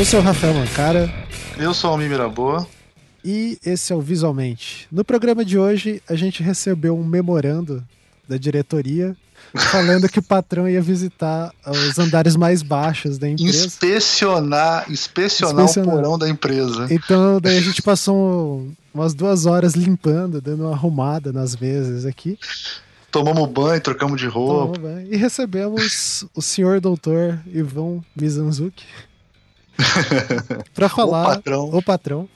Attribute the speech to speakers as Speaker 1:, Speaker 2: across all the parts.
Speaker 1: Eu sou o Rafael Mancara.
Speaker 2: Eu sou o Almir Miraboa.
Speaker 1: E esse é o Visualmente. No programa de hoje, a gente recebeu um memorando da diretoria falando que o patrão ia visitar os andares mais baixos da empresa.
Speaker 2: Inspecionar, inspecionar, inspecionar. o porão da empresa.
Speaker 1: Então, daí a gente passou umas duas horas limpando, dando uma arrumada nas mesas aqui.
Speaker 2: Tomamos banho, trocamos de roupa.
Speaker 1: Banho, e recebemos o senhor doutor Ivan Mizanzuki para falar.
Speaker 2: o patrão.
Speaker 1: O patrão.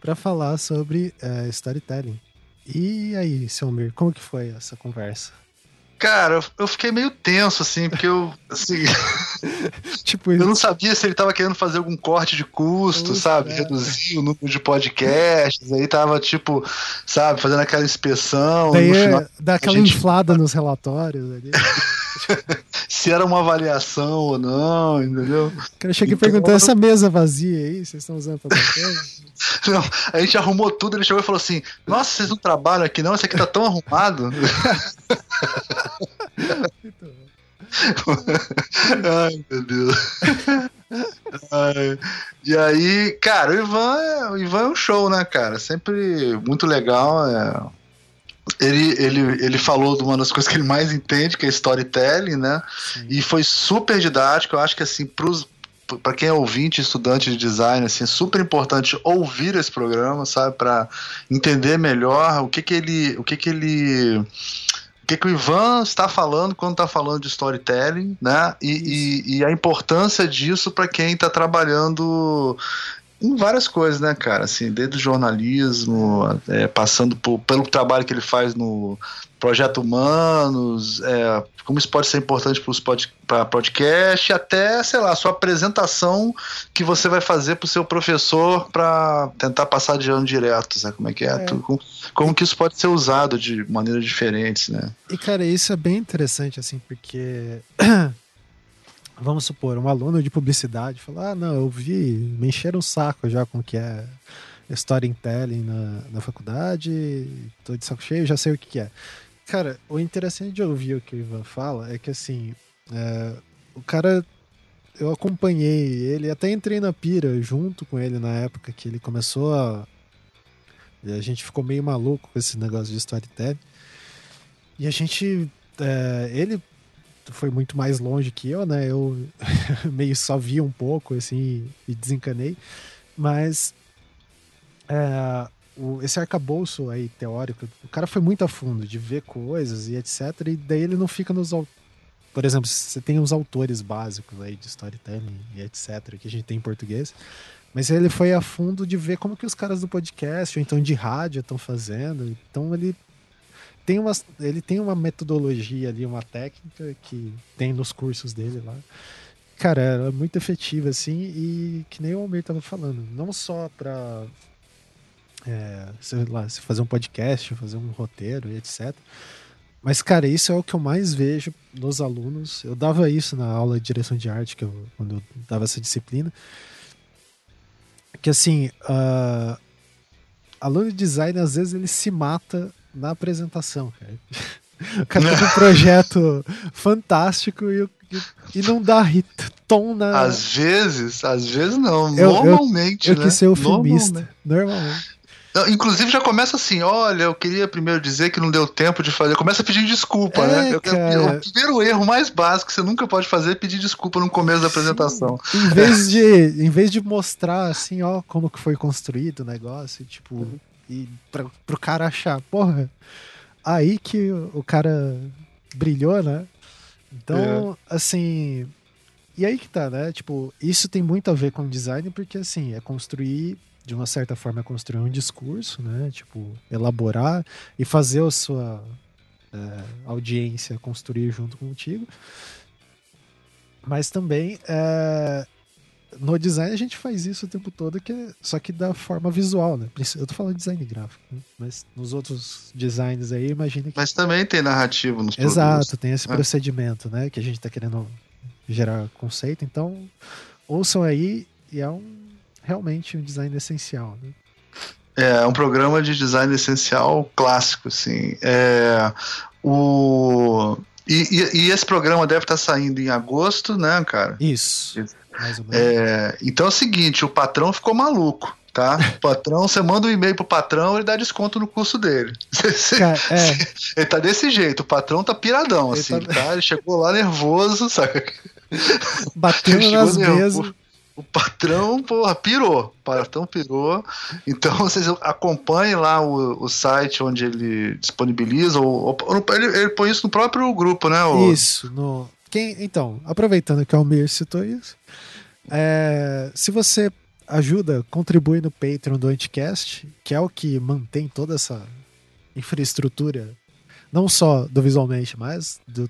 Speaker 1: Para falar sobre uh, storytelling. E aí, Selmir, como que foi essa conversa?
Speaker 2: Cara, eu fiquei meio tenso, assim, porque eu. Assim, tipo Eu não sabia se ele tava querendo fazer algum corte de custo, sabe? É. Reduzir o número de podcasts. Aí tava, tipo, sabe, fazendo aquela inspeção.
Speaker 1: Daí final, dá aquela gente... inflada nos relatórios ali.
Speaker 2: se era uma avaliação ou não, entendeu?
Speaker 1: O cara chega então, perguntando: essa mesa vazia aí, vocês estão usando pra
Speaker 2: Não, a gente arrumou tudo, ele chegou e falou assim: Nossa, vocês não trabalham aqui não? Esse aqui tá tão arrumado. Ai, meu Deus. Ai. E aí, cara, o Ivan, é, o Ivan é um show, né, cara? Sempre muito legal. É... Ele, ele, ele falou de uma das coisas que ele mais entende, que é storytelling, né? Sim. E foi super didático. Eu acho que, assim, pros, para quem é ouvinte, estudante de design, assim, é super importante ouvir esse programa, sabe, para entender melhor o que que ele, o que que ele, o que que o Ivan está falando quando está falando de storytelling, né, e, e, e a importância disso para quem está trabalhando em várias coisas, né, cara? Assim, desde o jornalismo, é, passando por, pelo trabalho que ele faz no Projeto Humanos, é, como isso pode ser importante para pod, podcast, até, sei lá, sua apresentação que você vai fazer para o seu professor para tentar passar de ano direto, sabe como é que é? é. Como, como, que isso pode ser usado de maneiras diferentes, né?
Speaker 1: E, cara, isso é bem interessante, assim, porque vamos supor, um aluno de publicidade falar, ah, não, eu vi, me encheram o saco já com o que é storytelling na, na faculdade, tô de saco cheio, já sei o que, que é. Cara, o interessante de ouvir o que o Ivan fala é que, assim, é, o cara, eu acompanhei ele, até entrei na pira junto com ele na época que ele começou a... A gente ficou meio maluco com esse negócio de storytelling. E a gente... É, ele foi muito mais longe que eu, né? Eu meio só vi um pouco, assim, e desencanei. Mas é, o, esse arcabouço aí teórico, o cara foi muito a fundo de ver coisas e etc. E daí ele não fica nos. Por exemplo, você tem os autores básicos aí de storytelling e etc. que a gente tem em português. Mas ele foi a fundo de ver como que os caras do podcast ou então de rádio estão fazendo. Então ele tem ele tem uma metodologia ali, uma técnica que tem nos cursos dele lá. Cara, é muito efetiva, assim, e que nem o Almir tava falando, não só para é, sei lá, fazer um podcast, fazer um roteiro e etc. Mas, cara, isso é o que eu mais vejo nos alunos. Eu dava isso na aula de direção de arte, que eu, quando eu dava essa disciplina. Que, assim, uh, aluno de design, às vezes, ele se mata na apresentação, cara. O cara tem um projeto fantástico e, e, não dá tom na.
Speaker 2: Às vezes, às vezes não. Eu, normalmente.
Speaker 1: Eu, eu
Speaker 2: né?
Speaker 1: quis ser eufemista. Normalmente. normalmente.
Speaker 2: Inclusive já começa assim, olha, eu queria primeiro dizer que não deu tempo de fazer. Começa pedindo desculpa, né? é, né? Eu, o primeiro erro mais básico que você nunca pode fazer é pedir desculpa no começo da apresentação.
Speaker 1: Em vez de, em vez de mostrar assim, ó, como que foi construído o negócio, tipo, uhum e pra, pro cara achar, porra, aí que o cara brilhou, né? Então, é. assim. E aí que tá, né? Tipo, isso tem muito a ver com design, porque assim, é construir, de uma certa forma, é construir um discurso, né? Tipo, elaborar e fazer a sua é, audiência construir junto contigo. Mas também é, no design a gente faz isso o tempo todo, que é, só que da forma visual, né? Eu tô falando de design gráfico, né? mas nos outros designs aí, imagina que.
Speaker 2: Mas também tem narrativo nos
Speaker 1: Exato,
Speaker 2: produtos.
Speaker 1: tem esse é. procedimento, né? Que a gente tá querendo gerar conceito. Então, ouçam aí, e é um realmente um design essencial, né?
Speaker 2: É um programa de design essencial clássico, assim. É, o... E, e, e, esse programa deve estar tá saindo em agosto, né, cara?
Speaker 1: Isso.
Speaker 2: É, então é o seguinte, o patrão ficou maluco. Tá? O patrão, você manda um e-mail pro patrão, ele dá desconto no curso dele. Cara, é. Ele tá desse jeito, o patrão tá piradão, ele assim, tá... tá... Ele chegou lá nervoso, sabe?
Speaker 1: Batendo nas mesas.
Speaker 2: O patrão, porra, pirou. O patrão pirou. Então vocês acompanhem lá o, o site onde ele disponibiliza, ou, ou ele, ele, põe isso no próprio grupo, né? O...
Speaker 1: Isso. No... Quem, então, aproveitando que o Almir citou isso, é, se você ajuda, contribui no Patreon do Anticast, que é o que mantém toda essa infraestrutura, não só do Visualmente, mas de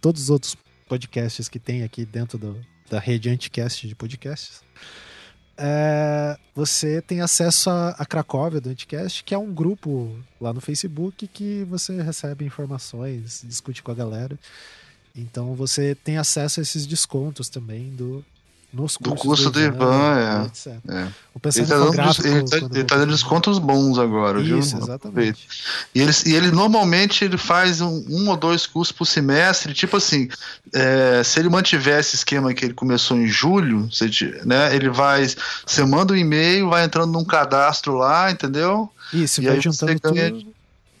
Speaker 1: todos os outros podcasts que tem aqui dentro do, da rede Anticast de podcasts, é, você tem acesso a, a Cracóvia do Anticast, que é um grupo lá no Facebook que você recebe informações, discute com a galera. Então você tem acesso a esses descontos também do, nos
Speaker 2: do curso do, Ivan, é. é. O ele tá, dando, ele, tá, ele tá dando descontos bons agora,
Speaker 1: Isso, viu? exatamente.
Speaker 2: E ele, e ele normalmente ele faz um, um ou dois cursos por semestre, tipo assim, é, se ele mantiver esse esquema que ele começou em julho, você, né, ele vai, você manda um e-mail, vai entrando num cadastro lá, entendeu?
Speaker 1: Isso, e vai juntando ganha, tudo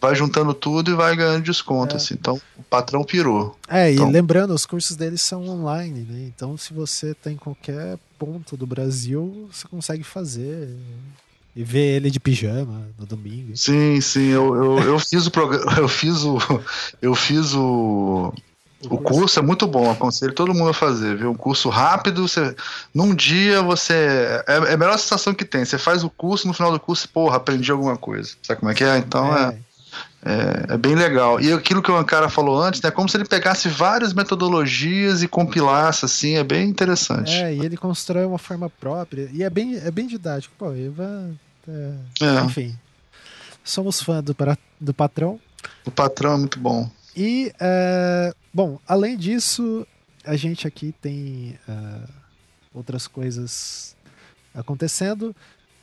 Speaker 2: vai juntando tudo e vai ganhando desconto, é. assim. Então, o patrão pirou.
Speaker 1: É,
Speaker 2: então,
Speaker 1: e lembrando, os cursos deles são online, né? Então, se você tem qualquer ponto do Brasil, você consegue fazer e ver ele de pijama no domingo.
Speaker 2: Sim, sim, eu, eu, eu fiz o programa, eu fiz o eu fiz o o curso é muito bom, aconselho todo mundo a fazer, viu? Um curso rápido, você, num dia você. É, é a melhor sensação que tem. Você faz o curso, no final do curso, porra, aprendi alguma coisa. Sabe como é que é? Então é. é é, é, bem legal. E aquilo que o Ankara falou antes, né? Como se ele pegasse várias metodologias e compilasse, assim, é bem interessante.
Speaker 1: É, e ele constrói uma forma própria. E é bem, é bem didático. Pô, Eva. É, é. Enfim. Somos fã do, do patrão.
Speaker 2: O patrão é muito bom.
Speaker 1: E, é, bom, além disso, a gente aqui tem é, outras coisas acontecendo.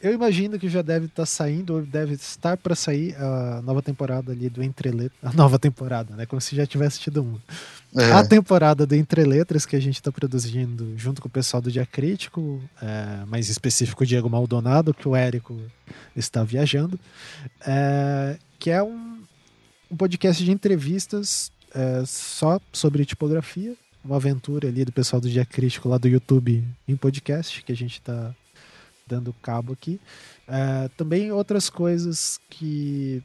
Speaker 1: Eu imagino que já deve estar tá saindo, ou deve estar para sair a nova temporada ali do Entre Letras. A nova temporada, né? Como se já tivesse tido uma. É. A temporada do Entre Letras que a gente está produzindo junto com o pessoal do Dia Crítico, é, mais específico o Diego Maldonado, que o Érico está viajando, é, que é um, um, podcast de entrevistas é, só sobre tipografia, uma aventura ali do pessoal do Dia Crítico lá do YouTube em podcast, que a gente está dando cabo aqui. Uh, também outras coisas que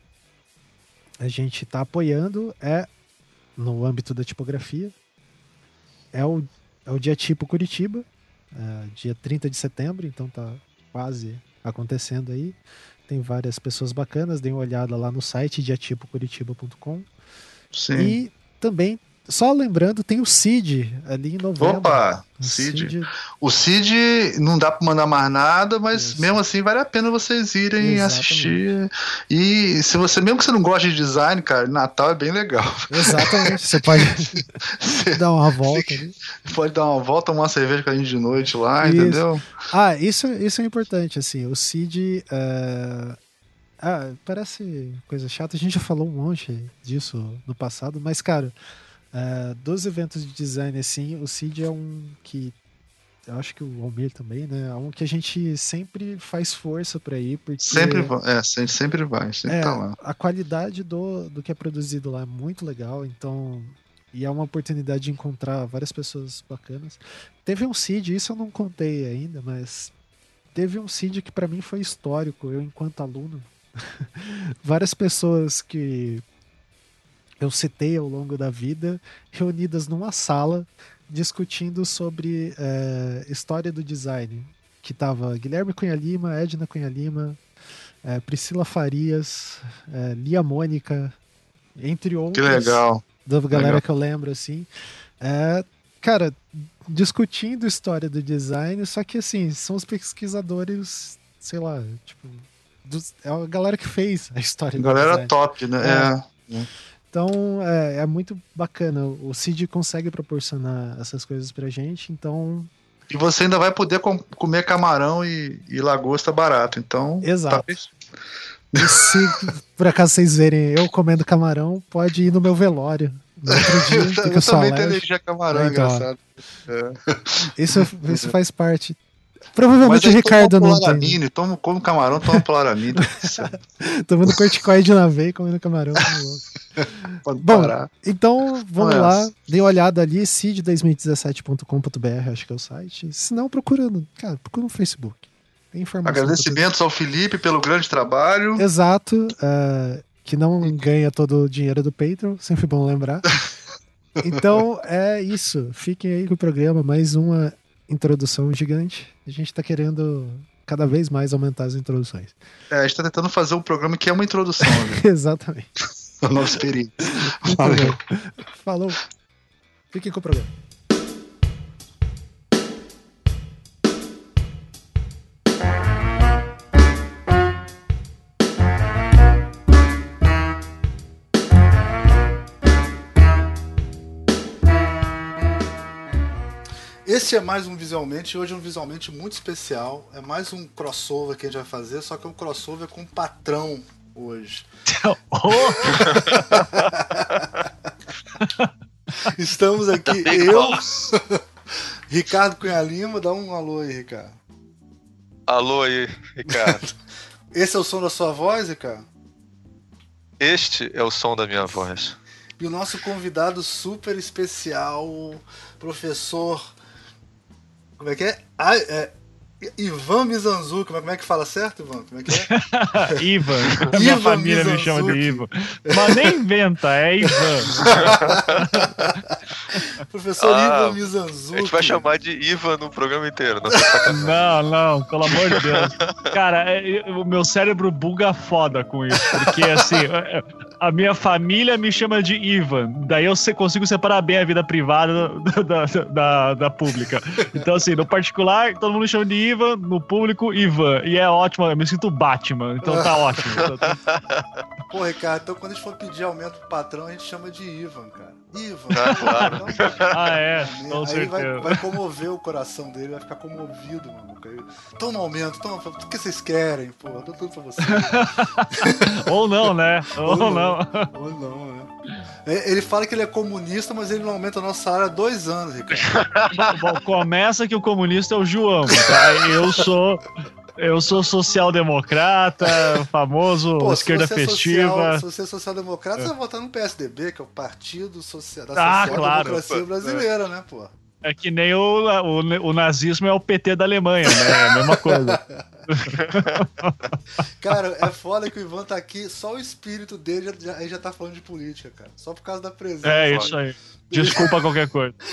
Speaker 1: a gente está apoiando é no âmbito da tipografia. É o, é o dia tipo Curitiba, uh, dia 30 de setembro, então tá quase acontecendo aí. Tem várias pessoas bacanas, dêem uma olhada lá no site diatipocuritiba.com.
Speaker 2: Sim.
Speaker 1: E também só lembrando, tem o Cid ali em novembro.
Speaker 2: Opa, o Cid. Cid. O Cid não dá para mandar mais nada, mas Isso. mesmo assim vale a pena vocês irem Exatamente. assistir. E se você, mesmo que você não goste de design, cara, Natal é bem legal.
Speaker 1: Exatamente. Você pode dar uma volta ali.
Speaker 2: Pode dar uma volta, tomar uma cerveja com a gente de noite lá, isso. entendeu?
Speaker 1: Ah, isso, isso é importante, assim. O Cid. Uh... Ah, parece coisa chata, a gente já falou um monte disso no passado, mas, cara, Uh, dos eventos de design, assim, o CID é um que eu acho que o Almir também, né? É um que a gente sempre faz força para ir, porque.
Speaker 2: Sempre vai, é, sempre vai, sempre é, tá lá.
Speaker 1: A qualidade do, do que é produzido lá é muito legal, então. E é uma oportunidade de encontrar várias pessoas bacanas. Teve um CID, isso eu não contei ainda, mas teve um CID que para mim foi histórico, eu enquanto aluno. várias pessoas que eu citei ao longo da vida, reunidas numa sala discutindo sobre é, história do design, que tava Guilherme Cunha Lima, Edna Cunha Lima, é, Priscila Farias, é, Lia Mônica, entre outros.
Speaker 2: Que legal.
Speaker 1: Da galera legal. que eu lembro, assim. É, cara, discutindo história do design, só que assim, são os pesquisadores, sei lá, tipo, dos, é a galera que fez a história
Speaker 2: galera do design. Galera top, né?
Speaker 1: É. é. Então é, é, muito bacana. O Cid consegue proporcionar essas coisas pra gente, então.
Speaker 2: E você ainda vai poder com comer camarão e, e lagosta barato, então.
Speaker 1: Tá Exato. Tá... E se por acaso vocês verem eu comendo camarão, pode ir no meu velório. No dia,
Speaker 3: eu, eu também tenho energia camarão,
Speaker 1: É, então,
Speaker 3: engraçado. É.
Speaker 1: Isso, isso faz parte. Provavelmente o Ricardo não.
Speaker 3: Polaramine, toma, come camarão, toma polaramine.
Speaker 1: Tomando corticoide na veia e comendo camarão. como.
Speaker 3: Pode
Speaker 1: Bom,
Speaker 3: parar.
Speaker 1: Então, vamos
Speaker 3: é
Speaker 1: lá. Dê uma olhada ali, cid2017.com.br, acho que é o site. Se não, procurando. Cara, procura no Facebook. Tem informação.
Speaker 3: Agradecimentos ao Felipe pelo grande trabalho.
Speaker 1: Exato. é, que não ganha todo o dinheiro do Patreon, sempre bom lembrar. Então, é isso. Fiquem aí com o programa. Mais uma introdução gigante. A gente tá querendo cada vez mais aumentar as introduções.
Speaker 3: É, a gente tá tentando fazer um programa que é uma introdução né,
Speaker 1: Exatamente.
Speaker 3: da nossa experiência. Valeu.
Speaker 1: Falou. Fiquem com o programa.
Speaker 2: Esse é mais um visualmente, e hoje é um visualmente muito especial. É mais um crossover que a gente vai fazer, só que é um crossover com um patrão hoje. Estamos aqui, eu, Ricardo Cunha Lima, dá um alô aí, Ricardo.
Speaker 4: Alô aí, Ricardo.
Speaker 2: Esse é o som da sua voz, Ricardo?
Speaker 4: Este é o som da minha voz.
Speaker 2: E o nosso convidado super especial, professor. Como é que é? Ah, é Ivan Mizanzuki. Como é que fala certo, Ivan? Como é que é?
Speaker 5: Ivan. Minha
Speaker 2: Ivan
Speaker 5: família me chama de
Speaker 2: Mizanzuki.
Speaker 5: Ivan. Mas nem inventa, é Ivan.
Speaker 2: Professor
Speaker 4: Ah,
Speaker 2: Ivan
Speaker 4: A
Speaker 2: Mizanzuki.
Speaker 4: gente vai chamar de Ivan no programa inteiro. Não.
Speaker 5: Não, não, pelo amor de Deus. Cara, é- é- o meu cérebro buga foda com isso. Porque, assim, a minha família me chama de Ivan. Daí eu consigo separar bem a vida privada da, da, da, da pública. Então, assim, no particular, todo mundo me chama de Ivan, no público, Ivan. E é ótimo, eu me sinto Batman. Então tá ótimo. Então, tá-
Speaker 2: Pô, Ricardo, então quando a gente for pedir aumento pro patrão, a gente chama de Ivan, cara. Ivan.
Speaker 4: Ah, claro.
Speaker 2: Então,
Speaker 5: Ah, é, com
Speaker 2: Aí vai,
Speaker 5: certeza.
Speaker 2: vai comover o coração dele, vai ficar comovido, maluco. Aí, Toma aumento, toma. O que vocês querem, pô? Eu dou tudo pra vocês.
Speaker 5: Ou não, né? Ou,
Speaker 2: Ou
Speaker 5: não.
Speaker 2: Ou não, né? É, Ele fala que ele é comunista, mas ele não aumenta a nossa salário há dois anos, Ricardo.
Speaker 5: Bom, começa que o comunista é o João, tá? Eu sou. Eu sou social-democrata, famoso
Speaker 2: Pô, se
Speaker 5: esquerda
Speaker 2: você é
Speaker 5: festiva.
Speaker 2: Social, se você é social-democrata, você vai votar no PSDB, que é o Partido Social, da
Speaker 5: Ah,
Speaker 2: Social-Democracia
Speaker 5: claro.
Speaker 2: Brasileira, né, pô?
Speaker 5: É que nem o, o, o nazismo é o PT da Alemanha, né? É a mesma coisa.
Speaker 2: Cara, é foda que o Ivan tá aqui, só o espírito dele já, já, já tá falando de política, cara. Só por causa da presença.
Speaker 5: É isso aí. Desculpa qualquer coisa.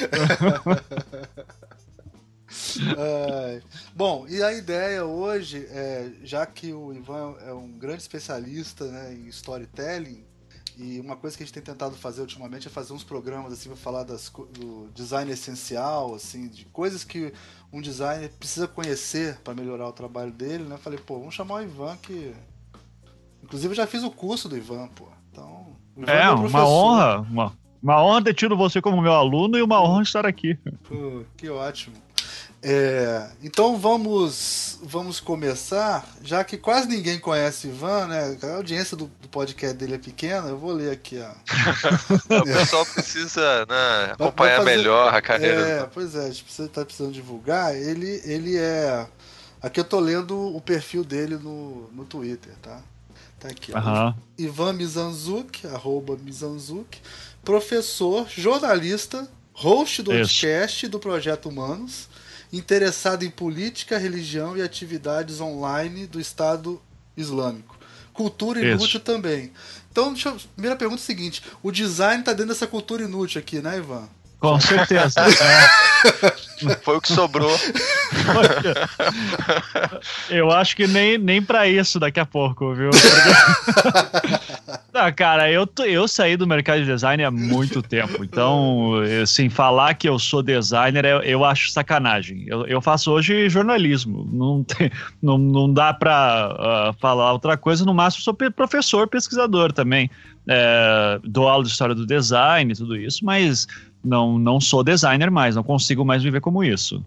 Speaker 2: Ai. Bom, e a ideia hoje é, já que o Ivan é um grande especialista né, em storytelling, e uma coisa que a gente tem tentado fazer ultimamente é fazer uns programas assim para falar das, do design essencial, assim, de coisas que um designer precisa conhecer para melhorar o trabalho dele, né? Falei, pô, vamos chamar o Ivan que inclusive eu já fiz o curso do Ivan, pô. Então,
Speaker 5: É,
Speaker 2: meu
Speaker 5: uma honra. Uma, uma honra ter tido você como meu aluno e uma honra estar aqui.
Speaker 2: Pô, que ótimo. É, então vamos vamos começar, já que quase ninguém conhece o Ivan, né? A audiência do, do podcast dele é pequena, eu vou ler aqui, ó.
Speaker 4: O pessoal precisa né, acompanhar
Speaker 2: fazer-
Speaker 4: melhor a carreira.
Speaker 2: É, pois é, a gente precisa, tá precisando divulgar. Ele, ele é. Aqui eu tô lendo o perfil dele no, no Twitter, tá? Tá aqui, ó.
Speaker 5: Aham.
Speaker 2: Ivan Mizanzuki, arroba Mizanzuki, professor, jornalista, host do podcast do Projeto Humanos, interessado em política, religião e atividades online do Estado Islâmico. Cultura
Speaker 5: Isso.
Speaker 2: inútil também. Então, deixa eu, primeira pergunta é a seguinte: o design tá dentro dessa cultura inútil aqui, né, Ivan?
Speaker 5: Com certeza. É.
Speaker 4: Foi o que sobrou.
Speaker 5: Eu acho que nem, nem pra isso daqui a pouco, viu? Não, cara, eu, eu saí do mercado de design há muito tempo. Então, assim, falar que eu sou designer, eu, eu acho sacanagem. Eu, eu faço hoje jornalismo. Não, tem, não, não dá pra ah, falar outra coisa. No máximo, sou professor, pesquisador também. É, dou aula de história do design e tudo isso, mas não, não sou designer mais. Não consigo mais viver como isso.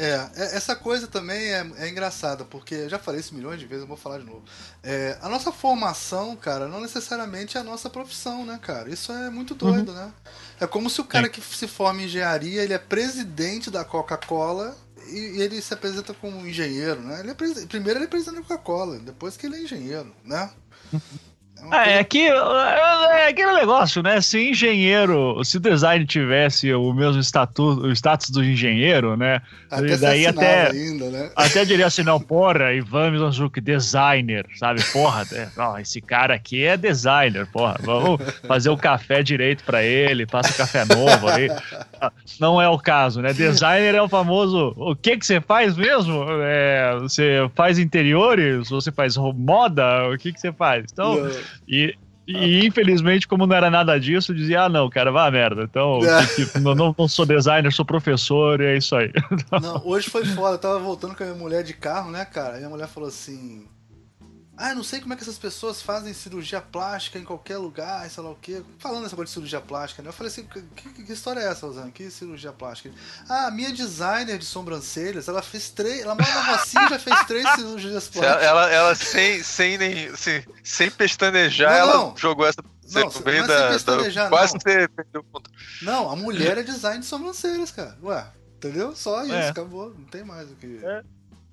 Speaker 2: É, é, essa coisa também é, é engraçada, porque eu já falei isso milhões de vezes, eu vou falar de novo. É, a nossa formação, cara, não necessariamente é a nossa profissão, né, cara? Isso é muito doido, né? É como se o cara que se forma em engenharia, ele é presidente da Coca-Cola e, e ele se apresenta como engenheiro, né? Ele é primeiro ele é presidente da Coca-Cola, depois que ele é engenheiro, né? uma
Speaker 5: É,
Speaker 2: coisa-
Speaker 5: é que é aquele negócio, né? Se engenheiro, se o design tivesse o mesmo estatuto, o status do engenheiro, né?
Speaker 2: até
Speaker 5: daí até-
Speaker 2: ainda, né?
Speaker 5: Até diria assim, não, porra, Ivan Mizanzuki, designer, sabe? Porra, é, ó, esse cara aqui é designer, porra. Vamos fazer o café direito pra ele, passa o café novo aí. Não é o caso, né? Designer é o famoso. O que que você faz mesmo? É, você faz interiores? Você faz moda? O que que você faz? Então,
Speaker 2: Não.
Speaker 5: E, e infelizmente, como não era nada disso, eu dizia, ah, não, cara, vá a merda. Então, que- não, não- sou designer, sou professor, e é isso aí.
Speaker 2: Não, hoje foi foda. Eu tava voltando com a minha mulher de carro, né, cara? A minha mulher falou assim: Ah, eu não sei como é que essas pessoas fazem cirurgia plástica em qualquer lugar, sei lá o quê. Falando essa coisa de cirurgia plástica, né? Eu falei assim: Que, que- que história é essa, Rosana? Que cirurgia plástica? Ah, a minha designer de sobrancelhas, ela fez três. Ela mora na Rocinha e já fez três cirurgias plásticas.
Speaker 4: Ela, ela, ela sem, sem, nem, assim, sem pestanejar,
Speaker 2: Não,
Speaker 4: ela
Speaker 2: não.
Speaker 4: jogou essa
Speaker 2: Não, não é sem
Speaker 4: da, da.
Speaker 2: pestanejar,
Speaker 4: Quase
Speaker 2: não.
Speaker 4: você perdeu o ponto.
Speaker 2: Não, a mulher é design de sobrancelhas, cara. Ué, entendeu? Só isso,
Speaker 5: É.
Speaker 2: acabou. Não tem mais o que
Speaker 5: É.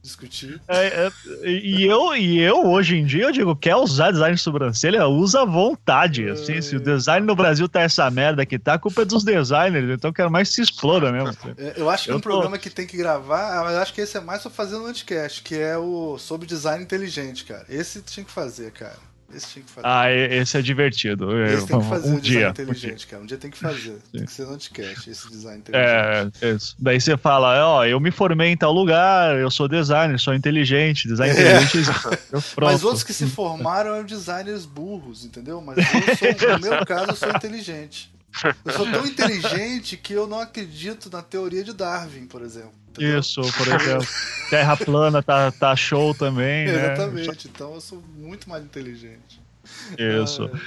Speaker 2: discutir.
Speaker 5: É, é, e, eu, e eu, hoje em dia, eu digo, quer usar design de sobrancelha, usa à vontade. Assim, se o design no Brasil tá essa merda que tá, a culpa é dos designers, então eu quero mais que se exploda mesmo.
Speaker 2: É, Eu acho que
Speaker 5: Eu
Speaker 2: um
Speaker 5: tô-
Speaker 2: programa que tem que gravar, ah, eu acho que esse é mais pra fazer no anticast, que é o sobre design inteligente, cara. Esse tinha que fazer, cara. Esse tinha que fazer.
Speaker 5: Ah, esse é divertido.
Speaker 2: esse tem que fazer
Speaker 5: um
Speaker 2: o design
Speaker 5: dia. um
Speaker 2: inteligente, cara. Um dia tem que fazer. Tem que ser no anticast, esse design
Speaker 5: É,
Speaker 2: inteligente.
Speaker 5: isso. Daí você fala, ó, eu me formei em tal lugar, eu sou designer, sou inteligente, design
Speaker 2: É.
Speaker 5: inteligente.
Speaker 2: Mas outros que se formaram eram designers burros, entendeu? Mas eu sou, no meu caso, eu sou inteligente. Eu sou tão inteligente que eu não acredito na teoria de Darwin, por exemplo. entendeu?
Speaker 5: Isso, por exemplo. Terra plana tá, tá show também, né?
Speaker 2: Exatamente. Então eu sou muito mais inteligente.
Speaker 5: Isso.
Speaker 2: Ah,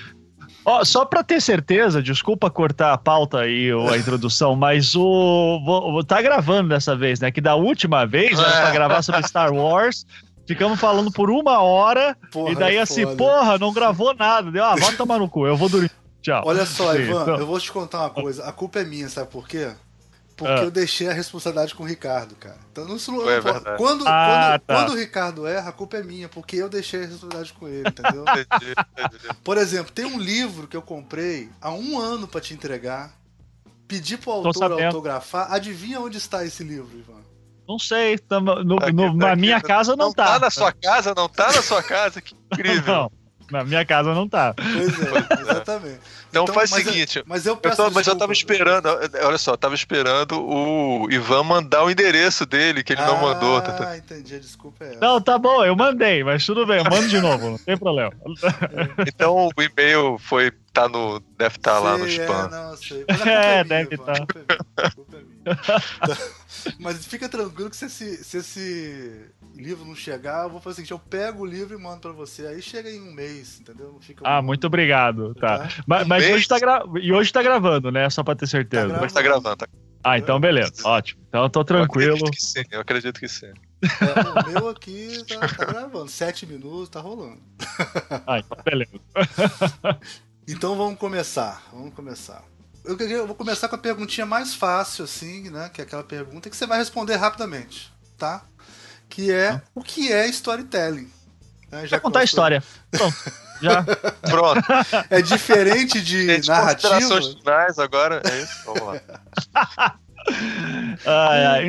Speaker 5: Ó, só pra ter certeza, desculpa cortar a pauta aí, ou a introdução, mas o. vou- tá gravando dessa vez, né? Que da última vez, era pra gravar sobre Star Wars. Ficamos falando por uma hora,
Speaker 2: porra,
Speaker 5: e daí
Speaker 2: é
Speaker 5: assim,
Speaker 2: foda.
Speaker 5: porra, não gravou nada. Deu, ah, vai tomar no cu, eu vou dormir. Tchau.
Speaker 2: Olha só,
Speaker 5: Sim,
Speaker 2: Ivan,
Speaker 5: então-
Speaker 2: eu vou te contar uma coisa. A culpa é minha, sabe por quê? Porque
Speaker 5: Ah.
Speaker 2: eu deixei a responsabilidade com o Ricardo, cara. Então, não, não-
Speaker 4: É
Speaker 2: não-
Speaker 4: verdade.
Speaker 2: quando,
Speaker 5: Ah,
Speaker 2: quando,
Speaker 5: tá.
Speaker 2: quando o Ricardo erra, a culpa é minha, porque eu deixei a responsabilidade com ele, entendeu? Por exemplo, tem um livro que eu comprei há um ano pra te entregar. Pedi pro autor autografar. Adivinha onde está esse livro, Ivan?
Speaker 5: Não sei, tamo- no-
Speaker 4: Aqui,
Speaker 5: no-
Speaker 4: tá
Speaker 5: na
Speaker 4: aqui,
Speaker 5: minha
Speaker 4: tá-
Speaker 5: casa não, tá.
Speaker 4: na sua casa, não tá na sua casa, que incrível.
Speaker 5: Não, na minha casa não tá.
Speaker 2: Pois é, exatamente.
Speaker 4: Então, faz o
Speaker 2: mas eu-
Speaker 4: seguinte,
Speaker 2: mas eu
Speaker 4: Eu
Speaker 2: peço
Speaker 4: tô- mas eu tava esperando, olha só, eu tava esperando o Ivan mandar o endereço dele, que ele não mandou. tá- tá-
Speaker 2: Ah, entendi, a desculpa é.
Speaker 5: Não, tá bom, eu mandei, mas tudo bem, eu mando de novo, não tem problema.
Speaker 4: Então o e-mail foi, tá no, deve estar lá no spam.
Speaker 2: É, não, sei.
Speaker 5: É,
Speaker 2: é,
Speaker 5: deve
Speaker 2: Ivan,
Speaker 5: tá.
Speaker 2: Tá. Mas fica tranquilo que se esse, se esse livro não chegar, eu vou fazer o seguinte, eu pego o livro e mando pra você. Aí chega em um mês, entendeu? Não fica
Speaker 5: Ah,
Speaker 2: um-
Speaker 5: muito obrigado, tá.
Speaker 2: Tá.
Speaker 5: Mas,
Speaker 4: Um
Speaker 5: mas hoje tá gra... E hoje tá gravando, né? Só pra ter certeza.
Speaker 2: Tá
Speaker 4: Mas tá gravando, tá?
Speaker 5: ah, então beleza, ótimo. Então eu tô
Speaker 4: Eu
Speaker 5: tranquilo.
Speaker 4: acredito que sim, eu acredito que sim.
Speaker 2: É, o meu aqui tá, tá gravando. Sete minutos, tá rolando.
Speaker 5: Ah, então beleza.
Speaker 2: Então vamos começar. Vamos começar. Eu, queria- eu vou começar com a perguntinha mais fácil, assim, né? Que é aquela pergunta que você vai responder rapidamente, tá? Que é o que é storytelling? Né,
Speaker 5: Já contar a história. Pronto, já.
Speaker 4: Pronto,
Speaker 2: É diferente de
Speaker 4: gente,
Speaker 2: narrativa.
Speaker 4: considerações finais agora, é isso? Vamos lá.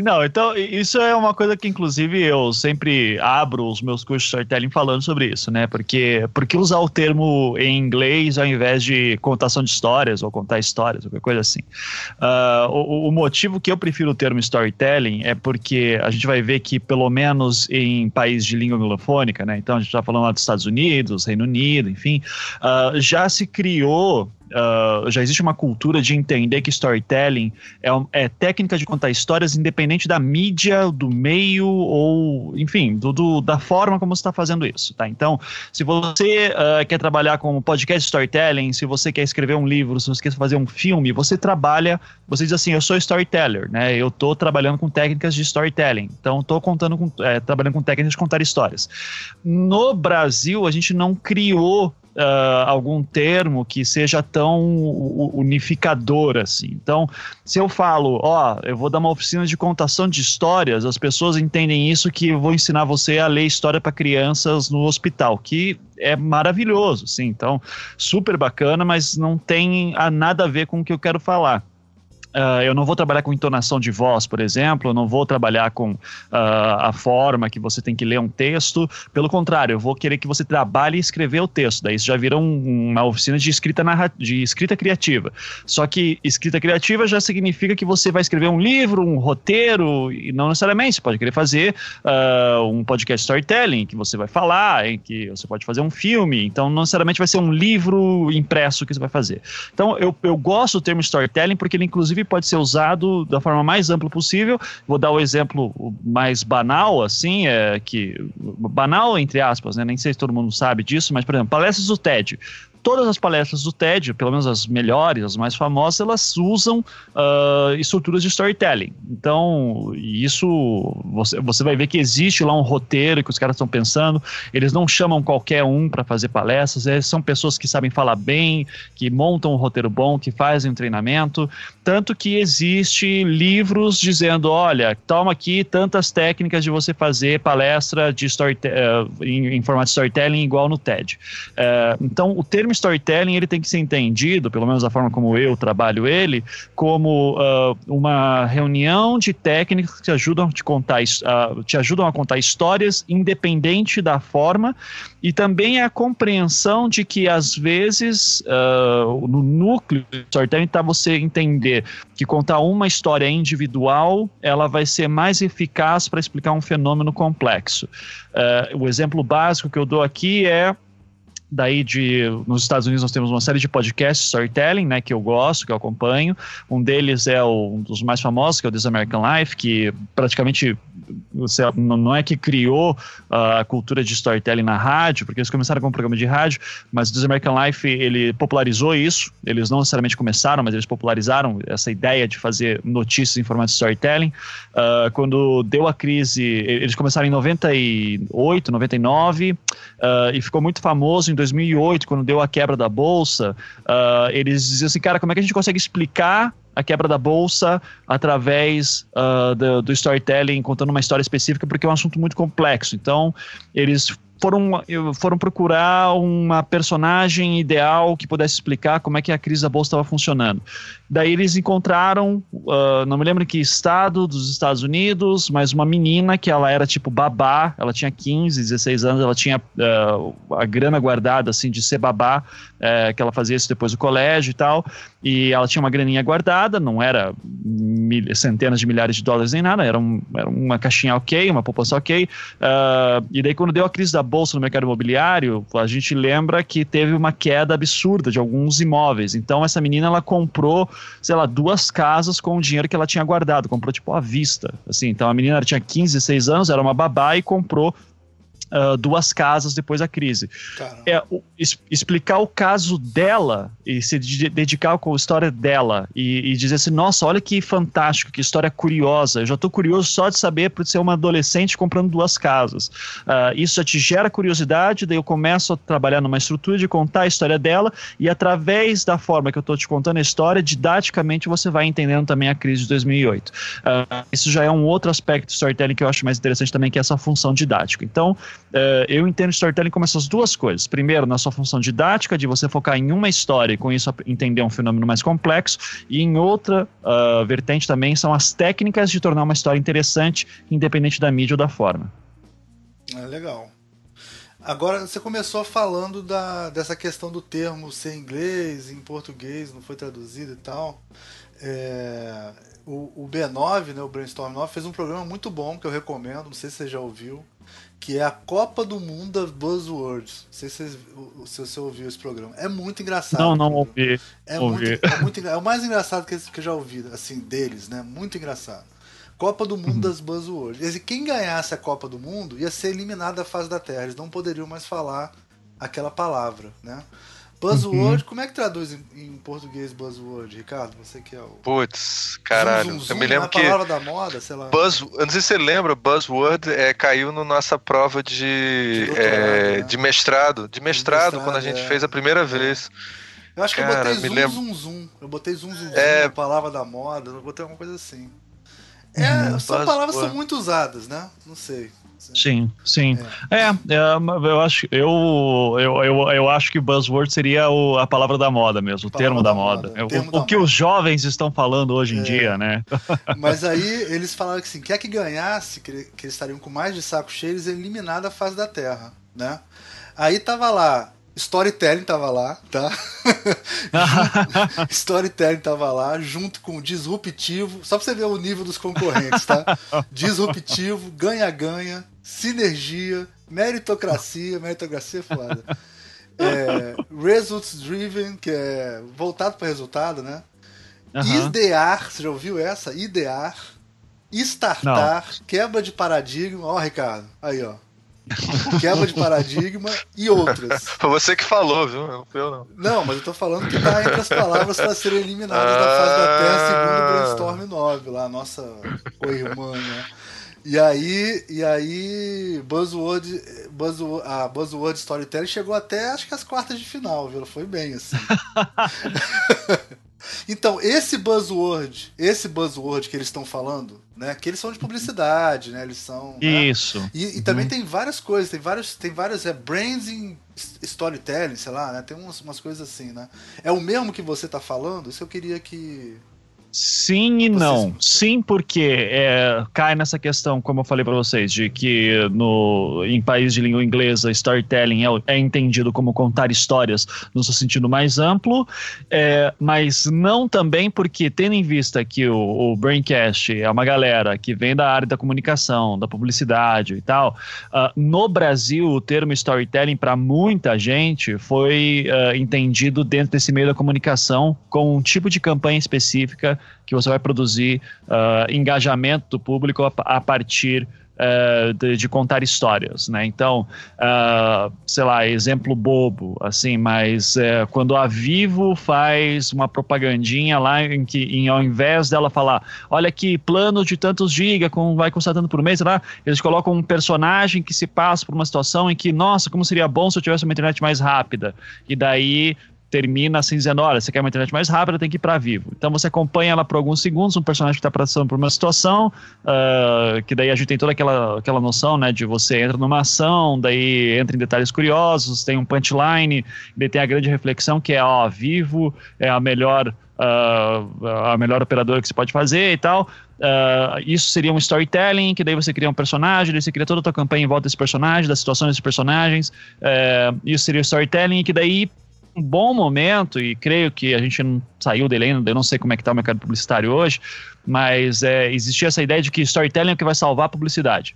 Speaker 5: Não, então isso é uma coisa que inclusive eu sempre abro os meus cursos de storytelling falando sobre isso, né? Porque porque usar o termo em inglês ao invés de contação de histórias ou contar histórias, qualquer coisa assim. Ah, o, o motivo que eu prefiro o termo storytelling é porque a gente vai ver que pelo menos em países de língua anglofônica, né? Então a gente está falando lá dos Estados Unidos, Reino Unido, enfim, ah, já se criou uh, já existe uma cultura de entender que storytelling é, é, técnica de contar histórias independente da mídia, do meio ou, enfim, do, do da forma como você está fazendo isso, tá? Então, se você uh, quer trabalhar com podcast storytelling, se você quer escrever um livro, se você quer fazer um filme, você trabalha, você diz assim, eu sou storyteller, né? Eu estou trabalhando com técnicas de storytelling, então estou contando com, é, trabalhando com técnicas de contar histórias. No Brasil, a gente não criou Uh, algum termo que seja tão unificador assim. Então, se eu falo, ó, eu vou dar uma oficina de contação de histórias, as pessoas entendem isso que eu vou ensinar você a ler história para crianças no hospital, que é maravilhoso, sim. Então, super bacana, mas não tem nada a ver com o que eu quero falar. Uh, eu não vou trabalhar com entonação de voz, por exemplo, eu não vou trabalhar com uh, a forma que você tem que ler um texto. Pelo contrário, eu vou querer que você trabalhe e escrever o texto. Daí isso já vira um, uma oficina de escrita, de escrita criativa. Só que escrita criativa já significa que você vai escrever um livro, um roteiro, e não necessariamente. Você pode querer fazer uh, um podcast storytelling, que você vai falar, em que você pode fazer um filme. Então, não necessariamente vai ser um livro impresso que você vai fazer. Então, eu, eu gosto do termo storytelling porque ele, inclusive, inclusive pode ser usado da forma mais ampla possível. Vou dar o exemplo mais banal, assim, é que banal entre aspas, né? Nem sei se todo mundo sabe disso, mas por exemplo, palestras do TED todas as palestras do TED, pelo menos as melhores, as mais famosas, elas usam uh, estruturas de storytelling. Então, isso você, você vai ver que existe lá um roteiro que os caras estão pensando. Eles não chamam qualquer um para fazer palestras, eles são pessoas que sabem falar bem, que montam um roteiro bom, que fazem um treinamento. Tanto que existe livros dizendo: olha, toma aqui tantas técnicas de você fazer palestra de story, uh, em, em formato de storytelling igual no TED. Uh, então, o termo termo storytelling ele tem que ser entendido, pelo menos da forma como eu trabalho ele, como uh, uma reunião de técnicas que ajudam te contar, uh, te ajudam a contar histórias independente da forma e também a compreensão de que às vezes uh, no núcleo do storytelling está você entender que contar uma história individual ela vai ser mais eficaz para explicar um fenômeno complexo. o exemplo básico que eu dou aqui é daí de nos Estados Unidos nós temos uma série de podcasts storytelling, né, que eu gosto, que eu acompanho. Um deles é o, um dos mais famosos, que é o This American Life, que praticamente você, não é que criou uh, a cultura de storytelling na rádio, porque eles começaram com um programa de rádio, mas o This American Life ele popularizou isso. Eles não necessariamente começaram, mas eles popularizaram essa ideia de fazer notícias em formato de storytelling. Uh, quando deu a crise, eles começaram em 98, 99 uh, e ficou muito famoso em 2008, quando deu a quebra da bolsa, uh, eles diziam assim, cara, como é que a gente consegue explicar a quebra da bolsa através uh, do, do, storytelling, contando uma história específica, porque é um assunto muito complexo. Então, eles foram, foram procurar uma personagem ideal que pudesse explicar como é que a crise da bolsa estava funcionando. Daí eles encontraram, uh, não me lembro em que estado dos Estados Unidos, mas uma menina que ela era tipo babá, ela tinha 15, 16 anos, ela tinha uh, a grana guardada assim de ser babá, uh, que ela fazia isso depois do colégio e tal, e ela tinha uma graninha guardada, não era mil, centenas de milhares de dólares nem nada, era, um, era uma caixinha ok, uma poupança ok, uh, e daí quando deu a crise da bolsa no mercado imobiliário, a gente lembra que teve uma queda absurda de alguns imóveis, então essa menina ela comprou sei lá, duas casas com o dinheiro que ela tinha guardado, comprou tipo à vista, assim, então a menina tinha 15, 16 anos, era uma babá e comprou uh, duas casas depois da crise. É, o, es, explicar o caso dela e se dedicar com a história dela e, e, dizer assim, nossa, olha que fantástico, que história curiosa. Eu já estou curioso só de saber por ser uma adolescente comprando duas casas. Uh, isso já te gera curiosidade, daí eu começo a trabalhar numa estrutura de contar a história dela e através da forma que eu estou te contando a história, didaticamente você vai entendendo também a crise de 2008. Uh, ah, isso já é um outro aspecto do storytelling que eu acho mais interessante também, que é essa função didática. Então, uh, eu entendo storytelling como essas duas coisas. Primeiro, na sua função didática, de você focar em uma história e com isso entender um fenômeno mais complexo, e em outra uh, vertente também são as técnicas de tornar uma história interessante, independente da mídia ou da forma.
Speaker 2: É legal. Agora, você começou falando da, dessa questão do termo ser inglês, em português, não foi traduzido e tal. É, o, o B9, né, o Brainstorm 9, fez um programa muito bom que eu recomendo, não sei se você já ouviu, que é a Copa do Mundo das Buzzwords. Não sei se você, se você ouviu esse programa. É muito engraçado.
Speaker 5: Não, não ouvi.
Speaker 2: É,
Speaker 5: ouvi.
Speaker 2: Muito, é, muito, é o mais engraçado que, eu já ouvi, assim, deles, né? Muito engraçado. Copa do Mundo das Buzzwords. E quem ganhasse a Copa do Mundo ia ser eliminado da fase da Terra. Eles não poderiam mais falar aquela palavra, né? Buzzword, uhum. como é que traduz em, em, português buzzword, Ricardo? Você que é o.
Speaker 4: Putz, caralho. Zoom, zoom, zoom, eu me lembro é que.
Speaker 2: palavra da moda, sei lá.
Speaker 4: Buzz, eu não sei se você lembra, buzzword é, caiu na nossa prova de, de, é, né? de mestrado. De mestrado, mestrado, quando a gente é. fez a primeira vez.
Speaker 2: Eu acho que Cara, eu botei zoom, lembro... zoom, zoom. Eu botei zoom, zoom, zoom, é... palavra da moda. Eu botei alguma coisa assim. É, hum, são palavras que são muito usadas, né? Não sei.
Speaker 5: Sim, sim. É, é, é eu acho eu, eu, eu, eu acho que buzzword seria o, a palavra da moda mesmo, o termo da, da moda. moda. É, o, o da que moda. os jovens estão falando hoje em é. dia, né?
Speaker 2: Mas aí eles falaram que assim, quer que ganhasse, que, que eles estariam com mais de saco cheio, eles eliminaram a fase da Terra, né? Aí tava lá Storytelling tava lá, tá? Storytelling tava lá, junto com Disruptivo, só pra você ver o nível dos concorrentes, tá? Disruptivo, ganha-ganha, sinergia, meritocracia, meritocracia é foda. É, results driven, que é voltado para resultado, né? Uhum. Idear, você já ouviu essa? Idear. Startar, Não. quebra de paradigma. Ó, Ricardo, aí, ó. Quebra de paradigma e outras.
Speaker 4: Foi você que falou, viu? Não fui eu, não.
Speaker 2: Não, mas eu tô falando que tá entre as palavras para serem eliminadas ah... da fase da Terra segundo o Brainstorm 9, lá, a nossa co-irmã, né? E aí, e aí Buzzword, Buzzword, a Buzzword Storytelling chegou até acho que as quartas de final, viu? Foi bem assim. então, esse buzzword, esse buzzword que eles estão falando, né? Que eles são de publicidade, né? Eles são.
Speaker 5: Né? Isso.
Speaker 2: Né? E, e, também uhum. tem várias coisas, tem vários, tem várias é, branding storytelling, sei lá, né? Tem umas, umas coisas assim, né? É o mesmo que você tá falando? Isso eu queria que
Speaker 5: Sim e não. Sim, porque é, cai nessa questão, como eu falei para vocês, de que no, em países de língua inglesa, storytelling é, é entendido como contar histórias no seu sentido mais amplo, é, mas não também porque, tendo em vista que o, o, Braincast é uma galera que vem da área da comunicação, da publicidade e tal, uh, no Brasil o termo storytelling para muita gente foi uh, entendido dentro desse meio da comunicação com um tipo de campanha específica que você vai produzir uh, engajamento do público a, a partir uh, de, de, contar histórias, né? Então, uh, sei lá, exemplo bobo, assim, mas uh, quando a Vivo faz uma propagandinha lá em que, em, ao invés dela falar, olha aqui, plano de tantos giga, com, vai custar tanto por mês, lá, eles colocam um personagem que se passa por uma situação em que, nossa, como seria bom se eu tivesse uma internet mais rápida. E daí termina assim dizendo: olha, você quer uma internet mais rápida, tem que ir para vivo. Então você acompanha ela por alguns segundos, um personagem que está passando por uma situação, uh, que daí a gente tem toda aquela, aquela noção, né, de você entra numa ação, daí entra em detalhes curiosos, tem um punchline, daí tem a grande reflexão que é: ó, vivo é a melhor. Uh, a melhor operadora que você pode fazer e tal. Uh, isso seria um storytelling, que daí você cria um personagem, daí você cria toda a tua campanha em volta desse personagem, da situação desses personagens. Uh, isso seria o storytelling, que daí um bom momento, e creio que a gente não saiu dele ainda, eu não sei como é que está o mercado publicitário hoje, mas é, existia essa ideia de que storytelling é o que vai salvar a publicidade.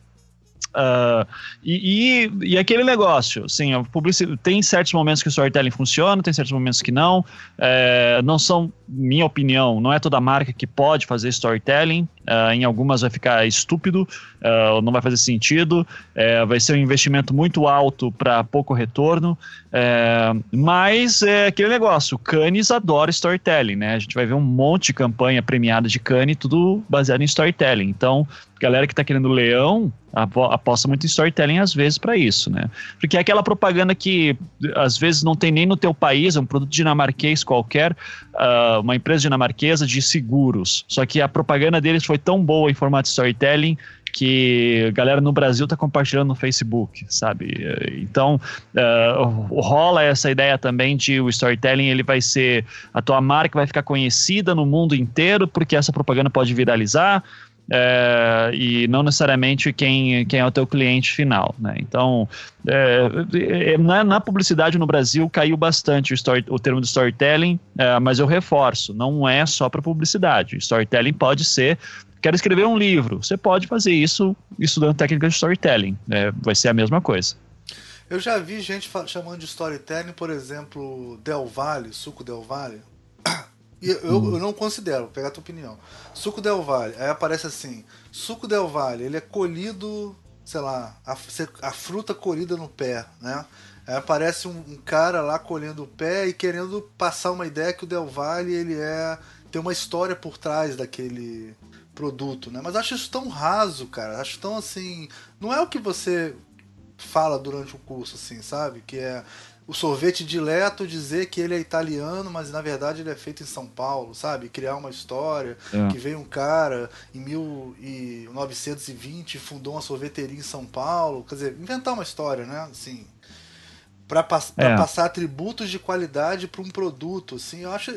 Speaker 5: Uh, e, e, e, aquele negócio, assim, tem certos momentos que o storytelling funciona, tem certos momentos que não. É, não são, minha opinião, não é toda marca que pode fazer storytelling. Uh, em algumas vai ficar estúpido, uh, não vai fazer sentido, uh, vai ser um investimento muito alto para pouco retorno. mas é aquele negócio, Cannes adora storytelling, né? A gente vai ver um monte de campanha premiada de Cannes, tudo baseado em storytelling. Então, galera que está querendo leão aposta muito em storytelling às vezes para isso, né? Porque é aquela propaganda que às vezes não tem nem no teu país, é um produto dinamarquês qualquer, uh, uma empresa dinamarquesa de seguros. Só que a propaganda deles foi tão boa em formato storytelling que a galera no Brasil está compartilhando no Facebook, sabe? Então, uh, rola essa ideia também de o storytelling ele vai ser a tua marca vai ficar conhecida no mundo inteiro porque essa propaganda pode viralizar é, e não necessariamente quem, quem é o teu cliente final, né? Então, é, é na, na, publicidade no Brasil caiu bastante o, story, o termo de storytelling, é, mas eu reforço, não é só para publicidade. Storytelling pode ser quero escrever um livro. Você pode fazer isso estudando técnicas de storytelling. É, vai ser a mesma coisa.
Speaker 2: Eu já vi gente chamando de storytelling, por exemplo, Del Valle, suco Del Valle. E eu, hum. eu não considero, vou pegar a tua opinião. Suco Del Valle, aí aparece assim: suco Del Valle, ele é colhido, sei lá, a, a fruta colhida no pé, né? Aí aparece um, um, cara lá colhendo o pé e querendo passar uma ideia que o Del Valle ele é tem uma história por trás daquele produto, né? Mas acho isso tão raso, cara. Acho tão assim. Não é o que você fala durante o curso, assim, sabe? Que é o sorvete dileto dizer que ele é italiano, mas na verdade ele é feito em São Paulo, sabe? Criar uma história é. que veio um cara em 1920 fundou uma sorveteria em São Paulo, quer dizer, inventar uma história, né? Assim, para pass é. passar atributos de qualidade para um produto, assim, eu acho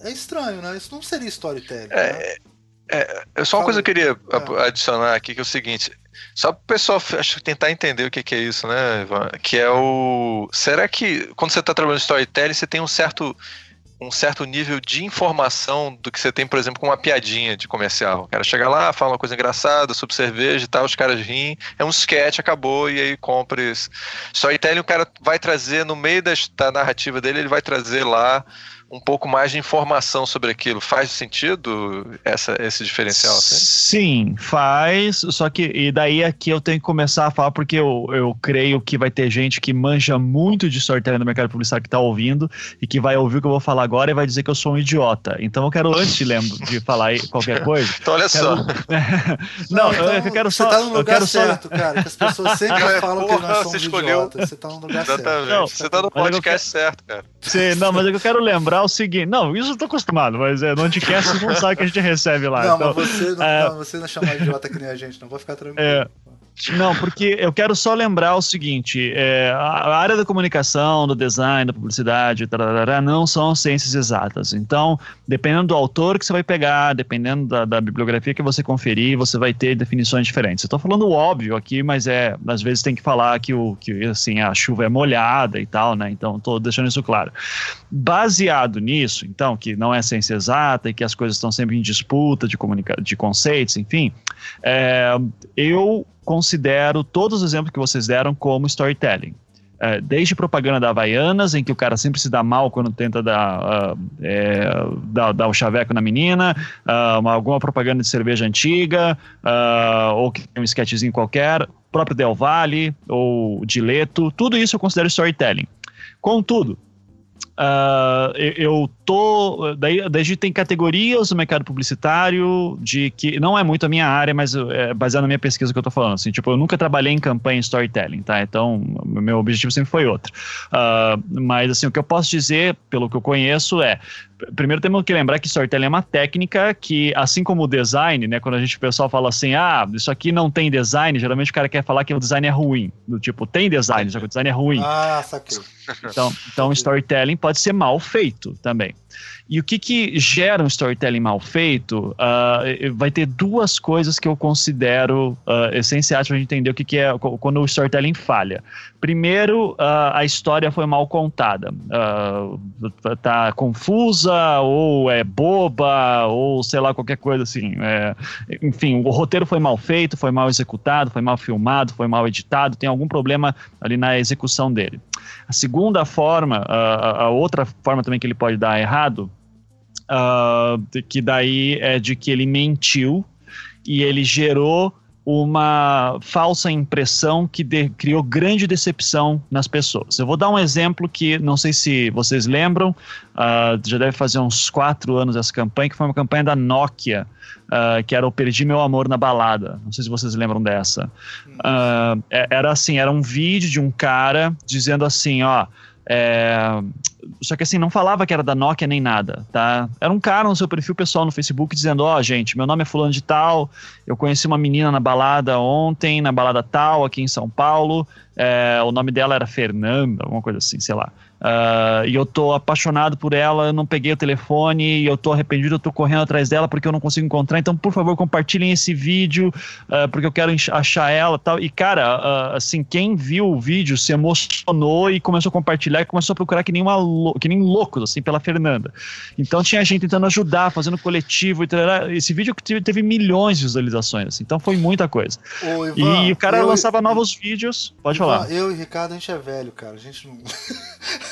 Speaker 2: é estranho, né? Isso não seria storytelling.
Speaker 4: É,
Speaker 2: né?
Speaker 4: É, é, só uma coisa que eu queria é. adicionar aqui, que é o seguinte. Só para o pessoal acho, tentar entender o que, que, é isso, né, Ivan? Que é o. Será que quando você está trabalhando storytelling, você tem um certo, um certo nível de informação do que você tem, por exemplo, com uma piadinha de comercial? O cara chega lá, fala uma coisa engraçada sobre cerveja e tal, os caras riem, é um sketch, acabou, e aí compra isso. Storytelling, o cara vai trazer, no meio da, da narrativa dele, ele vai trazer lá um pouco mais de informação sobre aquilo. Faz sentido essa, esse diferencial? Assim?
Speaker 5: Sim, faz. Só que, e daí aqui eu tenho que começar a falar, porque eu, eu creio que vai ter gente que manja muito de storytelling no mercado publicitário que está ouvindo e que vai ouvir o que eu vou falar agora e vai dizer que eu sou um idiota. Então eu quero, antes de, lembro, de falar qualquer coisa.
Speaker 4: então, olha
Speaker 5: quero...
Speaker 4: só.
Speaker 5: não, então, eu, quero só.
Speaker 2: Você tá no lugar certo,
Speaker 5: só...
Speaker 2: cara. Que as pessoas sempre é, falam porra, que nós somos idiotas. Você tá no lugar
Speaker 4: Exatamente. certo. Não, você tá no podcast quero... certo, cara.
Speaker 5: Sim, não, mas é que eu quero lembrar o seguinte. Não, isso eu tô acostumado, mas é, no Anticast não sabe que a gente recebe lá.
Speaker 2: Não,
Speaker 5: então,
Speaker 2: mas você não, é, não, você não é idiota que nem a gente, não. Vou ficar tranquilo. É,
Speaker 5: não, porque eu quero só lembrar o seguinte: é, a área da comunicação, do design, da publicidade, tarará, não são ciências exatas. Então, dependendo do autor que você vai pegar, dependendo da, da bibliografia que você conferir, você vai ter definições diferentes. Estou falando óbvio aqui, mas é às vezes tem que falar que, o, que assim, a chuva é molhada e tal, né? Então, estou deixando isso claro. Baseado nisso, então, que não é ciência exata e que as coisas estão sempre em disputa de, de conceitos, enfim, é, eu considero todos os exemplos que vocês deram como storytelling. É, desde propaganda da Havaianas, em que o cara sempre se dá mal quando tenta dar, uh, é, dar, dar, o chaveco na menina, uh, uma, alguma propaganda de cerveja antiga, uh, ou que tem um sketchzinho qualquer, próprio Del Valle, ou Dileto, tudo isso eu considero storytelling. Contudo, Uh, eu tô. Daí, daí tem categorias no mercado publicitário de que não é muito a minha área, mas é baseado na minha pesquisa que eu tô falando. Assim, tipo, eu nunca trabalhei em campanha storytelling, tá? Então, meu objetivo sempre foi outro. Uh, mas assim, o que eu posso dizer, pelo que eu conheço, é primeiro temos que lembrar que storytelling é uma técnica que, assim como o design, né, quando a gente o pessoal fala assim, ah, isso aqui não tem design, geralmente o cara quer falar que o design é ruim. Do tipo, tem design, só que o design é ruim.
Speaker 2: Ah, saquei.
Speaker 5: Então, então storytelling pode ser mal feito também. E o que, que gera um storytelling mal feito? Uh, vai ter duas coisas que eu considero uh, essenciais para a gente entender o que, que é quando o storytelling falha. Primeiro, uh, a história foi mal contada. tá confusa, ou é boba, ou sei lá, qualquer coisa assim. É, enfim, o roteiro foi mal feito, foi mal executado, foi mal filmado, foi mal editado, tem algum problema ali na execução dele. A segunda forma, a outra forma também que ele pode dar errado, uh, que daí é de que ele mentiu e ele gerou uma falsa impressão que de, criou grande decepção nas pessoas. Eu vou dar um exemplo que não sei se vocês lembram, uh, já deve fazer uns quatro anos essa campanha, que foi uma campanha da Nokia, uh, que era o Perdi Meu Amor na Balada. Não sei se vocês lembram dessa. Uh, era assim, era um vídeo de um cara dizendo assim, ó, é, só que assim, não falava que era da Nokia nem nada, tá? Era um cara no seu perfil pessoal no Facebook dizendo: Ó, oh, gente, meu nome é Fulano de Tal, eu conheci uma menina na balada ontem, na balada tal, aqui em São Paulo, é, o nome dela era Fernanda, alguma coisa assim, sei lá. Uh, e eu tô apaixonado por ela, eu não peguei o telefone, e eu tô arrependido, eu tô correndo atrás dela porque eu não consigo encontrar. Então, por favor, compartilhem esse vídeo, uh, porque eu quero achar ela tal. E, cara, uh, assim, quem viu o vídeo se emocionou e começou a compartilhar e começou a procurar que nem, uma, que nem loucos, assim, pela Fernanda. Então, tinha gente tentando ajudar, fazendo coletivo. E esse vídeo teve milhões de visualizações, assim, então foi muita coisa. Ô, Ivan, e o cara lançava eu, novos vídeos. Pode Ivan, falar.
Speaker 2: Eu e Ricardo, a gente é velho, cara. A gente não.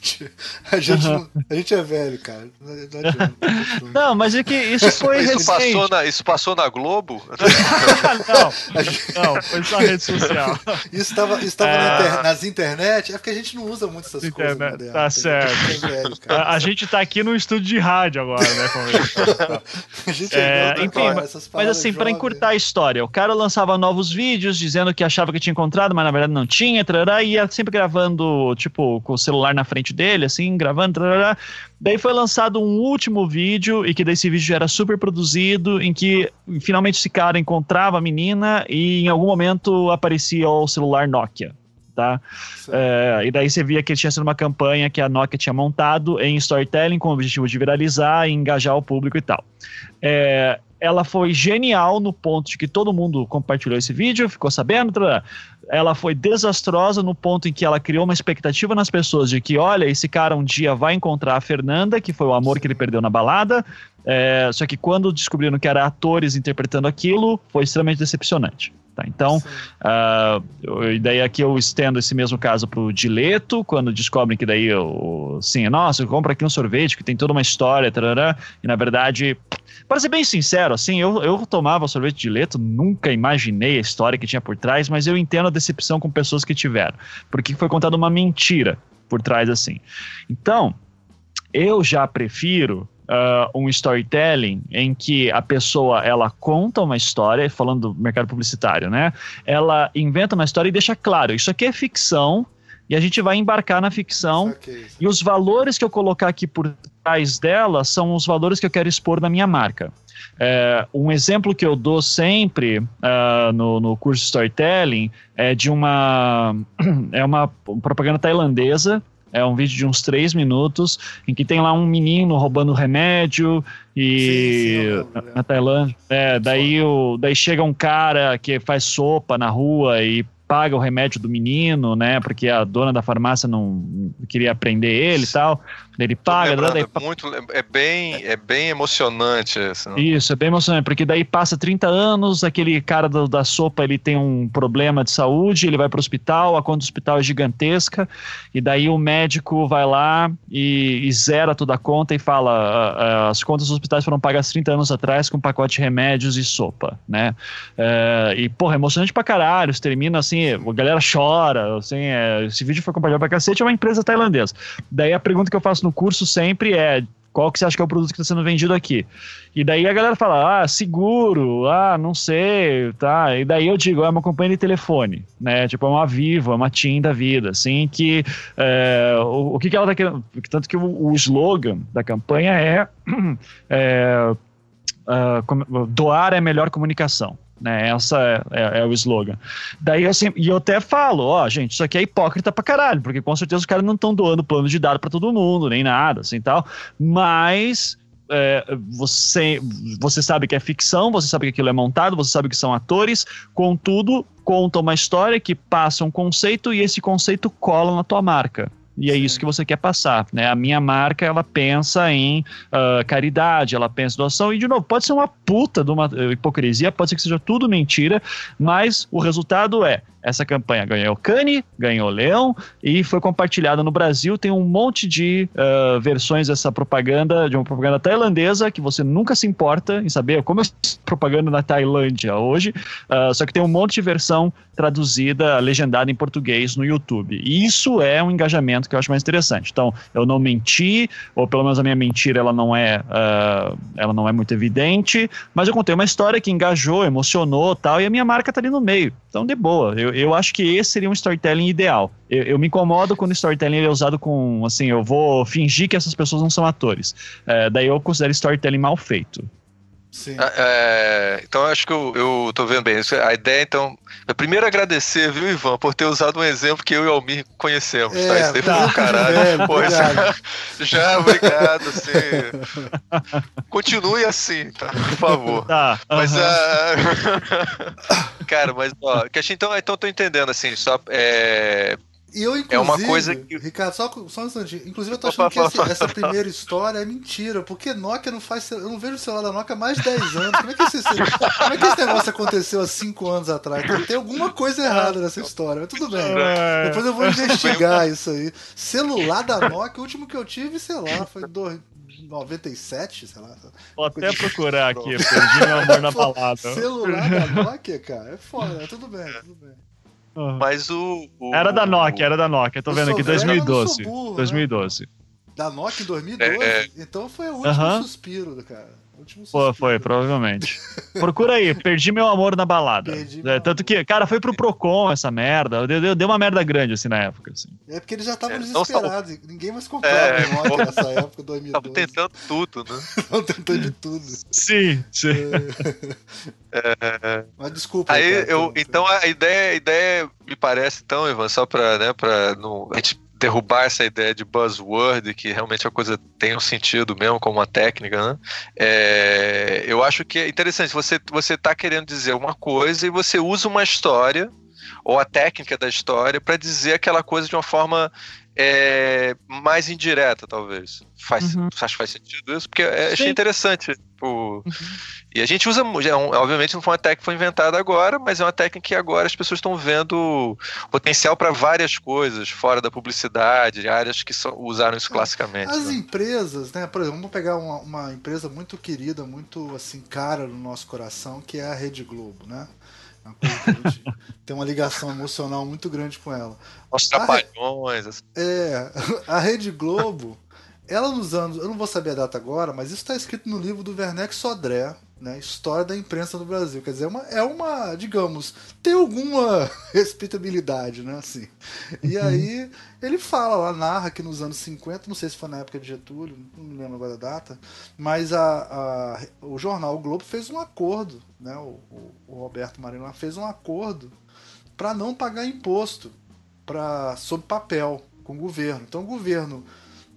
Speaker 2: gente, a gente, uhum. não, a gente é velho, cara. Não,
Speaker 5: não, não, mas é que isso foi
Speaker 4: isso Passou na, isso passou na Globo?
Speaker 5: não, gente, não, foi só rede social.
Speaker 2: Isso estava isso tava é... na inter, nas internet, é porque a gente não usa muito essas internet, coisas.
Speaker 5: Modernas, tá certo. É velho, a, a, gente tá aqui no estúdio de rádio agora, né? a gente é, é enfim, mas, mas assim, para encurtar a história, o cara lançava novos vídeos dizendo que achava que tinha encontrado, mas na verdade não tinha, trará, e ia sempre gravando, tipo, com o celular na frente dele, assim, gravando. Daí foi lançado um último vídeo, e que desse vídeo era super produzido, em que finalmente esse cara encontrava a menina e em algum momento aparecia o celular Nokia. Tá? É, e daí você via que tinha sido uma campanha que a Nokia tinha montado em storytelling com o objetivo de viralizar e engajar o público e tal. É, ela foi genial no ponto de que todo mundo compartilhou esse vídeo, ficou sabendo. Ela foi desastrosa no ponto em que ela criou uma expectativa nas pessoas de que, olha, esse cara um dia vai encontrar a Fernanda, que foi o amor que ele perdeu na balada. É, só que quando descobriram que eram atores interpretando aquilo, foi extremamente decepcionante. Tá? Então, uh, daí aqui eu estendo esse mesmo caso para o Dileto, quando descobrem que daí, eu, assim, nossa, eu compro aqui um sorvete que tem toda uma história, tarará, e na verdade, para ser bem sincero, assim, eu, eu tomava sorvete de Dileto, nunca imaginei a história que tinha por trás, mas eu entendo a decepção com pessoas que tiveram, porque foi contada uma mentira por trás, assim. Então, eu já prefiro uh, um storytelling em que a pessoa ela conta uma história, falando do mercado publicitário, né? Ela inventa uma história e deixa claro, isso aqui é ficção e a gente vai embarcar na ficção. E os valores que eu colocar aqui por trás dela são os valores que eu quero expor na minha marca. É, um exemplo que eu dou sempre uh, no, no curso Storytelling é de uma é uma propaganda tailandesa. É um vídeo de uns três minutos em que tem lá um menino roubando remédio e sim, sim, na, na Tailândia. É, daí, o, daí chega um cara que faz sopa na rua e paga o remédio do menino, né? Porque a dona da farmácia não queria prender ele e tal. Ele paga. Daí,
Speaker 4: muito, é, bem, é bem emocionante
Speaker 5: isso. Né? Isso, é bem emocionante, porque daí passa 30 anos, aquele cara do, da sopa ele tem um problema de saúde, ele vai para o hospital, a conta do hospital é gigantesca, e daí o médico vai lá e, e zera toda a conta e fala: ah, ah, as contas dos hospitais foram pagas 30 anos atrás com um pacote de remédios e sopa, né? É, e, porra, é emocionante pra caralho, termina assim, a galera chora, assim, é, esse vídeo foi compartilhado pra cacete, é uma empresa tailandesa. Daí a pergunta que eu faço no curso sempre é qual que você acha que é o produto que está sendo vendido aqui? E daí a galera fala, ah, seguro, ah, não sei, tá? E daí eu digo, é uma companhia de telefone, né? Tipo, é uma Vivo, é uma TIM da vida, assim, que é, o, o, que, que ela tá querendo... Tanto que o, o slogan da campanha é, é uh, doar é melhor comunicação. Né? Essa é, é, é, o slogan. Daí assim, e eu até falo, ó, gente, isso aqui é hipócrita pra caralho, porque com certeza os caras não estão doando plano de dados para todo mundo, nem nada, assim tal. Mas é, você, você sabe que é ficção, você sabe que aquilo é montado, você sabe que são atores, contudo, conta uma história que passa um conceito e esse conceito cola na tua marca. E é isso que você quer passar, né? A minha marca, ela pensa em uh, caridade, ela pensa em doação, e de novo, pode ser uma puta de uma uh, hipocrisia, pode ser que seja tudo mentira, mas o resultado é, essa campanha ganhou Cane, ganhou Leão e foi compartilhada no Brasil. Tem um monte de uh, versões dessa propaganda, de uma propaganda tailandesa, que você nunca se importa em saber como é propaganda na Tailândia hoje, uh, só que tem um monte de versão traduzida, legendada em português no YouTube. E isso é um engajamento que eu acho mais interessante. Então, eu não menti, ou pelo menos a minha mentira ela não é, uh, ela não é muito evidente, mas eu contei uma história que engajou, emocionou tal, e a minha marca tá ali no meio. Então, de boa. Eu, eu acho que esse seria um storytelling ideal. Eu, eu me incomodo quando o storytelling é usado com, assim, eu vou fingir que essas pessoas não são atores. É, daí eu considero storytelling mal feito.
Speaker 2: Sim.
Speaker 4: É, então eu acho que eu, eu tô vendo bem. A ideia, então. Primeiro agradecer, viu, Ivan, por ter usado um exemplo que eu e o Almir conhecemos, tá? é, tá? Isso daí tá. foi um caralho.
Speaker 2: Velho, Pô, já,
Speaker 4: já, obrigado, assim. Continue assim, tá? Por favor.
Speaker 5: Tá.
Speaker 4: Mas uh -huh. Cara, mas ó, que então, então tô entendendo, assim, só. É,
Speaker 2: e eu, inclusive, é uma coisa que... Ricardo, só, só um instantinho. Inclusive, eu tô achando que esse, essa primeira história é mentira, porque Nokia não faz. Eu não vejo o celular da Nokia há mais de 10 anos. Como é que esse, como é que esse negócio aconteceu há 5 anos atrás? Tem alguma coisa errada nessa história, mas tudo bem. É. Depois eu vou investigar isso aí. Celular da Nokia, o último que eu tive, sei lá, foi do, 97, sei lá.
Speaker 5: Vou até procurar aqui, perdi meu amor na balada.
Speaker 2: Celular da Nokia, cara, é foda, tudo bem, tudo bem.
Speaker 4: Uhum. Mas o, o,
Speaker 5: Era da Nokia, era da Nokia. Tô vendo aqui, 2012. Burro, 2012. Né?
Speaker 2: Da Nokia em 2012? É, é... Então foi o último uhum. suspiro, cara.
Speaker 5: Foi, foi, provavelmente. Procura aí, perdi meu amor na balada. É, tanto que, cara, foi pro Procon essa merda. Deu, deu uma merda grande assim na época. Assim.
Speaker 2: É porque eles já estavam é, desesperados. Então, ninguém mais comprava é, Nokia nessa época, 2012. Estavam
Speaker 4: tentando tudo, né?
Speaker 2: Estavam tentando de tudo.
Speaker 5: Sim, sim.
Speaker 4: É... é.
Speaker 2: Mas desculpa.
Speaker 4: Aí, cara, eu, então a ideia, a ideia me parece, então, Ivan, só pra, né, pra não, a gente derrubar essa ideia de buzzword, que realmente a coisa tem um sentido mesmo como uma técnica, né? É, eu acho que é interessante, você, você tá querendo dizer uma coisa e você usa uma história ou a técnica da história para dizer aquela coisa de uma forma é, mais indireta, talvez. Faz, uhum. Que faz sentido isso, porque é, achei interessante. Tipo, uhum. E a gente usa, é um, obviamente não foi uma técnica que foi inventada agora, mas é uma técnica que agora as pessoas estão vendo potencial para várias coisas, fora da publicidade, áreas que são, usaram isso classicamente.
Speaker 2: As né? empresas, né? Por exemplo, vamos pegar uma, uma empresa muito querida, muito assim, cara no nosso coração, que é a Rede Globo, né? Uma tem uma ligação emocional muito grande com ela.
Speaker 4: Os trapalhões.
Speaker 2: Assim. É, a Rede Globo, ela nos anos, eu não vou saber a data agora, mas isso está escrito no livro do Werneck Sodré, né, História da Imprensa do Brasil. Quer dizer, é uma, é uma digamos, tem alguma respeitabilidade, né? Assim. E uhum. aí ele fala lá, narra que nos anos 50, não sei se foi na época de Getúlio, não me lembro agora da data, mas a, a o jornal o Globo fez um acordo, né? O, o, o Roberto Marinho fez um acordo para não pagar imposto para sob papel com o governo. Então o governo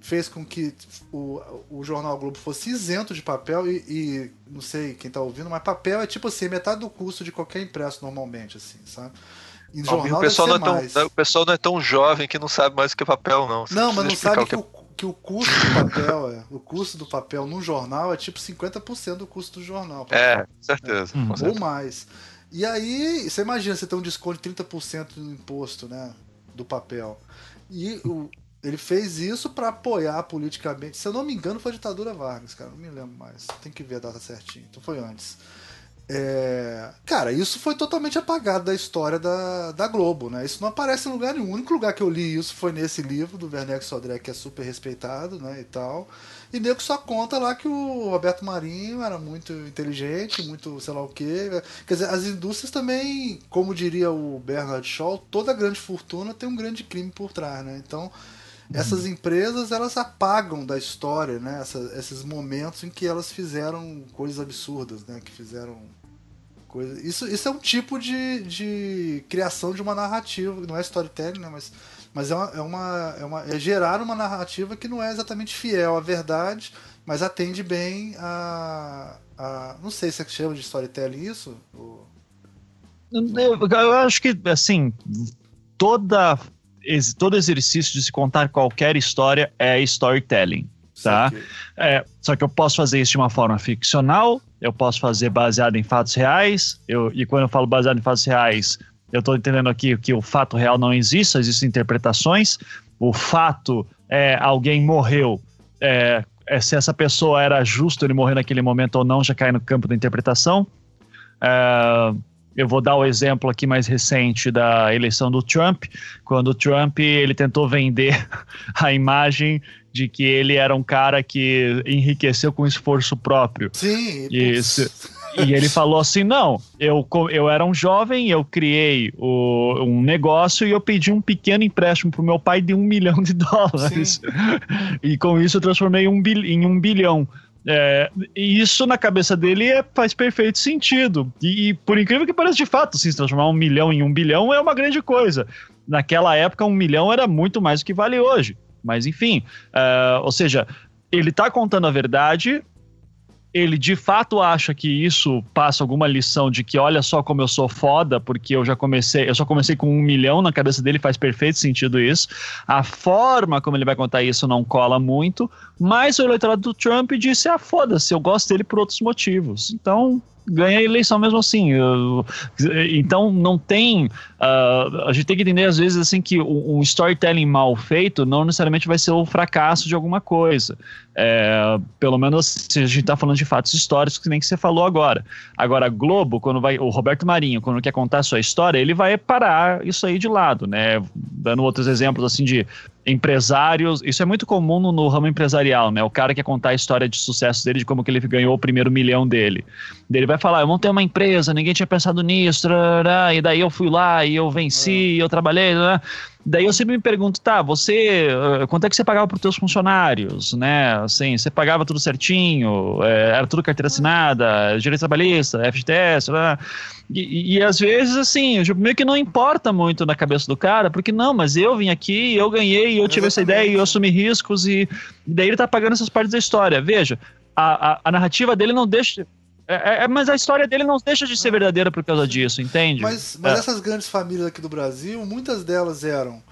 Speaker 2: fez com que o, o jornal Globo fosse isento de papel e, e não sei quem está ouvindo, mas papel é tipo assim, metade do custo de qualquer impresso normalmente, assim, sabe?
Speaker 4: E jornal o, pessoal não é tão, o pessoal não é tão jovem que não sabe mais o que é papel, não.
Speaker 2: Você não, mas não sabe que, o, que o custo do papel é. O custo do papel num jornal é tipo 50% do custo do jornal.
Speaker 4: É, certeza, é,
Speaker 2: Ou certeza. mais. E aí, você imagina você ter um desconto de 30% no imposto, né? Do papel. E o, ele fez isso para apoiar politicamente. Se eu não me engano, foi a ditadura Vargas, cara. Não me lembro mais. Tem que ver a data certinha. Então foi antes. É... Cara, isso foi totalmente apagado da história da, da Globo, né? Isso não aparece em lugar nenhum. O único lugar que eu li isso foi nesse livro do Werneck Sodré, que é super respeitado, né? E tal. E nego só conta lá que o Roberto Marinho era muito inteligente, muito sei lá o quê. Quer dizer, as indústrias também, como diria o Bernard Shaw, toda grande fortuna tem um grande crime por trás, né? Então essas empresas elas apagam da história, né? Essa, esses momentos em que elas fizeram coisas absurdas, né? Que fizeram coisas. Isso, isso é um tipo de, de criação de uma narrativa, não é storytelling, né? Mas, mas é, uma, é, uma, é, uma, é gerar uma narrativa que não é exatamente fiel à verdade, mas atende bem a, a não sei se é que chama de storytelling isso. Ou...
Speaker 5: Eu, eu acho que assim toda todo exercício de se contar qualquer história é storytelling, tá? É, só que eu posso fazer isso de uma forma ficcional, eu posso fazer baseado em fatos reais, eu, e quando eu falo baseado em fatos reais, eu estou entendendo aqui que o fato real não existe, existem interpretações. O fato é alguém morreu, é, é, se essa pessoa era justo ele morrer naquele momento ou não, já cai no campo da interpretação. É, eu vou dar o exemplo aqui mais recente da eleição do Trump, quando o Trump ele tentou vender a imagem de que ele era um cara que enriqueceu com esforço próprio.
Speaker 2: Sim.
Speaker 5: Isso. E ele falou assim: não, eu, eu era um jovem, eu criei o, um negócio e eu pedi um pequeno empréstimo para o meu pai de um milhão de dólares. Sim. E com isso eu transformei um em um bilhão. É, e isso na cabeça dele é, faz perfeito sentido. E, e, por incrível que pareça, de fato, se transformar um milhão em um bilhão é uma grande coisa. Naquela época, um milhão era muito mais do que vale hoje. Mas enfim, uh, ou seja, ele está contando a verdade, ele de fato acha que isso passa alguma lição de que olha só como eu sou foda, porque eu já comecei, eu só comecei com um milhão na cabeça dele, faz perfeito sentido isso. A forma como ele vai contar isso não cola muito, mas o eleitorado do Trump disse: ah, foda-se, eu gosto dele por outros motivos. Então, ganha a eleição mesmo assim. Então não tem. Uh, a gente tem que entender às vezes assim que um storytelling mal feito não necessariamente vai ser o fracasso de alguma coisa. É, pelo menos se a gente está falando de fatos históricos, que nem que você falou agora. Agora, Globo, quando vai. O Roberto Marinho, quando quer contar a sua história, ele vai parar isso aí de lado, né? Dando outros exemplos assim de empresários. Isso é muito comum no, no, ramo empresarial, né? O cara quer contar a história de sucesso dele, de como que ele ganhou o primeiro milhão dele. Ele vai falar, eu montei uma empresa, ninguém tinha pensado nisso, e daí eu fui lá e eu venci, é. eu trabalhei, Daí eu sempre me pergunto, tá, você, eh, quanto é que você pagava para os teus funcionários, né? Assim, você pagava tudo certinho, é, era tudo carteira assinada, direito trabalhista, FGTS, né? E, e, às vezes, assim, meio que não importa muito na cabeça do cara, porque não, mas eu vim aqui, eu ganhei, eu tive Exatamente. essa ideia, eu assumi riscos, e, e daí ele tá pagando essas partes da história. Veja, a, a, a narrativa dele não deixa. É, é, é, mas a história dele não deixa de ser verdadeira por causa disso, entende?
Speaker 2: Mas, mas é. essas grandes famílias aqui do Brasil, muitas delas eram.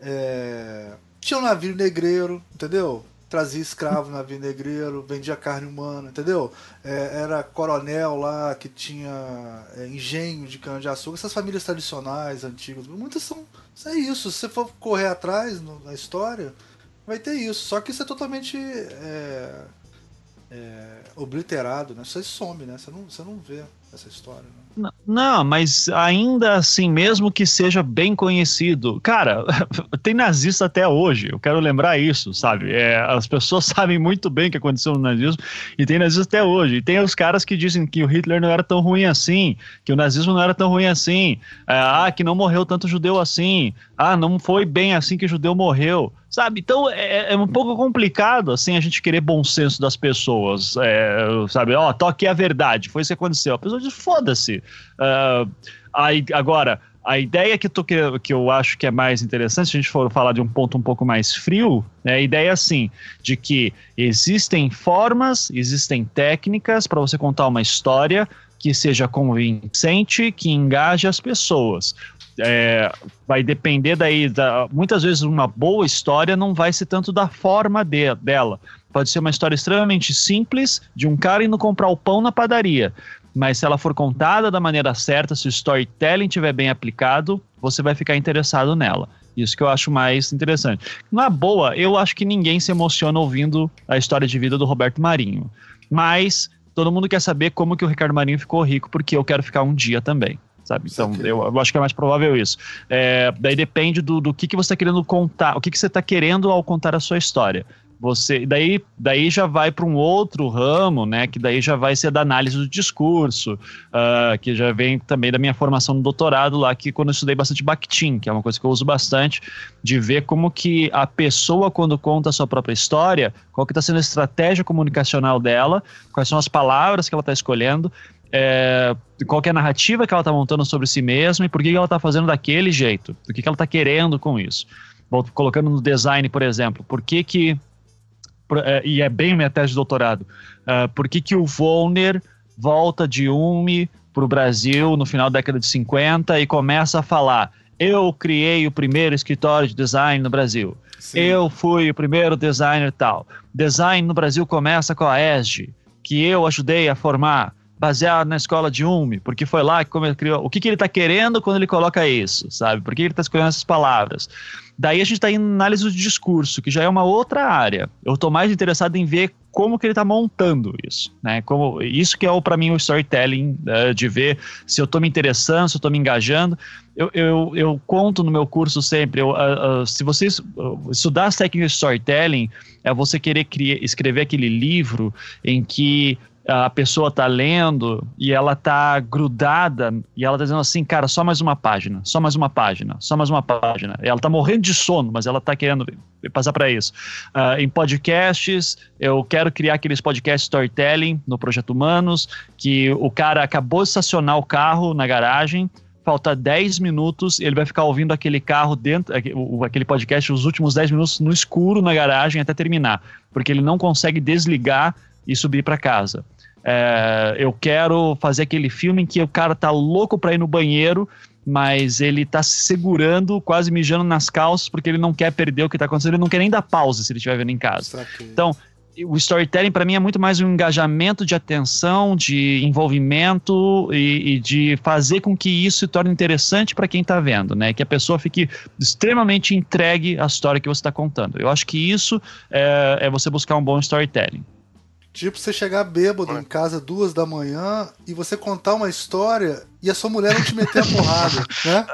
Speaker 2: É, tinha um navio negreiro, entendeu? Trazia escravo no navio negreiro, vendia carne humana, entendeu? É, era coronel lá que tinha é, engenho de cana-de-açúcar. Essas famílias tradicionais, antigas, muitas são. É isso. Se você for correr atrás no, na história, vai ter isso. Só que isso é totalmente é, obliterado, né? Você some, né? Você não, você não vê essa história. Né?
Speaker 5: Não, mas ainda assim, mesmo que seja bem conhecido, cara, tem nazista até hoje. Eu quero lembrar isso, sabe? É, as pessoas sabem muito bem o que aconteceu no nazismo e tem nazista até hoje. E tem os caras que dizem que o Hitler não era tão ruim assim, que o nazismo não era tão ruim assim, é, ah, que não morreu tanto judeu assim, ah, não foi bem assim que judeu morreu sabe? Então é, é, um pouco complicado assim a gente querer bom senso das pessoas, é, sabe? Ó, oh, toque a verdade, foi isso que aconteceu. A pessoa diz, foda-se. Uh, agora, a ideia que, tô, que, que eu acho que é mais interessante, se a gente for falar de um ponto um pouco mais frio, é a ideia assim, de que existem formas, existem técnicas para você contar uma história que seja convincente, que engaje as pessoas é, vai depender daí. Da, muitas vezes uma boa história não vai ser tanto da forma de, dela. Pode ser uma história extremamente simples de um cara indo comprar o pão na padaria. Mas se ela for contada da maneira certa, se o storytelling estiver bem aplicado, você vai ficar interessado nela. Isso que eu acho mais interessante. Na boa, eu acho que ninguém se emociona ouvindo a história de vida do Roberto Marinho. Mas todo mundo quer saber como que o Ricardo Marinho ficou rico, porque eu quero ficar um dia também sabe? Então, eu, eu, acho que é mais provável isso. É, daí depende do, do que, que você está querendo contar, o que, que você está querendo ao contar a sua história. Você, daí, daí já vai para um outro ramo, né? Que daí já vai ser da análise do discurso, uh, que já vem também da minha formação no doutorado lá, que quando eu estudei bastante Bakhtin, que é uma coisa que eu uso bastante, de ver como que a pessoa, quando conta a sua própria história, qual que está sendo a estratégia comunicacional dela, quais são as palavras que ela está escolhendo, é, qual é a narrativa que ela está montando sobre si mesma e por que ela está fazendo daquele jeito, o que, que ela está querendo com isso. Bom, colocando no design, por exemplo, por que que, e é bem minha tese de doutorado, uh, por que que o Volner volta de UME para o Brasil no final da década de 50 e começa a falar eu criei o primeiro escritório de design no Brasil. Sim. Eu fui o primeiro designer tal. Design no Brasil começa com a ESG, que eu ajudei a formar baseado na escola de Ume, porque foi lá que ele criou. O que, que ele está querendo quando ele coloca isso, sabe? Por que ele está escolhendo essas palavras? Daí a gente está em análise do discurso, que já é uma outra área. Eu estou mais interessado em ver como que ele está montando isso, né? Como isso que é para mim o storytelling uh, de ver se eu estou me interessando, se eu estou me engajando. Eu, eu, eu, conto no meu curso sempre, eu, uh, uh, se você estudar as técnicas de storytelling, é você querer criar, escrever aquele livro em que a pessoa tá lendo e ela tá grudada e ela tá dizendo assim, cara, só mais uma página, só mais uma página, só mais uma página. Ela tá morrendo de sono, mas ela tá querendo passar para isso. Uh, em podcasts, eu quero criar aqueles podcasts storytelling no Projeto Humanos, que o cara acabou de estacionar o carro na garagem, falta 10 minutos, ele vai ficar ouvindo aquele carro dentro, aquele podcast, os últimos 10 minutos no escuro na garagem até terminar, porque ele não consegue desligar e subir para casa. É, eu quero fazer aquele filme em que o cara tá louco para ir no banheiro, mas ele tá se segurando, quase mijando nas calças, porque ele não quer perder o que tá acontecendo, ele não quer nem dar pausa se ele estiver vendo em casa. Então, o storytelling para mim é muito mais um engajamento de atenção, de envolvimento e, e de fazer com que isso se torne interessante para quem está vendo, né? Que a pessoa fique extremamente entregue à história que você está contando. Eu acho que isso é, é você buscar um bom storytelling.
Speaker 2: Tipo, você chegar bêbado em casa duas da manhã e você contar uma história e a sua mulher não te meter a porrada, né?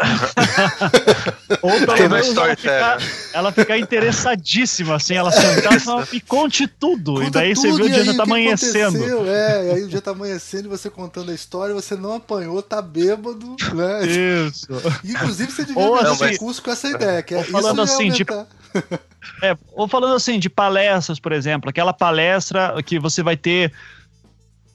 Speaker 5: Ou pelo menos ela ficar, ela ficar interessadíssima, assim, ela sentar e conte tudo. Conta e daí tudo, você vê o dia já tá amanhecendo.
Speaker 2: É, e aí o dia tá amanhecendo e você contando a história, você não apanhou, tá bêbado, né?
Speaker 5: Isso.
Speaker 2: Inclusive, você devia fazer assim, curso com essa ideia, que é
Speaker 5: falando
Speaker 2: isso
Speaker 5: assim, tipo, é, ou falando assim, de palestras, por exemplo, aquela palestra que você vai ter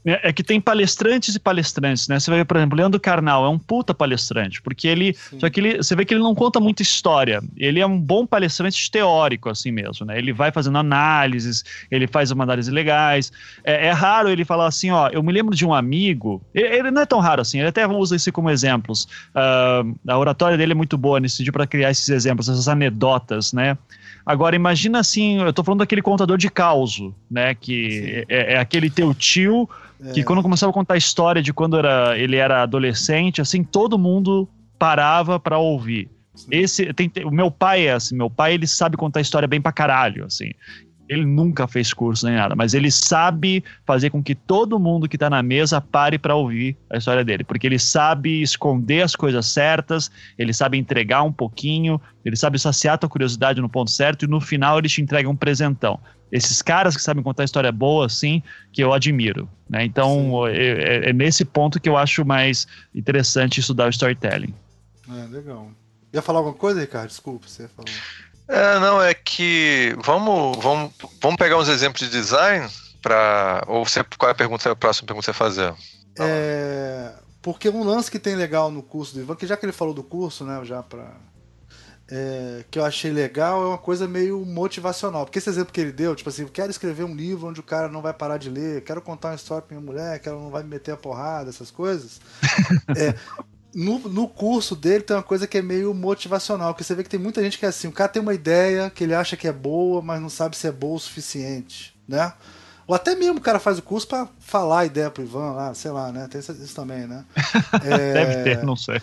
Speaker 5: é, é que tem palestrantes e palestrantes, né? Você vai ver, por exemplo, Leandro Carnal é um puta palestrante, porque ele. Sim. Só que ele, você vê que ele não conta muita história. Ele é um bom palestrante teórico, assim mesmo, né? Ele vai fazendo análises, ele faz uma análise legais. É, é, raro ele falar assim, ó, eu me lembro de um amigo. Ele, ele não é tão raro assim, ele até usa isso como exemplos. Uh, a oratória dele é muito boa nesse sentido para criar esses exemplos, essas anedotas, né? Agora, imagina assim, eu tô falando daquele contador de caos, né? Que é, é, aquele teu tio que é. quando começava a contar a história de quando era, ele era adolescente, assim, todo mundo parava para ouvir. Esse tem, o meu pai é assim, meu pai ele sabe contar história bem pra caralho, assim. Ele nunca fez curso nem nada, mas ele sabe fazer com que todo mundo que está na mesa pare para ouvir a história dele, porque ele sabe esconder as coisas certas, ele sabe entregar um pouquinho, ele sabe saciar a tua curiosidade no ponto certo e no final ele te entrega um presentão. Esses caras que sabem contar história boa, assim, que eu admiro. Né? Então, é, é, é, nesse ponto que eu acho mais interessante estudar o storytelling.
Speaker 2: É, legal. Ia falar alguma coisa, Ricardo? Desculpa, você falou.
Speaker 4: É, não, é que vamos, vamos, vamos pegar uns exemplos de design para ou você, qual é a pergunta, a próxima pergunta que você fazer?
Speaker 2: É, porque um lance que tem legal no curso do Ivan, que já que ele falou do curso, né, já para é, que eu achei legal é uma coisa meio motivacional. Porque esse exemplo que ele deu, tipo assim, eu quero escrever um livro onde o cara não vai parar de ler, quero contar uma história pra minha mulher, que ela não vai me meter a porrada, essas coisas. é, no, no curso dele tem uma coisa que é meio motivacional, que você vê que tem muita gente que é assim, o cara tem uma ideia que ele acha que é boa, mas não sabe se é boa o suficiente, né? Ou até mesmo o cara faz o curso para falar a ideia pro Ivan lá, sei lá, né? Tem isso também, né?
Speaker 5: É... Deve ter, não sei.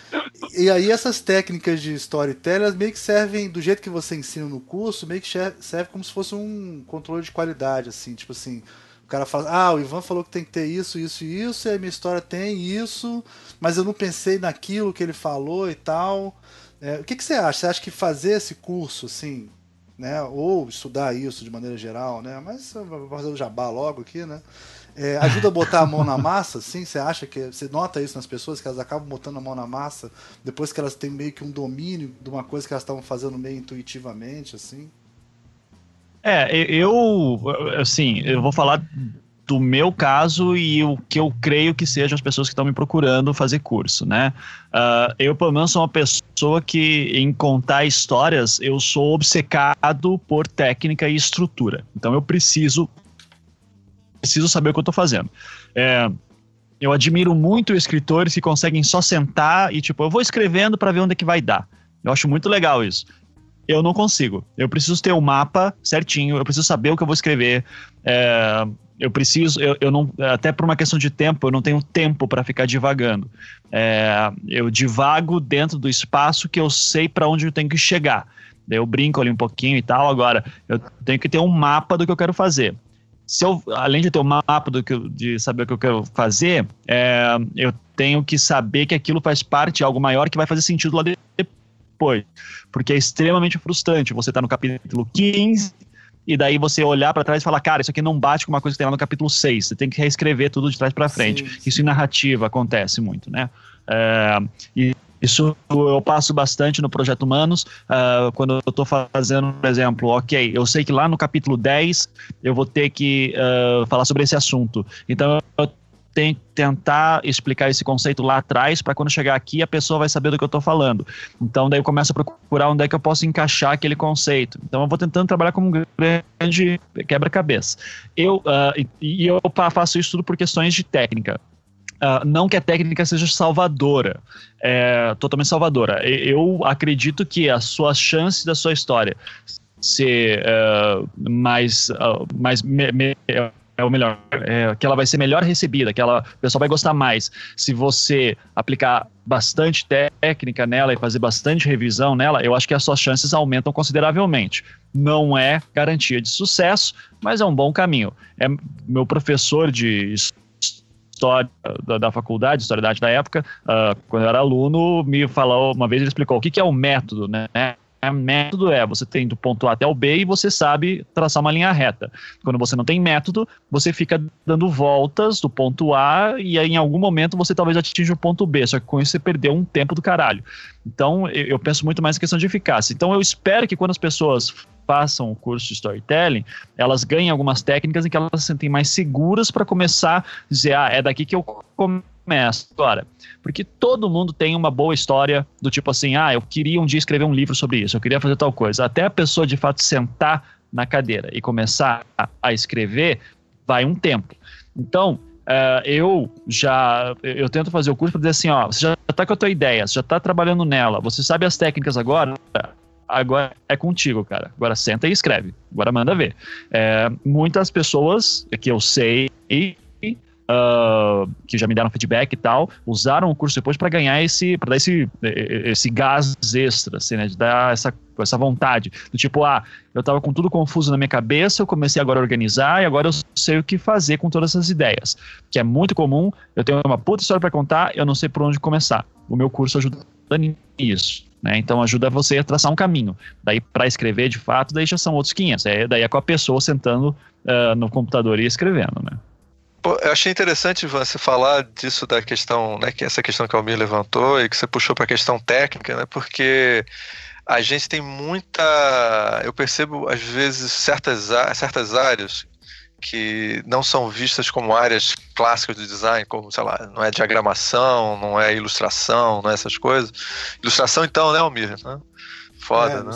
Speaker 2: E aí essas técnicas de storytelling meio que servem, do jeito que você ensina no curso, meio que serve como se fosse um controle de qualidade, assim, tipo assim, o cara fala, ah, o Ivan falou que tem que ter isso, isso e isso, e a minha história tem isso, mas eu não pensei naquilo que ele falou e tal. É, o que, que você acha? Você acha que fazer esse curso, assim, né, ou estudar isso de maneira geral, né, mas vou fazer o jabá logo aqui, né, é, ajuda a botar a mão na massa, sim? Você acha que. Você nota isso nas pessoas, que elas acabam botando a mão na massa depois que elas têm meio que um domínio de uma coisa que elas estavam fazendo meio intuitivamente, assim?
Speaker 5: É, eu, assim, eu vou falar do meu caso e o que eu creio que sejam as pessoas que estão me procurando fazer curso, né? Uh, eu, pelo menos, sou uma pessoa que, em contar histórias, eu sou obcecado por técnica e estrutura. Então, eu preciso preciso saber o que eu estou fazendo. É, eu admiro muito escritores que conseguem só sentar e, tipo, eu vou escrevendo para ver onde é que vai dar. Eu acho muito legal isso eu não consigo. Eu preciso ter o um mapa certinho, eu preciso saber o que eu vou escrever. É, eu preciso, eu, eu não, até por uma questão de tempo, eu não tenho tempo para ficar divagando. É, eu divago dentro do espaço que eu sei para onde eu tenho que chegar. Daí eu brinco ali um pouquinho e tal. Agora, eu tenho que ter um mapa do que eu quero fazer. Se eu, além de ter um mapa do que de saber o que eu quero fazer, é, eu tenho que saber que aquilo faz parte de algo maior que vai fazer sentido lá depois. Porque é extremamente frustrante. Você está no capítulo 15 e daí você olhar para trás e falar, cara, isso aqui não bate com uma coisa que tem lá no capítulo 6. Você tem que reescrever tudo de trás para frente. Sim, sim. Isso em narrativa acontece muito, né? É, e isso eu passo bastante no Projeto Humanos, uh, quando eu estou fazendo, por exemplo, ok, eu sei que lá no capítulo 10 eu vou ter que uh, falar sobre esse assunto. Então eu que tentar explicar esse conceito lá atrás para quando chegar aqui a pessoa vai saber do que eu estou falando. Então daí eu começo a procurar onde é que eu posso encaixar aquele conceito. Então eu vou tentando trabalhar como um grande quebra-cabeça. Eu uh, e eu faço isso tudo por questões de técnica. Uh, não que a técnica seja salvadora, é totalmente salvadora. Eu acredito que as suas chances da sua história ser uh, mais, uh, mais me, me, é o melhor, é, que ela vai ser melhor recebida, que ela, o pessoal vai gostar mais. Se você aplicar bastante técnica nela e fazer bastante revisão nela, eu acho que as suas chances aumentam consideravelmente. Não é garantia de sucesso, mas é um bom caminho. É meu professor de história da, da, faculdade, história da arte da época, uh, quando eu era aluno, me falou, uma vez ele explicou o que, que é o método, né? Método é você tem do ponto A até o B e você sabe traçar uma linha reta. Quando você não tem método, você fica dando voltas do ponto A e aí em algum momento você talvez atinja o ponto B, só que com isso você perdeu um tempo do caralho. Então eu, eu penso muito mais em questão de eficácia. Então eu espero que quando as pessoas façam o curso de storytelling, elas ganhem algumas técnicas em que elas se sentem mais seguras para começar a dizer, ah, é daqui que eu começo agora. Porque todo mundo tem uma boa história do tipo assim, ah, eu queria um dia escrever um livro sobre isso, eu queria fazer tal coisa. Até a pessoa de fato sentar na cadeira e começar a, a escrever, vai um tempo. Então, Uh, eu já eu tento fazer o curso para dizer assim, ó, você já está com a tua ideia, você já está trabalhando nela, você sabe as técnicas agora, agora é contigo, cara. Agora senta e escreve. Agora manda ver. É, muitas pessoas que eu sei Uh, que já me deram feedback e tal, usaram o curso depois para ganhar esse, para dar esse, esse gás extra, assim, né, de dar essa, essa vontade, do tipo, ah, eu tava com tudo confuso na minha cabeça, eu comecei agora a organizar e agora eu sei o que fazer com todas essas ideias, que é muito comum, eu tenho uma puta história para contar, eu não sei por onde começar. O meu curso ajuda nisso. Né? Então ajuda você a traçar um caminho. Daí para escrever de fato, daí já são outros 500. É, daí é com a pessoa sentando uh, no computador e escrevendo, né?
Speaker 4: Eu achei interessante você falar disso da questão, né, que essa questão que o Almir levantou e que você puxou para a questão técnica, né? Porque a gente tem muita, eu percebo às vezes certas certas áreas que não são vistas como áreas clássicas do design, como, sei lá, não é diagramação, não é ilustração, não é essas coisas. Ilustração, então, né, Almir? Né? Foda, é, né?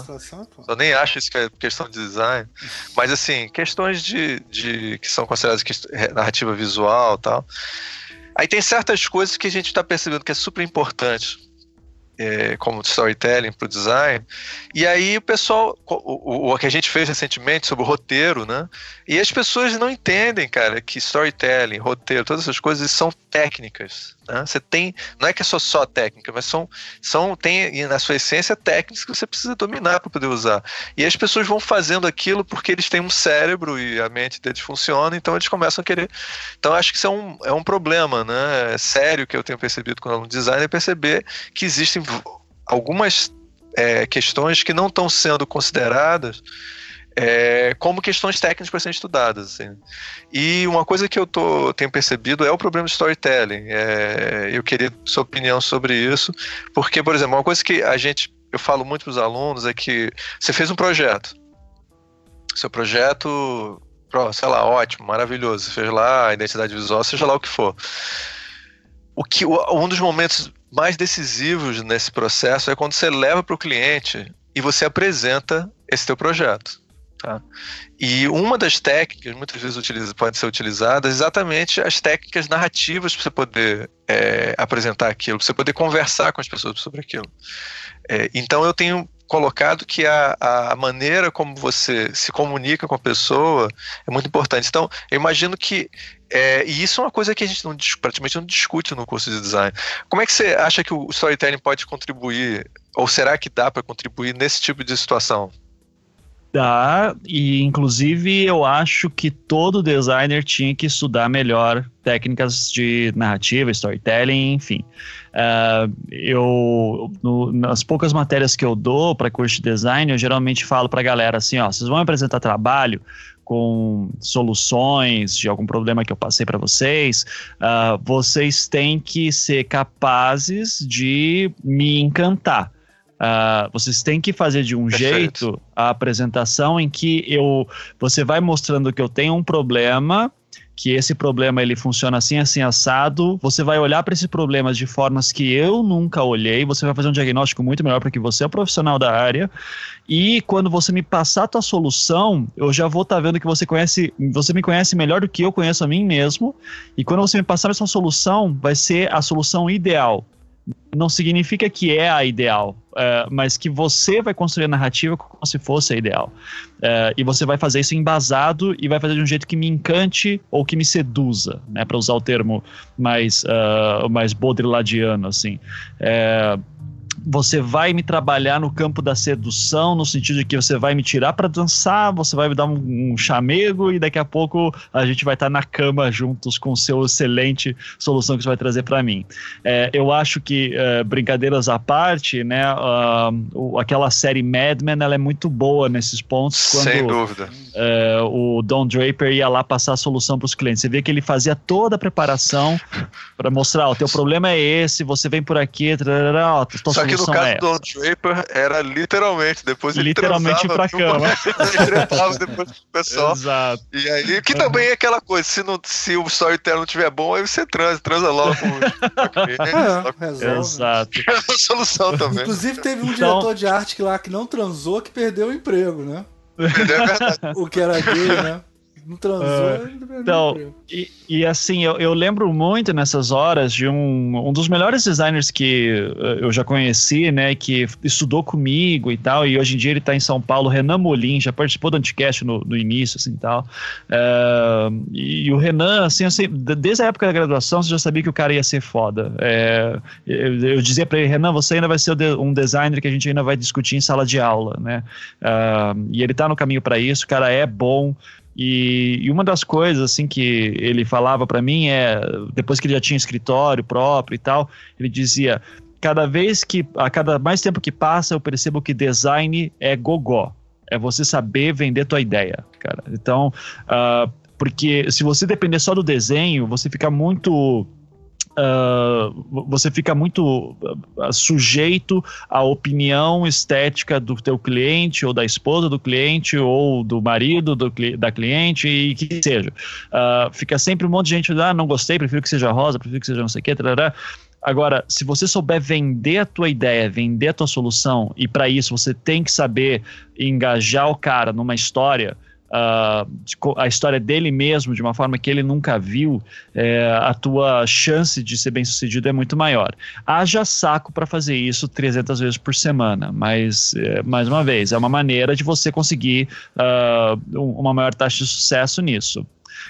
Speaker 4: Eu nem acho isso que é questão de design. Mas, assim, questões de, de que são consideradas narrativa visual e tal. Aí tem certas coisas que a gente está percebendo que é super importante é, como storytelling para o design. E aí o pessoal, o, o, o, que a gente fez recentemente sobre o roteiro, né? E as pessoas não entendem, cara, que storytelling, roteiro, todas essas coisas são técnicas. Né? Você tem, não é que é só, só técnica, mas são, são tem na sua essência técnicas que você precisa dominar para poder usar. E as pessoas vão fazendo aquilo porque eles têm um cérebro e a mente deles funciona, então eles começam a querer. Então acho que isso é um, é um problema, né? É sério que eu tenho percebido quando um designer é perceber que existem algumas é, questões que não estão sendo consideradas é, como questões técnicas para serem estudadas. Assim. E uma coisa que eu tô, tenho percebido é o problema de storytelling. É, eu queria sua opinião sobre isso, porque, por exemplo, uma coisa que a gente, eu falo muito para os alunos é que você fez um projeto. Seu projeto, sei lá, ótimo, maravilhoso. Você fez lá a identidade visual, seja lá o que for. O que, um dos momentos mais decisivos nesse processo é quando você leva para o cliente e você apresenta esse teu projeto. Tá? E uma das técnicas, muitas vezes utiliza, podem ser utilizadas, exatamente as técnicas narrativas para você poder é, apresentar aquilo, para você poder conversar com as pessoas sobre aquilo. É, então eu tenho colocado que a, a maneira como você se comunica com a pessoa é muito importante. Então, eu imagino que. É, e isso é uma coisa que a gente não, praticamente não discute no curso de design. Como é que você acha que o storytelling pode contribuir, ou será que dá para contribuir nesse tipo de situação?
Speaker 5: Dá, e inclusive eu acho que todo designer tinha que estudar melhor técnicas de narrativa, storytelling, enfim. Uh, eu, no, nas poucas matérias que eu dou para curso de design, eu geralmente falo para a galera assim: ó, vocês vão apresentar trabalho com soluções de algum problema que eu passei para vocês, uh, vocês têm que ser capazes de me encantar. Uh, vocês têm que fazer de um Perfeito. jeito a apresentação em que eu você vai mostrando que eu tenho um problema que esse problema ele funciona assim, assim, assado. Você vai olhar para esses problemas de formas que eu nunca olhei. Você vai fazer um diagnóstico muito melhor porque você é um profissional da área. E quando você me passar a tua solução, eu já vou estar tá vendo que você conhece, você me conhece melhor do que eu conheço a mim mesmo. E quando você me passar essa solução, vai ser a solução ideal não significa que é a ideal, uh, mas que você vai construir a narrativa como se fosse a ideal. Uh, e você vai fazer isso embasado e vai fazer de um jeito que me encante ou que me seduza, né, para usar o termo mais, uh, mais baudrillardiano, assim. Uh, você vai me trabalhar no campo da sedução, no sentido de que você vai me tirar para dançar, você vai me dar um, um, chamego e daqui a pouco a gente vai estar tá na cama juntos com seu excelente solução que você vai trazer para mim. É, eu acho que, é, brincadeiras à parte, né, uh, aquela série Mad Men ela é muito boa nesses pontos.
Speaker 4: Quando, Sem dúvida.
Speaker 5: É, o Don Draper ia lá passar a solução para os clientes. Você vê que ele fazia toda a preparação para mostrar: o teu problema é esse, você vem por aqui, trará, ó,
Speaker 4: Só que no caso é do Don Draper era literalmente, depois ele
Speaker 5: literalmente
Speaker 4: para
Speaker 5: cama.
Speaker 4: ele depois pro pessoal.
Speaker 5: Exato.
Speaker 4: E aí, que também é aquela coisa, se, não, se o storytelling não tiver bom, aí você transa, transa logo com
Speaker 2: é, resolve.
Speaker 5: Exato.
Speaker 4: É uma solução também.
Speaker 2: Inclusive teve um então... diretor de arte lá que não transou, que perdeu o emprego, né? Perdeu o que era gay, né? Não transou, uh,
Speaker 5: então, e, e, assim, eu, eu, lembro muito nessas horas de um, um dos melhores designers que eh, eu já conheci, né, que estudou comigo e tal, e hoje em dia ele está em São Paulo, Renan Molim, já participou do Anticast no, no início, assim, tal. Uh, e o Renan, assim, assim, desde a época da graduação, você já sabia que o cara ia ser foda. É, eu, eu, dizia para ele, Renan, você ainda vai ser um designer que a gente ainda vai discutir em sala de aula, né? Uh, e ele está no caminho para isso, o cara é bom, e, e, uma das coisas assim que ele falava para mim é, depois que ele já tinha escritório próprio e tal, ele dizia: cada vez que, a cada mais tempo que passa, eu percebo que design é gogó. É você saber vender tua ideia, cara. Então, uh, porque se você depender só do desenho, você fica muito uh, você fica muito uh, sujeito à opinião estética do teu cliente, ou da esposa do cliente, ou do marido do, da cliente, e que seja. Uh, fica sempre um monte de gente, ah, não gostei, prefiro que seja rosa, prefiro que seja não sei o que. Agora, se você souber vender a tua ideia, vender a tua solução, e para isso você tem que saber engajar o cara numa história, uh, a história dele mesmo de uma forma que ele nunca viu, é, a tua chance de ser bem sucedido é muito maior. Haja saco para fazer isso 300 vezes por semana, mas, é, mais uma vez, é uma maneira de você conseguir uh, uma maior taxa de sucesso nisso.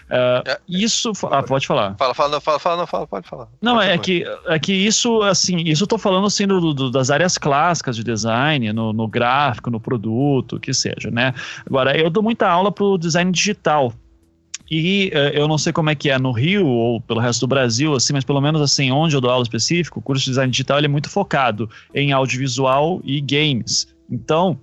Speaker 5: Uh, isso. Ah, pode falar.
Speaker 4: Fala, fala, não, fala, fala, não, fala, pode falar.
Speaker 5: Não,
Speaker 4: pode
Speaker 5: é que, é que isso, assim, isso eu tô falando assim do, do, das áreas clássicas de design, no, no gráfico, no produto, que seja, né? Agora, eu dou muita aula pro design digital. E uh, eu não sei como é que é no Rio ou pelo resto do Brasil, assim, mas pelo menos assim, onde eu dou aula específico, o curso de design digital ele é muito focado em audiovisual e games. Então,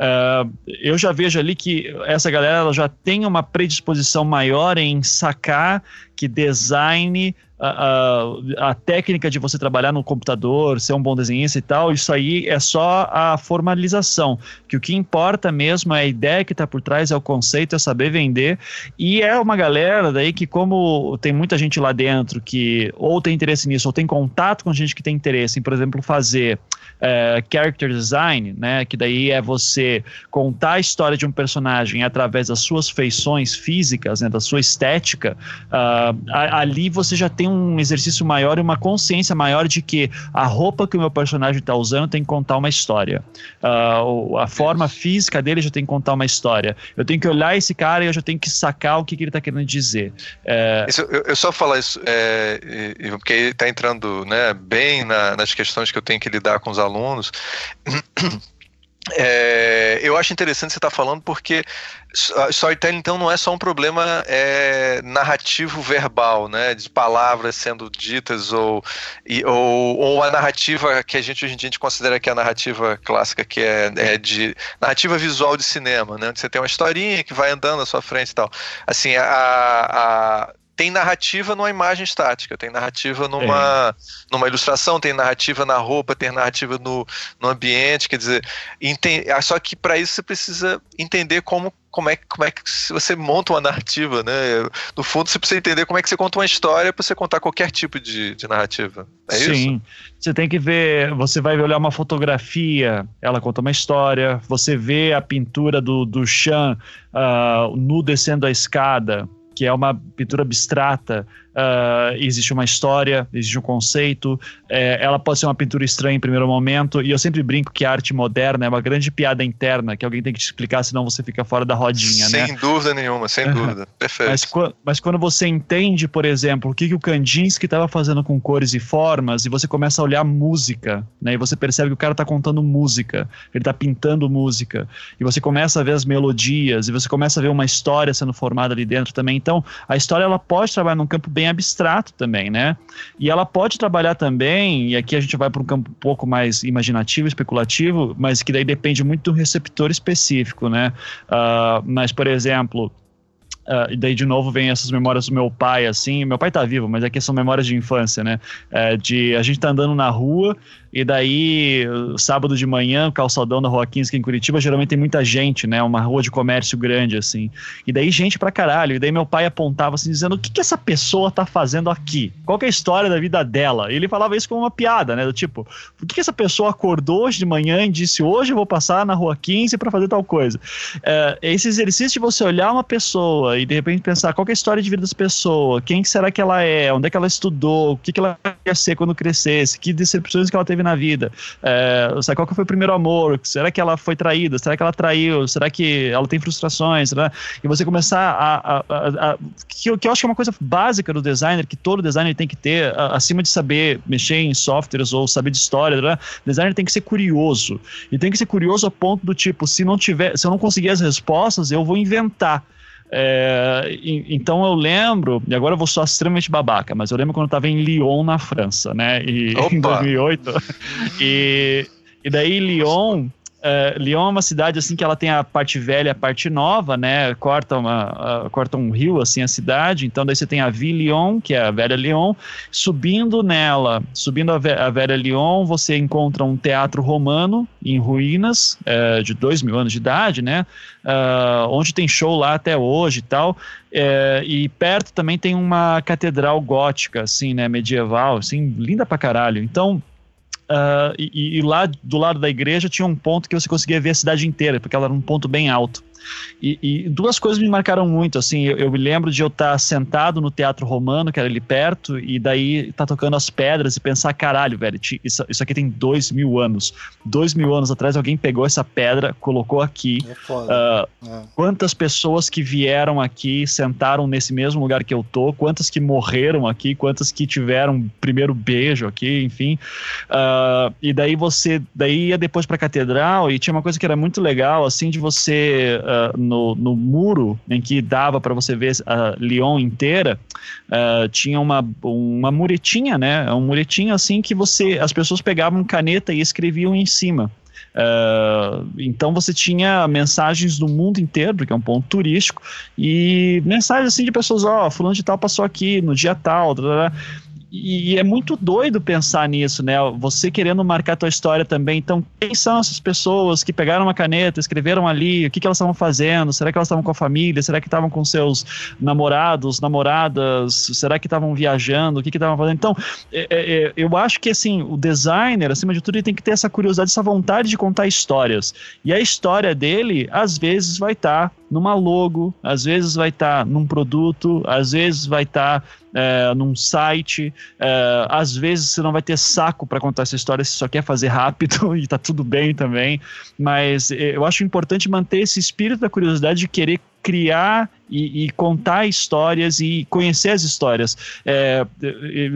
Speaker 5: uh, eu já vejo ali que essa galera já tem uma predisposição maior em sacar que design a, a, técnica de você trabalhar no computador, ser um bom desenhista e tal, isso aí é só a formalização. Que o que importa mesmo é a ideia que está por trás, é o conceito, é saber vender. E é uma galera daí que, como tem muita gente lá dentro que ou tem interesse nisso, ou tem contato com gente que tem interesse em, por exemplo, fazer é, character design, né? Que daí é você contar a história de um personagem através das suas feições físicas, né? Da sua estética. Uh, ali você já tem um exercício maior e uma consciência maior de que a roupa que o meu personagem está usando tem que contar uma história. Uh, a forma física dele já tem que contar uma história. Eu tenho que olhar esse cara e eu já tenho que sacar o que, que ele está querendo dizer.
Speaker 4: É... Isso, eu, eu, só falar isso, é, porque está entrando né, bem na, nas questões que eu tenho que lidar com os alunos. é, eu acho interessante você estar tá falando porque storytelling então não é só um problema é, narrativo verbal, né, de palavras sendo ditas ou, e, ou, ou a narrativa que a gente hoje em dia a gente considera que é a narrativa clássica, que é, é de narrativa visual de cinema, né, onde você tem uma historinha que vai andando à sua frente e tal. Assim, a, a tem narrativa numa imagem estática, tem narrativa numa, é. numa ilustração, tem narrativa na roupa, tem narrativa no, no ambiente, quer dizer, ente, ah, só que para isso você precisa entender como, como, é, como é que você monta uma narrativa, né? No fundo, você precisa entender como é que você conta uma história para você contar qualquer tipo de, de narrativa. É
Speaker 5: Sim.
Speaker 4: isso?
Speaker 5: Você tem que ver, você vai olhar uma fotografia, ela conta uma história, você vê a pintura do, do Chan uh, nu descendo a escada, que é uma pintura abstrata, uh, existe uma história, existe um conceito, é, ela pode ser uma pintura estranha em primeiro momento, e eu sempre brinco que a arte moderna é uma grande piada interna que alguém tem que te explicar, senão você fica fora da rodinha,
Speaker 4: sem
Speaker 5: né?
Speaker 4: Dúvida nenhuma, sem dúvida. Perfeito.
Speaker 5: Mas, mas, quando você entende, por exemplo, o que, que o Kandinsky estava fazendo com cores e formas, e você começa a olhar música, né? E você percebe que o cara está contando música, ele está pintando música, e você começa a ver as melodias, e você começa a ver uma história sendo formada ali dentro também. Então, a história ela pode trabalhar num campo bem abstrato também, né? E ela pode trabalhar também, e aqui a gente vai para um campo um pouco mais imaginativo, especulativo, mas que daí depende muito do receptor específico, né? Uh, mas, por exemplo, Uh, e daí de novo vem essas memórias do meu pai, assim. Meu pai tá vivo, mas aqui são memórias de infância, né? Uh, de a gente tá andando na rua e daí, sábado de manhã, calçadão da Rua 15 aqui em Curitiba, geralmente tem muita gente, né? Uma rua de comércio grande, assim. E daí, gente pra caralho. E daí, meu pai apontava assim, dizendo: o que, que essa pessoa tá fazendo aqui? Qual é a história da vida dela? E ele falava isso como uma piada, né? Do tipo, por que, que essa pessoa acordou hoje de manhã e disse: hoje eu vou passar na Rua 15 para fazer tal coisa? É, esse exercício de você olhar uma pessoa e de repente pensar qual é a história de vida dessa pessoa, quem será que ela é, onde é que ela estudou, o que, que ela quer ser quando crescesse, que decepções que ela teve teve na vida? É, sabe, qual que foi o primeiro amor? Será que ela foi traída? Será que ela traiu? Será que ela tem frustrações? Será? E você começar a. a, a, a que, eu, que eu acho que é uma coisa básica do designer, que todo designer tem que ter, acima de saber mexer em softwares ou saber de história, né? designer tem que ser curioso. E tem que ser curioso a ponto do tipo, se não tiver, se eu não conseguir as respostas, eu vou inventar. É, então eu lembro, e agora eu vou só extremamente babaca, mas eu lembro quando eu estava em Lyon, na França, né? E, em 2008. e, e daí Lyon Uh, Lyon é uma cidade assim que ela tem a parte velha e a parte nova, né? Corta, uma, uh, corta um rio assim a cidade. Então daí você tem a Ville Lyon, que é a velha Lyon. Subindo nela, subindo a, ve a velha Lyon, você encontra um teatro romano em ruínas uh, de dois mil anos de idade, né? onde tem show lá até hoje e tal. e perto também tem uma catedral gótica, assim, né? Medieval, assim, linda pra caralho. Então Uh, e, e, lá do lado da igreja tinha um ponto que você conseguia ver a cidade inteira, porque ela era um ponto bem alto. E, e, duas coisas me marcaram muito, assim, eu, eu me lembro de eu estar sentado no Teatro Romano, que era ali perto, e daí tá tocando as pedras e pensar, caralho, velho, isso, isso aqui tem dois mil anos. Dois mil anos atrás alguém pegou essa pedra, colocou aqui. É foda. Uh, é. Quantas pessoas que vieram aqui, sentaram nesse mesmo lugar que eu tô, quantas que morreram aqui, quantas que tiveram primeiro beijo aqui, enfim. Uh, e daí você, daí ia depois pra catedral e tinha uma coisa que era muito legal, assim, de você uh, no, no muro em que dava para você ver a Lyon inteira, uh, tinha uma, uma muretinha, né? Um muretinho assim que você, as pessoas pegavam caneta e escreviam em cima. Uh, então você tinha mensagens do mundo inteiro, que é um ponto turístico, e mensagens assim de pessoas, ó, oh, fulano de tal passou aqui no dia tal, blá, blá. E, é muito doido pensar nisso, né? Você querendo marcar a tua história também. Então, quem são essas pessoas que pegaram uma caneta, escreveram ali, o que, que elas estavam fazendo? Será que elas estavam com a família? Será que estavam com seus namorados, namoradas? Será que estavam viajando? O que estavam fazendo? Então, é, é, é, eu acho que, assim, o designer, acima de tudo, ele tem que ter essa curiosidade, essa vontade de contar histórias. E a história dele, às vezes, vai estar tá numa logo, às vezes vai estar tá num produto, às vezes vai estar tá é, num site. É, às vezes você não vai ter saco para contar essa história, você só quer fazer rápido e tá tudo bem também. Mas é, eu acho importante manter esse espírito da curiosidade de querer criar e, e, contar histórias e conhecer as histórias. É,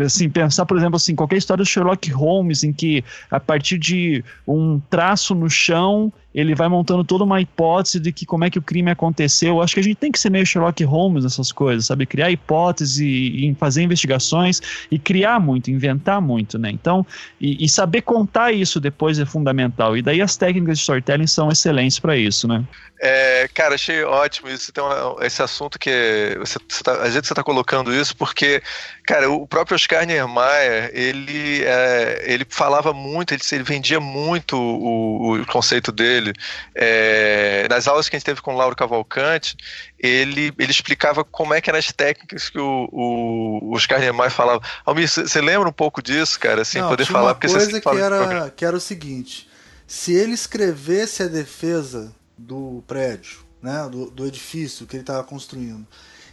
Speaker 5: assim, pensar, por exemplo, assim, qualquer história do Sherlock Holmes em que a partir de um traço no chão ele vai montando toda uma hipótese de que como é que o crime aconteceu. Acho que a gente tem que ser meio Sherlock Holmes nessas coisas, sabe? Criar hipótese e fazer investigações e criar muito, inventar muito, né? Então, e, e, saber contar isso depois é fundamental. E daí as técnicas de storytelling são excelentes para isso, né?
Speaker 4: É, cara, achei ótimo isso. Tem uma, esse assunto que você, você tá, a gente está colocando isso porque, cara, o próprio Oscar Niemeyer, ele, é, ele falava muito, ele, ele vendia muito o, o conceito dele. É, nas aulas que a gente teve com o Lauro Cavalcante, ele, ele explicava como é que eram as técnicas que o, o, Oscar Niemeyer falava. Almir, você lembra um pouco disso, cara? Assim,
Speaker 2: Não,
Speaker 4: poder falar.
Speaker 2: Uma coisa que, era, que era o seguinte: se ele escrevesse a defesa do prédio, né, do, do edifício que ele estava construindo,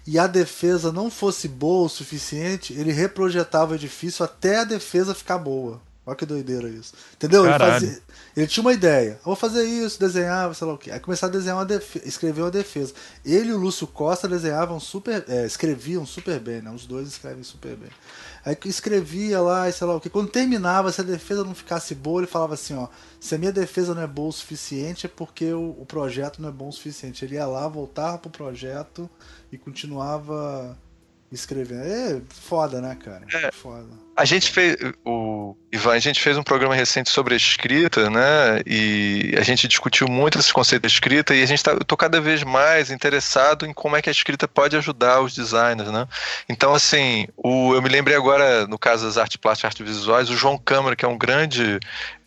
Speaker 2: e a defesa não fosse boa o suficiente, ele reprojetava o edifício até a defesa ficar boa. Olha que doideira isso. Entendeu? Ele, fazia, ele, tinha uma ideia. vou fazer isso, desenhava, sei lá o quê. Aí começava a desenhar uma defesa, escrever uma defesa. Ele e o Lúcio Costa desenhavam super. É, escreviam super bem, né? Os dois escrevem super bem. Aí escrevia lá, sei lá o que. Quando terminava, se a defesa não ficasse boa, ele falava assim, ó. Se a minha defesa não é boa o suficiente, é porque o, o projeto não é bom o suficiente. Ele ia lá, voltava pro projeto e continuava escrevendo. É foda, né, cara? É,
Speaker 4: foda. A gente fez, o Ivan, a gente fez um programa recente sobre a escrita, né? E a gente discutiu muito esse conceito da escrita e a gente tá, eu tô cada vez mais interessado em como é que a escrita pode ajudar os designers, né? Então, assim, o, eu me lembrei agora, no caso das artes plásticas e artes visuais, o João Câmara, que é um grande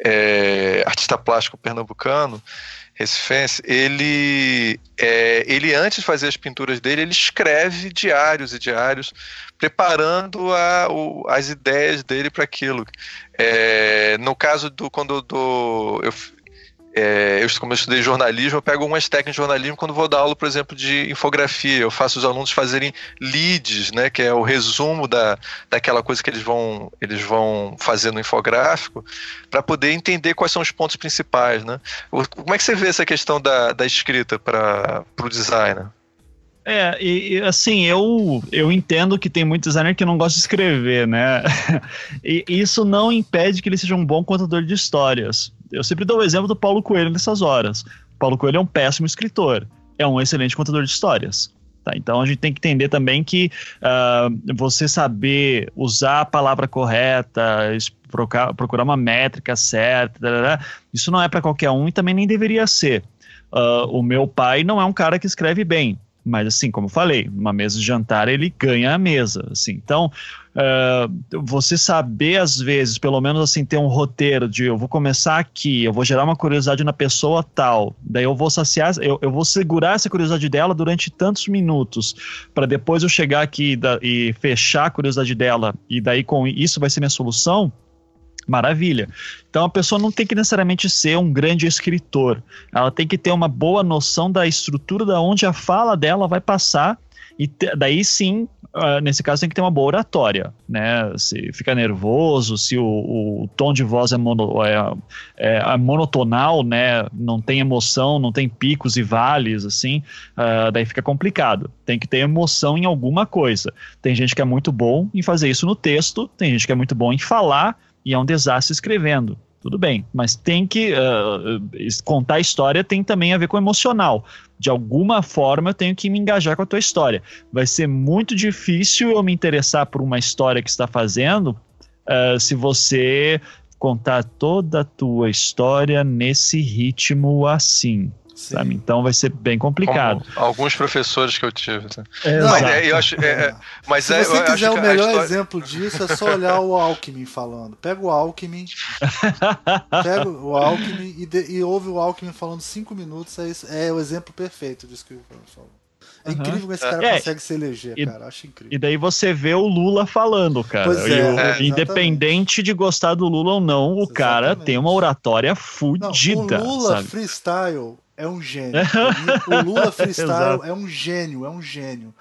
Speaker 4: é, artista plástico pernambucano, recifense, ele, é, ele antes de fazer as pinturas dele, ele escreve diários e diários, preparando a, o, as ideias dele para aquilo. É, no caso do quando do, eu é, eu, como eu estudei jornalismo, eu pego algumas técnicas de jornalismo quando vou dar aula, por exemplo, de infografia. Eu faço os alunos fazerem leads, né, que é o resumo da, daquela coisa que eles vão, eles vão fazer no infográfico, para poder entender quais são os pontos principais. Né? Como é que você vê essa questão da, da escrita para o designer?
Speaker 5: É, e, assim, eu, eu entendo que tem muito designer que não gosta de escrever, né? e isso não impede que ele seja um bom contador de histórias. Eu sempre dou o exemplo do Paulo Coelho nessas horas. Paulo Coelho é um péssimo escritor, é um excelente contador de histórias. Tá, então a gente tem que entender também que uh, você saber usar a palavra correta, procurar, procurar uma métrica certa, isso não é para qualquer um e também nem deveria ser. Uh, o meu pai não é um cara que escreve bem, mas assim, como falei, uma mesa de jantar ele ganha a mesa, assim. Então, uh, você saber às vezes, pelo menos assim, ter um roteiro de eu vou começar aqui, eu vou gerar uma curiosidade na pessoa tal, daí eu vou saciar, eu, eu vou segurar essa curiosidade dela durante tantos minutos, para depois eu chegar aqui da, e fechar a curiosidade dela, e daí com isso vai ser minha solução Maravilha. Então a pessoa não tem que necessariamente ser um grande escritor. Ela tem que ter uma boa noção da estrutura da onde a fala dela vai passar e te, daí sim, uh, nesse caso tem que ter uma boa oratória, né? Se fica nervoso, se o, o tom de voz é, mono, é, é, é, monotonal, né? Não tem emoção, não tem picos e vales, assim, uh, daí fica complicado. Tem que ter emoção em alguma coisa. Tem gente que é muito bom em fazer isso no texto, tem gente que é muito bom em falar, e é um desastre escrevendo. Tudo bem, mas tem que uh, contar a história tem também a ver com o emocional. De alguma forma eu tenho que me engajar com a tua história. Vai ser muito difícil eu me interessar por uma história que está fazendo uh, se você contar toda a tua história nesse ritmo assim. Sabe? Então vai ser bem complicado.
Speaker 4: Como alguns professores que eu tive. Tá?
Speaker 2: É, mas é, eu acho, é, é mas Se é, você quiser o melhor história... exemplo disso, é só olhar o Alckmin falando. Pega o Alckmin, pega o Alckmin e, de, e ouve o Alckmin falando cinco minutos. É, é o exemplo perfeito disso que eu falou. É uhum. incrível que esse cara é. consegue se eleger, e, cara. Acho incrível.
Speaker 5: E daí você vê o Lula falando, cara. Pois é, o, é, independente de gostar do Lula ou não, o exatamente. cara tem uma oratória fudida.
Speaker 2: Não, o Lula
Speaker 5: sabe?
Speaker 2: freestyle é um gênio. o Lula freestyle é um gênio, é um gênio.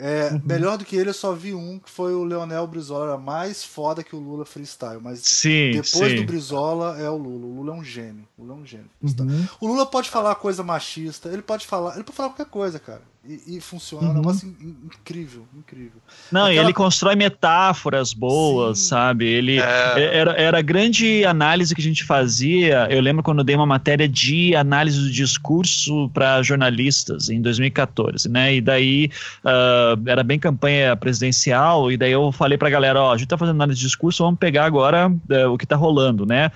Speaker 2: É, uhum. Melhor do que ele, eu só vi um que foi o Leonel Brizola, mais foda que o Lula freestyle. Mas sim, depois sim. do Brizola é o Lula. O Lula é um gênio. O Lula é um gênio. Uhum. O Lula pode falar coisa machista, ele pode falar. Ele pode falar qualquer coisa, cara. E, e funciona, uhum. é um uhum. negócio incrível, incrível.
Speaker 5: Não, Aquela... ele constrói metáforas boas, Sim. sabe? Ele é. era, era a grande análise que a gente fazia. Eu lembro quando eu dei uma matéria de análise do discurso para jornalistas em 2014, né? E daí uh, era bem campanha presidencial, e daí eu falei pra galera: ó, a gente tá fazendo análise de discurso, vamos pegar agora uh, o que tá rolando, né?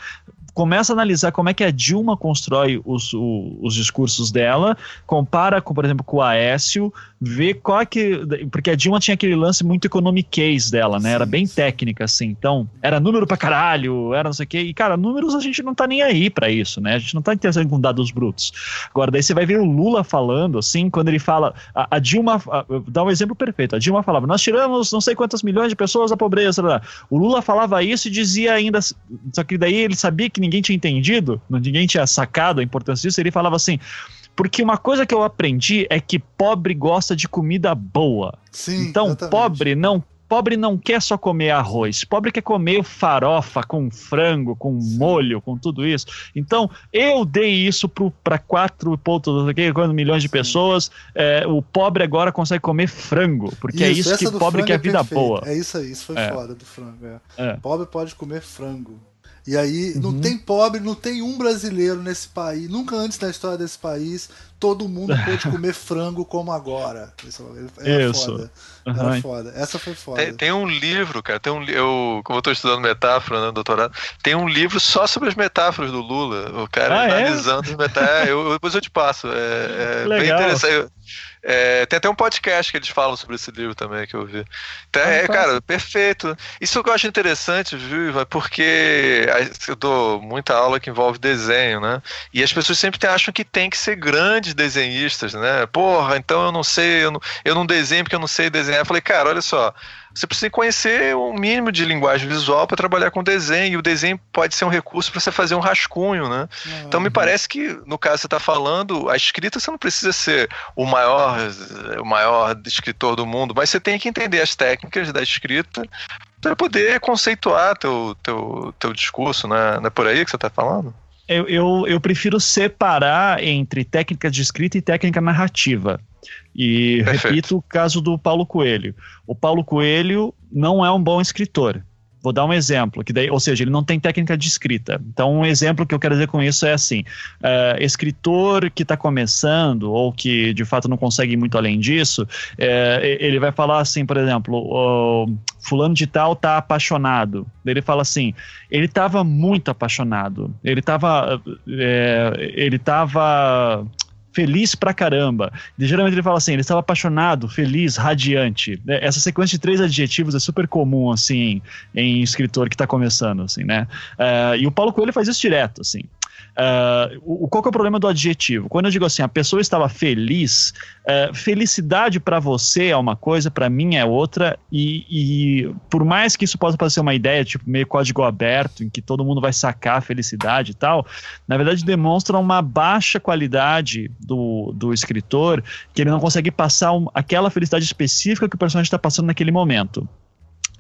Speaker 5: Começa a analisar como é que a Dilma constrói os, o, os discursos dela, compara, com, por exemplo, com o Aécio, vê qual é que. Porque a Dilma tinha aquele lance muito economiquez dela, né? Sim, era bem sim. técnica, assim. Então, era número pra caralho, era não sei o quê. E, cara, números a gente não tá nem aí para isso, né? A gente não tá interessado com dados brutos. Agora, daí você vai ver o Lula falando, assim, quando ele fala. A, a Dilma. A, dá um exemplo perfeito. A Dilma falava: nós tiramos não sei quantas milhões de pessoas da pobreza. O Lula falava isso e dizia ainda. Só que daí ele sabia que ninguém tinha entendido, ninguém tinha sacado a importância disso, ele falava assim. Porque uma coisa que eu aprendi é que pobre gosta de comida boa. Sim, então, exatamente. pobre não pobre não quer só comer arroz, pobre quer comer farofa com frango, com molho, com tudo isso. Então, eu dei isso para quatro pontos, milhões de pessoas. É, o pobre agora consegue comer frango, porque é isso, é isso que pobre quer é vida perfeito. boa.
Speaker 2: É isso aí, isso foi é. foda do frango. É. é. Pobre pode comer frango. E aí uhum. não tem pobre, não tem um brasileiro nesse país, nunca antes da história desse país, todo mundo pôde comer frango como agora. Isso era Isso. foda. Uhum. Era foda. Essa foi foda.
Speaker 4: Tem, tem, um livro, cara, tem um eu, como eu estou estudando metáfora no né, doutorado, tem um livro só sobre as metáforas do Lula. O cara ah, é? analisando é? as metáforas. eu, depois eu te passo. É, é bem interessante. É, tem até um podcast que eles falam sobre esse livro também que eu vi. Então, é, cara, perfeito. Isso que eu acho interessante, viu, Ivan? Porque eu dou muita aula que envolve desenho, né? E as pessoas sempre acham que tem que ser grandes desenhistas, né? Porra, então eu não sei, eu não, eu não desenho porque eu não sei desenhar. Eu falei, cara, olha só, você precisa conhecer um mínimo de linguagem visual para trabalhar com desenho. E o desenho pode ser um recurso para você fazer um rascunho, né? Uhum. Então me parece que, no caso que você está falando, a escrita você não precisa ser o maior, o maior escritor do mundo, mas você tem que entender as técnicas da escrita para poder conceituar teu, teu, teu discurso, né? Não é por aí que você está falando?
Speaker 5: Eu, eu, eu prefiro separar entre técnica de escrita e técnica narrativa. E Perfeito. repito o caso do Paulo Coelho. O Paulo Coelho não é um bom escritor. Vou dar um exemplo, que daí, ou seja, ele não tem técnica de escrita. Então, um exemplo que eu quero dizer com isso é assim: uh, escritor que está começando ou que de fato não consegue ir muito além disso, uh, ele vai falar assim, por exemplo, uh, fulano de tal está apaixonado. Ele fala assim: ele estava muito apaixonado. Ele estava, eh, ele estava feliz pra caramba. E, geralmente ele fala assim, ele estava apaixonado, feliz, radiante. É, essa sequência de três adjetivos é super comum, assim, em escritor que está começando, assim, né? Uh, e o Paulo Coelho faz isso direto, assim. Uh, o, qual é o problema do adjetivo? Quando eu digo assim, a pessoa estava feliz, uh, felicidade para você é uma coisa, para mim é outra, e, e, por mais que isso possa parecer uma ideia, tipo, meio código aberto, em que todo mundo vai sacar a felicidade e tal, na verdade demonstra uma baixa qualidade do, do escritor, que ele não consegue passar um, aquela felicidade específica que o personagem está passando naquele momento.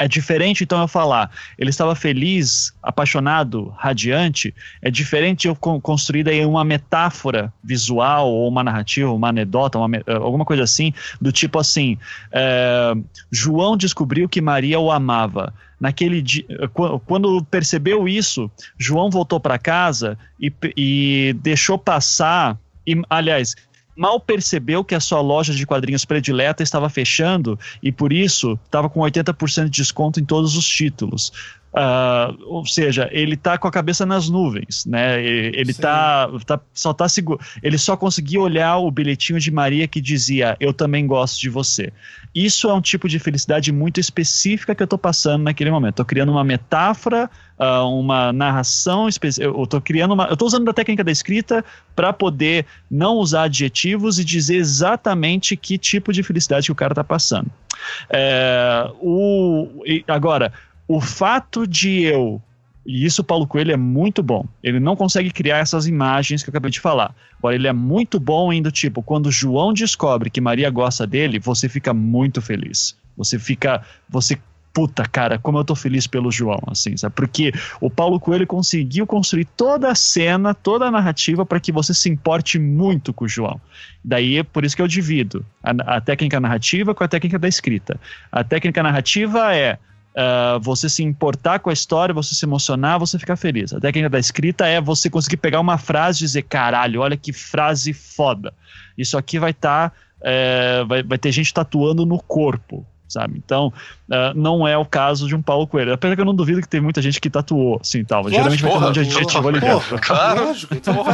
Speaker 5: É diferente, então, eu falar, ele estava feliz, apaixonado, radiante. É diferente eu construir aí uma metáfora visual, ou uma narrativa, uma anedota, uma, eh, alguma coisa assim, do tipo assim: é, João descobriu que Maria o amava. Naquele dia, eh, quando percebeu isso, João voltou para casa e, e deixou passar. E, aliás, mal percebeu que a sua loja de quadrinhos predileta estava fechando e por isso estava com 80% de desconto em todos os títulos. Uh, ou seja, ele está com a cabeça nas nuvens, né? Ele tá, tá, só tá seguro. Ele só conseguia olhar o bilhetinho de Maria que dizia: Eu também gosto de você. Isso é um tipo de felicidade muito específica que eu estou passando naquele momento. Estou criando uma metáfora, uh, uma narração específica. Eu estou criando uma. Eu estou usando a técnica da escrita para poder não usar adjetivos e dizer exatamente que tipo de felicidade que o cara está passando. É, o, agora o fato de eu e isso o Paulo Coelho é muito bom. Ele não consegue criar essas imagens que eu acabei de falar. Agora, ele é muito bom indo tipo, quando João descobre que Maria gosta dele, você fica muito feliz. Você fica, você puta, cara, como eu tô feliz pelo João, assim, sabe? Porque o Paulo Coelho conseguiu construir toda a cena, toda a narrativa para que você se importe muito com o João. Daí é por isso que eu divido a, a técnica narrativa com a técnica da escrita. A técnica narrativa é Uh, você se importar com a história, você se emocionar, você ficar feliz. A técnica da escrita é você conseguir pegar uma frase e dizer: caralho, olha que frase foda. Isso aqui vai estar. Tá, é, vai, vai ter gente tatuando no corpo sabe? Então, uh, não é o caso de um Paulo Coelho. Apesar que eu não duvido que tem muita gente que tatuou, assim, tal. Lógico, Geralmente porra, vai ter um adjetivo ali dentro.
Speaker 4: Claro. Lógico, então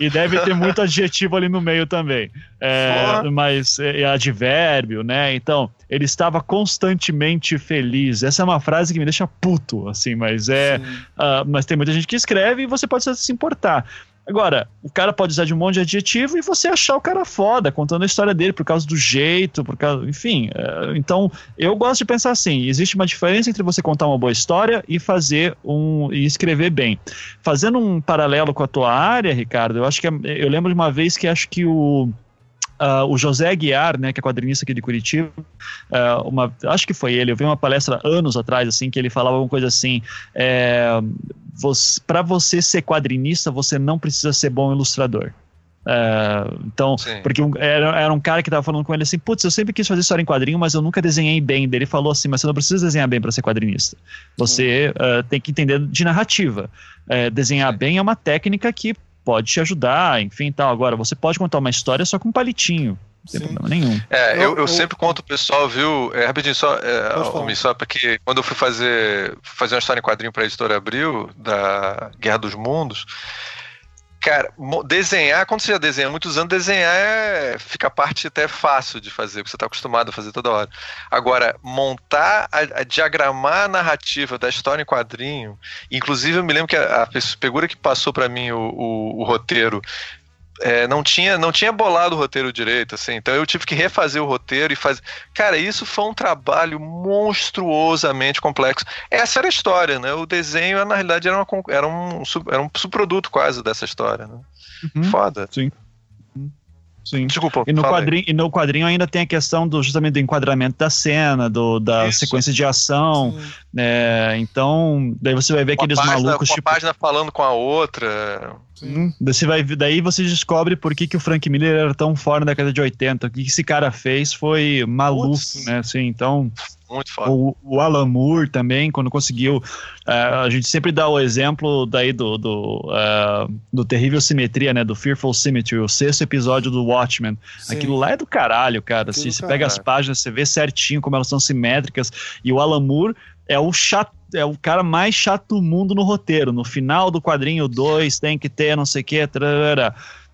Speaker 5: e, e, deve ter muito adjetivo ali no meio também. É, mas é, é, advérbio, né? Então, ele estava constantemente feliz. Essa é uma frase que me deixa puto, assim, mas é. Uh, mas tem muita gente que escreve e você pode se importar. Agora, o cara pode usar de um monte de adjetivo e você achar o cara foda, contando a história dele por causa do jeito, por causa. Enfim. É, então, eu gosto de pensar assim: existe uma diferença entre você contar uma boa história e fazer um. e escrever bem. Fazendo um paralelo com a tua área, Ricardo, eu acho que. É, eu lembro de uma vez que acho que o. Uh, o José Aguiar, né, que é quadrinista aqui de Curitiba, uh, uma, acho que foi ele, eu vi uma palestra anos atrás, assim, que ele falava uma coisa assim, é, para você ser quadrinista, você não precisa ser bom ilustrador. Uh, então, Sim. porque um, era, era um cara que tava falando com ele assim, putz, eu sempre quis fazer história em quadrinho, mas eu nunca desenhei bem. Ele falou assim, mas você não precisa desenhar bem para ser quadrinista. Você uh, tem que entender de narrativa. Uh, desenhar Sim. bem é uma técnica que pode te ajudar, enfim, tal. Agora, você pode contar uma história só com um palitinho. Não tem Sim. problema nenhum.
Speaker 4: É, eu, eu, eu, sempre conto o pessoal, viu? É, rapidinho, só, é, só porque quando eu fui fazer, fazer uma história em quadrinho para a editora Abril, da Guerra dos Mundos, Cara, desenhar, quando você já desenha muitos anos, desenhar é, fica a parte até fácil de fazer, porque você está acostumado a fazer toda hora. Agora, montar, a, a, diagramar a narrativa da história em quadrinho, inclusive eu me lembro que a, a figura que passou para mim o, o, o roteiro é, não tinha não tinha bolado o roteiro direito, assim. Então eu tive que refazer o roteiro e fazer. Cara, isso foi um trabalho monstruosamente complexo. Essa era a história, né? O desenho, na realidade, era, uma, era, um, era um subproduto quase dessa história, né?
Speaker 5: Uhum,
Speaker 4: Foda.
Speaker 5: Sim. Sim. Desculpa. E no, quadrinho, e no quadrinho ainda tem a questão do justamente do enquadramento da cena, do, da Isso. sequência de ação. É, então, daí você vai ver uma aqueles
Speaker 4: página,
Speaker 5: malucos.
Speaker 4: Uma tipo, página falando com a outra.
Speaker 5: Sim. Você vai, daí você descobre por que, que o Frank Miller era tão fora na década de 80. O que, que esse cara fez foi maluco, Putz. né? Assim, então.
Speaker 4: Muito foda.
Speaker 5: O, o Alan Moore também, quando conseguiu. Uh, a gente sempre dá o exemplo daí do, do, uh, do Terrível Simetria, né? Do Fearful Symmetry, o sexto episódio do Watchmen. Sim. Aquilo lá é do caralho, cara. Se você pega as páginas, você vê certinho como elas são simétricas. E o Alan Moore é o chato, é o cara mais chato do mundo no roteiro. No final do quadrinho 2 tem que ter não sei o que.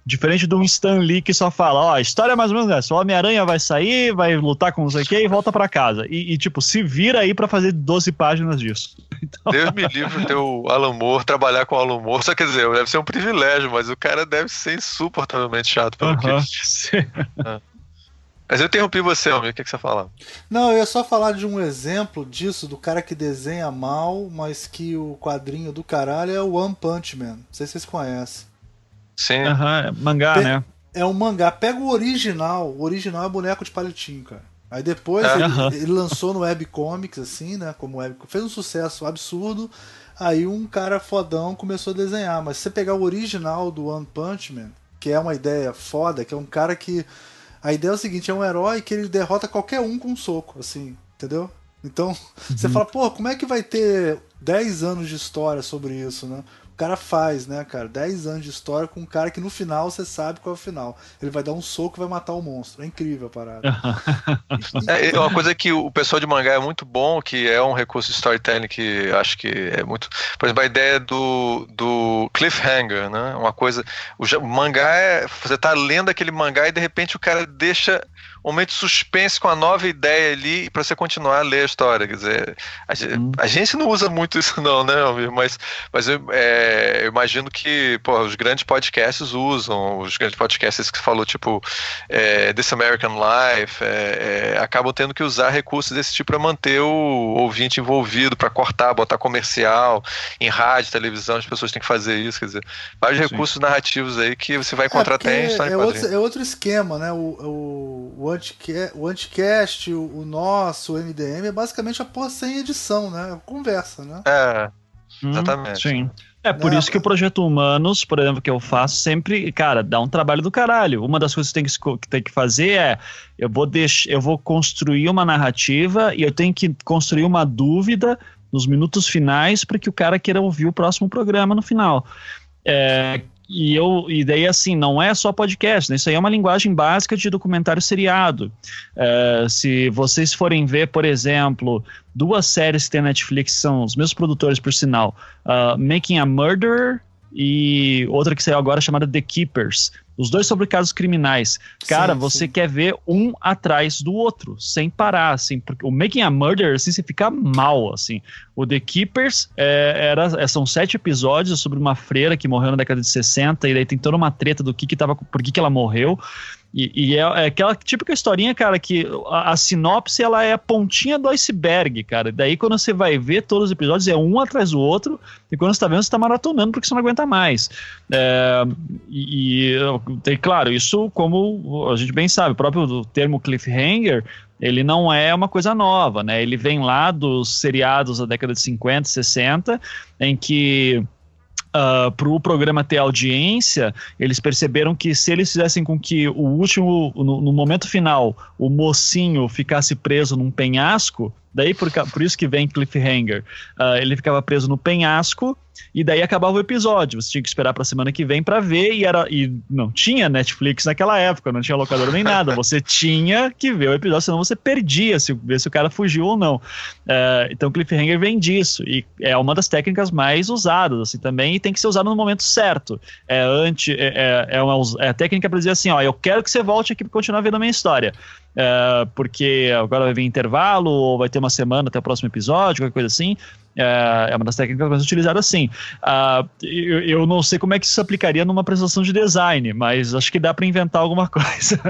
Speaker 5: Diferente de um Stan Lee que só fala, ó, a história é mais ou menos essa. O Homem-Aranha vai sair, vai lutar com não sei o que e volta para casa. E, e, tipo, se vira aí para fazer 12 páginas disso.
Speaker 4: Então... Deus me livre ter o Alan Moore, trabalhar com o Alan Moore. Só quer dizer, deve ser um privilégio, mas o cara deve ser insuportavelmente chato pelo uh -huh. que. É. Mas eu interrompi você, Almir, o que, que você fala?
Speaker 2: Não, eu ia só falar de um exemplo disso, do cara que desenha mal, mas que o quadrinho do caralho é o One Punch Man. Não sei se vocês conhecem.
Speaker 5: Sim. Uhum, mangá, Pe né?
Speaker 2: É um mangá. Pega o original. O original é boneco de palitinho, cara. Aí depois é. ele, uhum. ele, lançou no webcomics, assim, né? Como web, fez um sucesso absurdo. Aí um cara fodão começou a desenhar. Mas se você pegar o original do One Punch Man, que é uma ideia foda, que é um cara que. A ideia é o seguinte: é um herói que ele derrota qualquer um com um soco, assim, entendeu? Então, uhum. você fala, pô, como é que vai ter 10 anos de história sobre isso, né? Cara faz, né, cara? 10 anos de história com um cara que no final você sabe qual é o final. Ele vai dar um soco e vai matar o monstro. É incrível a parada.
Speaker 4: é, é uma coisa que o pessoal de mangá é muito bom, que é um recurso de storytelling que acho que é muito. Por exemplo, a ideia do, do cliffhanger, né? Uma coisa. O, o mangá é. Você tá lendo aquele mangá e de repente o cara deixa um momento de suspense com a nova ideia ali para você continuar a ler a história. Quer dizer, a, hum. a gente não usa muito isso, não, né, Almir? Mas, mas eu, é, eu imagino que pô, os grandes podcasts usam, os grandes podcasts que falou, tipo é, This American Life, é, é acabam tendo que usar recursos desse tipo para manter o ouvinte envolvido, para cortar, botar comercial em rádio, televisão, as pessoas têm que fazer isso. Quer dizer, vários Sim. recursos narrativos aí que você vai encontrar até em história
Speaker 2: é outro, é outro esquema, né? O, o, o antica, o Anticast, o, o nosso, o MDM, é basicamente a porra sem edição, né? Conversa, né?
Speaker 4: É, hum, exatamente.
Speaker 5: Hum, sim. É por Não, isso que o Projeto Humanos, por exemplo, que eu faço, sempre, cara, dá um trabalho do caralho. Uma das coisas que tem que, que, tem que fazer é eu vou, deix, eu vou construir uma narrativa e eu tenho que construir uma dúvida nos minutos finais para que o cara queira ouvir o próximo programa no final. É, e eu e daí assim não é só podcast né? isso aí é uma linguagem básica de documentário seriado é, se vocês forem ver por exemplo duas séries que tem na Netflix são os meus produtores por sinal uh, Making a Murderer e outra que saiu agora chamada The Keepers. Os dois sobre casos criminais. Cara, sim, você sim. quer ver um atrás do outro, sem parar, assim, porque o Making a Murder, assim, você fica mal, assim. O The Keepers é, era, é, são sete episódios sobre uma freira que morreu na década de 60, e daí tem toda uma treta do que que tava, por que que ela morreu. E, e é, é, aquela típica historinha, cara, que a, a, sinopse ela é a pontinha do iceberg, cara. Daí quando você vai ver todos os episódios, é um atrás do outro, e quando você tá vendo, você tá maratonando porque você não aguenta mais. É, e, e claro, isso, como a gente bem sabe, o próprio termo cliffhanger, ele não é uma coisa nova, né? Ele vem lá dos seriados da década de 50, 60, em que uh, ah, para o programa ter audiência, eles perceberam que se eles fizessem com que o último, no, no momento final, o mocinho ficasse preso num penhasco, daí por, por isso que vem cliffhanger, uh, ele ficava preso no penhasco e daí acabava o episódio. Você tinha que esperar para a semana que vem para ver e era e não tinha Netflix naquela época, não tinha locador nem nada. Você tinha que ver o episódio, senão você perdia se ver se o cara fugiu ou não. Uh, então Cliffhanger vem disso e é uma das técnicas mais usadas assim também e tem que ser usado no momento certo. É anti é, é, é uma é a técnica para dizer assim, ó, eu quero que você volte aqui para continuar vendo a minha história. Uh, porque agora vai vir intervalo, ou vai ter uma semana até o próximo episódio, qualquer coisa assim. É, é uma das técnicas mais utilizadas, sim. Uh, eu, eu, não sei como é que isso aplicaria numa apresentação de design, mas acho que dá para inventar alguma coisa.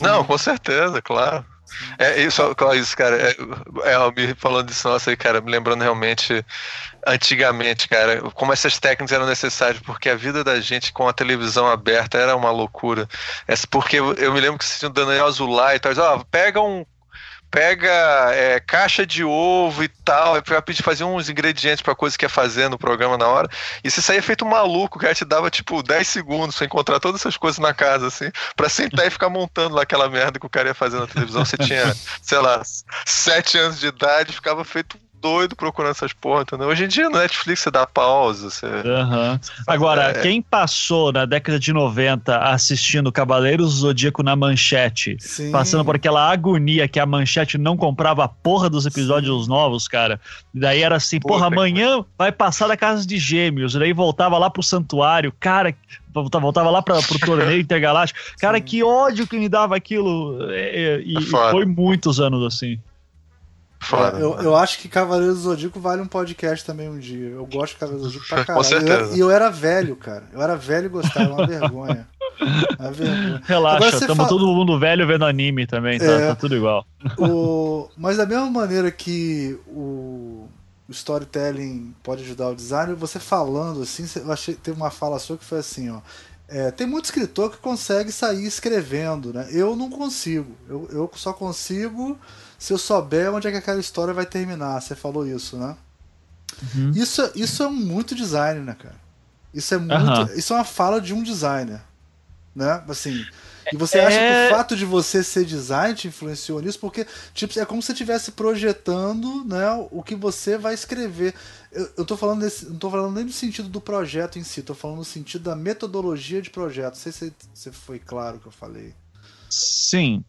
Speaker 4: não, com certeza, claro. É isso, cara. É, é, me falando disso, nossa, cara, me lembrando realmente antigamente, cara, como essas técnicas eram necessárias, porque a vida da gente com a televisão aberta era uma loucura. É, porque eu, me lembro que você tinha o Daniel Azulay e tal, ó, pega um pega é, caixa de ovo e tal, pra pedir fazer uns ingredientes pra coisa que ia fazer no programa na hora. E você saía feito um maluco, cara, te dava tipo 10 segundos pra encontrar todas essas coisas na casa, assim, pra sentar e ficar montando lá aquela merda que o cara ia fazer na televisão. Você tinha, sei lá, 7 anos de idade, ficava feito doido procurando essas porra, entendeu? Hoje em dia no Netflix você dá pausa. Você...
Speaker 5: Uhum. Agora, é... quem passou na década de 90 assistindo Cavaleiros do Zodíaco na manchete, Sim. passando por aquela agonia que a manchete não comprava a porra dos episódios Sim. novos, cara. Daí era assim, porra, amanhã vai passar da casa de gêmeos. Daí voltava lá pro santuário, cara, voltava lá para pro torneio intergaláctico. Cara, Sim. que ódio que me dava aquilo. E, e, é e foi muitos anos assim.
Speaker 2: Foda, eu, eu, acho que Cavaleiros do Zodíaco vale um podcast também um dia. Eu gosto de Cavaleiros do Zodíaco pra caralho. Com certeza. E eu, eu, era velho, cara. Eu era velho e gostava, uma vergonha. Uma
Speaker 5: vergonha. Relaxa, estamos fala... todo mundo velho vendo anime também, tá, é, tá tudo igual.
Speaker 2: O... Mas da mesma maneira que o... o storytelling pode ajudar o design, você falando assim, eu achei teve uma fala sua que foi assim, ó. É, tem muito escritor que consegue sair escrevendo, né? Eu não consigo. Eu, eu só consigo se eu souber onde é que aquela história vai terminar. Você falou isso, né? Uhum. Isso, isso é muito design, né, cara? Isso é muito. Uhum. Isso é uma fala de um designer. Né? Assim. E você acha que o é- fato de você ser designer te influenciou nisso? Porque, tipo, é como se você estivesse projetando né, o que você vai escrever. Eu, eu tô falando desse, não tô falando nem no sentido do projeto em si, tô falando no sentido da metodologia de projeto. Não sei se, se foi claro o que eu falei.
Speaker 5: Sim.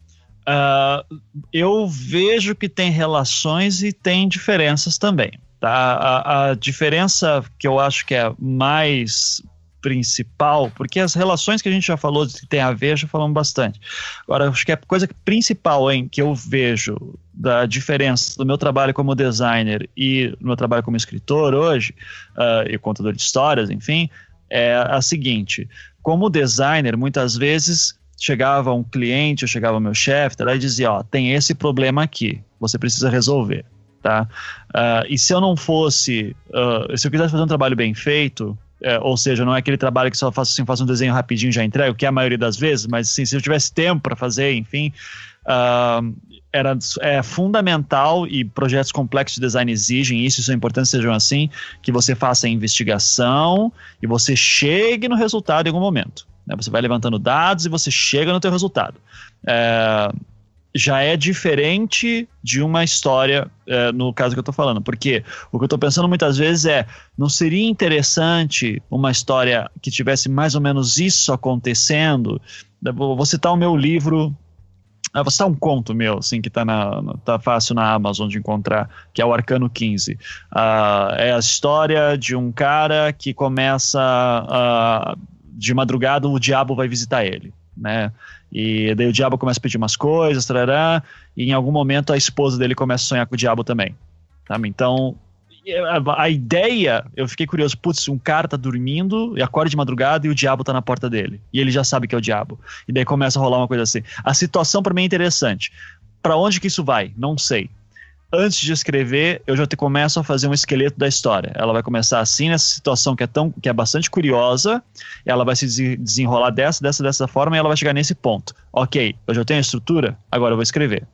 Speaker 5: Uh, eu vejo que tem relações e tem diferenças também. Tá? A, a, diferença que eu acho que é mais principal, porque as relações que a gente já falou que tem a ver, já falamos bastante. Agora, acho que a coisa principal em que eu vejo da diferença do meu trabalho como designer e do meu trabalho como escritor hoje, uh, e contador de histórias, enfim, é a seguinte: como designer, muitas vezes chegava um cliente, chegava meu chefe, tá, e dizia, ó, tem esse problema aqui, você precisa resolver, tá? Uh, e se eu não fosse, uh, se eu quisesse fazer um trabalho bem feito, é, ou seja, não é aquele trabalho que só faço assim, faço um desenho rapidinho e já entrego, que é a maioria das vezes, mas assim, se eu tivesse tempo para fazer, enfim, uh, era é fundamental e projetos complexos de design exigem isso, isso é importante sejam assim, que você faça a investigação e você chegue no resultado em algum momento. Né? Você vai levantando dados e você chega no teu resultado. É, já é diferente de uma história, é, no caso que eu estou falando. Porque o que eu estou pensando muitas vezes é: não seria interessante uma história que tivesse mais ou menos isso acontecendo? Vou citar o meu livro. Ah, vou citar um conto meu, assim, que está tá fácil na Amazon de encontrar, que é o Arcano 15. Ah, é a história de um cara que começa de madrugada, o diabo vai visitar ele, né? E daí o diabo começa a pedir umas coisas, tarará, e em algum momento a esposa dele começa a sonhar com o diabo também. Sabe? Então, a ideia, eu fiquei curioso, putz, um cara tá dormindo e acorda de madrugada e o diabo tá na porta dele. E ele já sabe que é o diabo. E daí começa a rolar uma coisa assim. A situação para mim é interessante. Para onde que isso vai? Não sei antes de escrever, eu já te começo a fazer um esqueleto da história. Ela vai começar assim nessa situação que é tão que é bastante curiosa, ela vai se desenrolar dessa, dessa, dessa forma e ela vai chegar nesse ponto. Ok, eu já tenho a estrutura, agora eu vou escrever.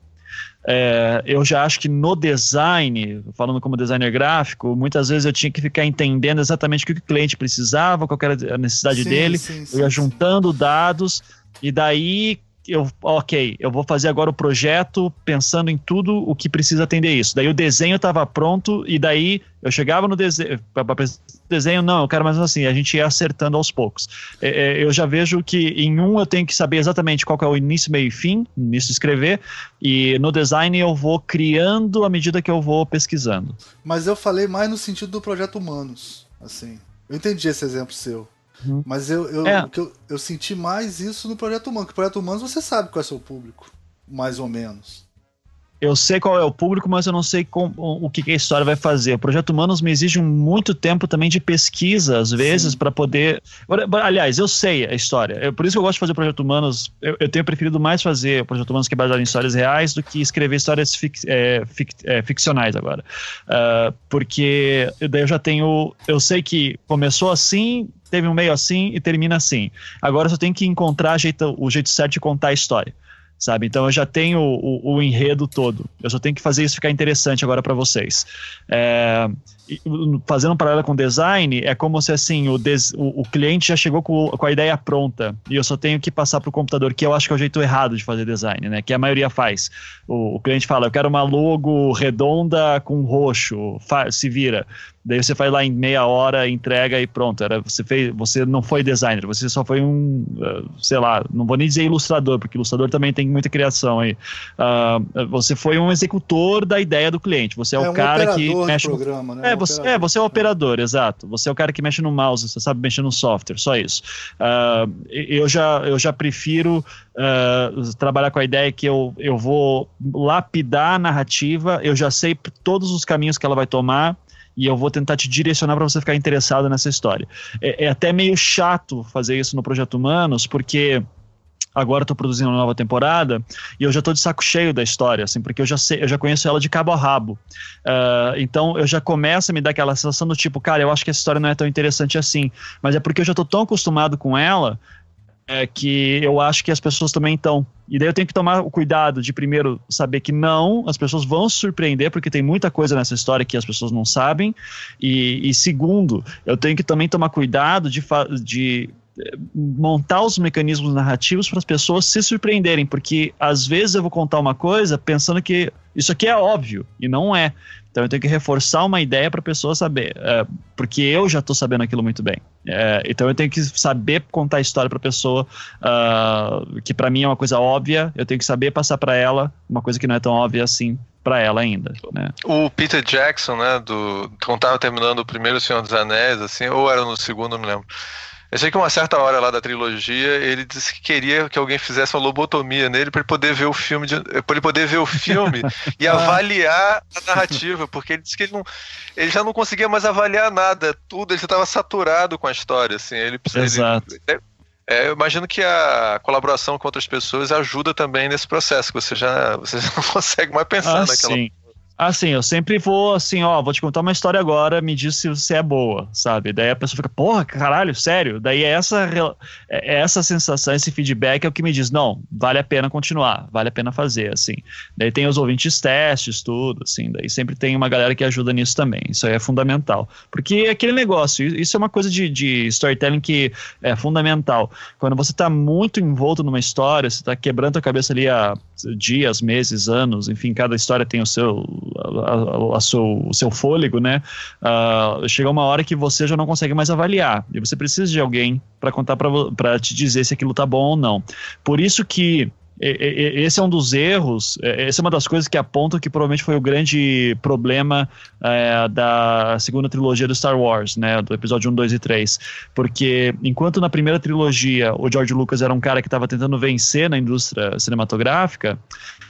Speaker 5: É, eu já acho que no design, falando como designer gráfico, muitas vezes eu tinha que ficar entendendo exatamente o que o cliente precisava, qual era a necessidade sim, dele, sim, sim, eu ia juntando dados, e daí eu, ok, eu vou fazer agora o projeto pensando em tudo o que precisa atender isso. Daí o desenho estava pronto e daí eu chegava no desenho, desenho, não, eu quero mais assim, a gente ia acertando aos poucos. É, é, eu já vejo que em um eu tenho que saber exatamente qual é o início, meio e fim, de escrever, e no design eu vou criando à medida que eu vou pesquisando.
Speaker 2: Mas eu falei mais no sentido do projeto Humanos, assim. Eu entendi esse exemplo seu. Uhum. Mas eu, eu, é. eu, eu, senti mais isso no Projeto Humano, que o Projeto Humanos você sabe qual é o seu público, mais ou menos
Speaker 5: eu sei qual é o público, mas eu não sei com, o que, a história vai fazer. O Projeto Humanos me exige muito tempo também de pesquisa, às vezes, para poder. Aliás, eu sei a história. É por isso que eu gosto de fazer o Projeto Humanos. Eu, eu tenho preferido mais fazer o Projeto Humanos que é baseado em histórias reais do que escrever histórias fic, é, fic, é, ficcionais agora. Uh, porque daí eu já tenho. Eu sei que começou assim, teve um meio assim e termina assim. Agora só tenho que encontrar jeito, o jeito certo de contar a história sabe? Então eu já tenho o, o, o, enredo todo. Eu só tenho que fazer isso ficar interessante agora para vocês. É, fazendo um paralelo com design, é como se assim o, des, o, o, cliente já chegou com, com a ideia pronta e eu só tenho que passar para o computador, que eu acho que é o jeito errado de fazer design, né? Que a maioria faz. O, o cliente fala, eu quero uma logo redonda com roxo, se vira. Daí você faz lá em meia hora, entrega e pronto. Era, você, fez, você não foi designer, você só foi um, uh, sei lá, não vou nem dizer ilustrador, porque ilustrador também tem muita criação aí. Uh, você foi um executor da ideia do cliente. Você é, é o um cara que mexe programa, né? É, você, é, você é o operador, exato. Você é o cara que mexe no mouse, você sabe mexer no software, só isso. Uh, eu, já, eu já prefiro trabalhar com a ideia que eu, eu vou lapidar a narrativa, eu já sei todos os caminhos que ela vai tomar e eu vou tentar te direcionar para você ficar interessado nessa história. É, é, até meio chato fazer isso no Projeto Humanos, porque agora estou produzindo uma nova temporada e eu já estou de saco cheio da história, assim, porque eu já sei, eu já conheço ela de cabo a rabo. Uh, então eu já começo a me dar aquela sensação do tipo, cara, eu acho que essa história não é tão interessante assim, mas é porque eu já estou tão acostumado com ela é, que eu acho que as pessoas também estão. E daí eu tenho que tomar o cuidado de primeiro saber que não, as pessoas vão se surpreender, porque tem muita coisa nessa história que as pessoas não sabem. E, e segundo, eu tenho que também tomar cuidado de, de montar os mecanismos narrativos para as pessoas se surpreenderem, porque às vezes eu vou contar uma coisa pensando que isso aqui é óbvio e não é. Então eu tenho que reforçar uma ideia para a pessoa saber, é, porque eu já estou sabendo aquilo muito bem. É, então eu tenho que saber contar a história para a pessoa, uh, que para mim é uma coisa óbvia, eu tenho que saber passar para ela uma coisa que não é tão óbvia assim para ela ainda, né?
Speaker 4: O Peter Jackson, né, do quando tava terminando o primeiro Senhor dos Anéis, assim, ou era no segundo, não lembro eu sei que uma certa hora lá da trilogia ele disse que queria que alguém fizesse uma lobotomia nele para ele poder ver o filme, para ele poder ver o filme e ah. avaliar a narrativa, porque ele disse que ele não, ele já não conseguia mais avaliar nada, tudo, ele já estava saturado com a história, assim, ele,
Speaker 5: Exato.
Speaker 4: Ele, é, eu imagino que a colaboração com outras pessoas ajuda também nesse processo, que você já, você já não consegue mais pensar ah, naquela.
Speaker 5: Sim. Assim, eu sempre vou assim, ó, vou te contar uma história agora, me diz se você é boa, sabe? Daí a pessoa fica, porra, caralho, sério? Daí é essa, é, é essa sensação, esse feedback é o que me diz, não, vale a pena continuar, vale a pena fazer, assim. Daí tem os ouvintes testes, tudo, assim, daí sempre tem uma galera que ajuda nisso também, isso aí é fundamental. Porque é aquele negócio, isso é uma coisa de, de storytelling que é fundamental. Quando você tá muito envolto numa história, você tá quebrando a cabeça ali há dias, meses, anos, enfim, cada história tem o seu a, a, seu, o seu fôlego, né? Uh, chega uma hora que você já não consegue mais avaliar e você precisa de alguém para contar para te dizer se aquilo tá bom ou não. Por isso que esse é um dos erros, é, essa é uma das coisas que apontam que provavelmente foi o grande problema é, da segunda trilogia do Star Wars, né, do episódio 1, 2 e 3. Porque enquanto na primeira trilogia o George Lucas era um cara que estava tentando vencer na indústria cinematográfica,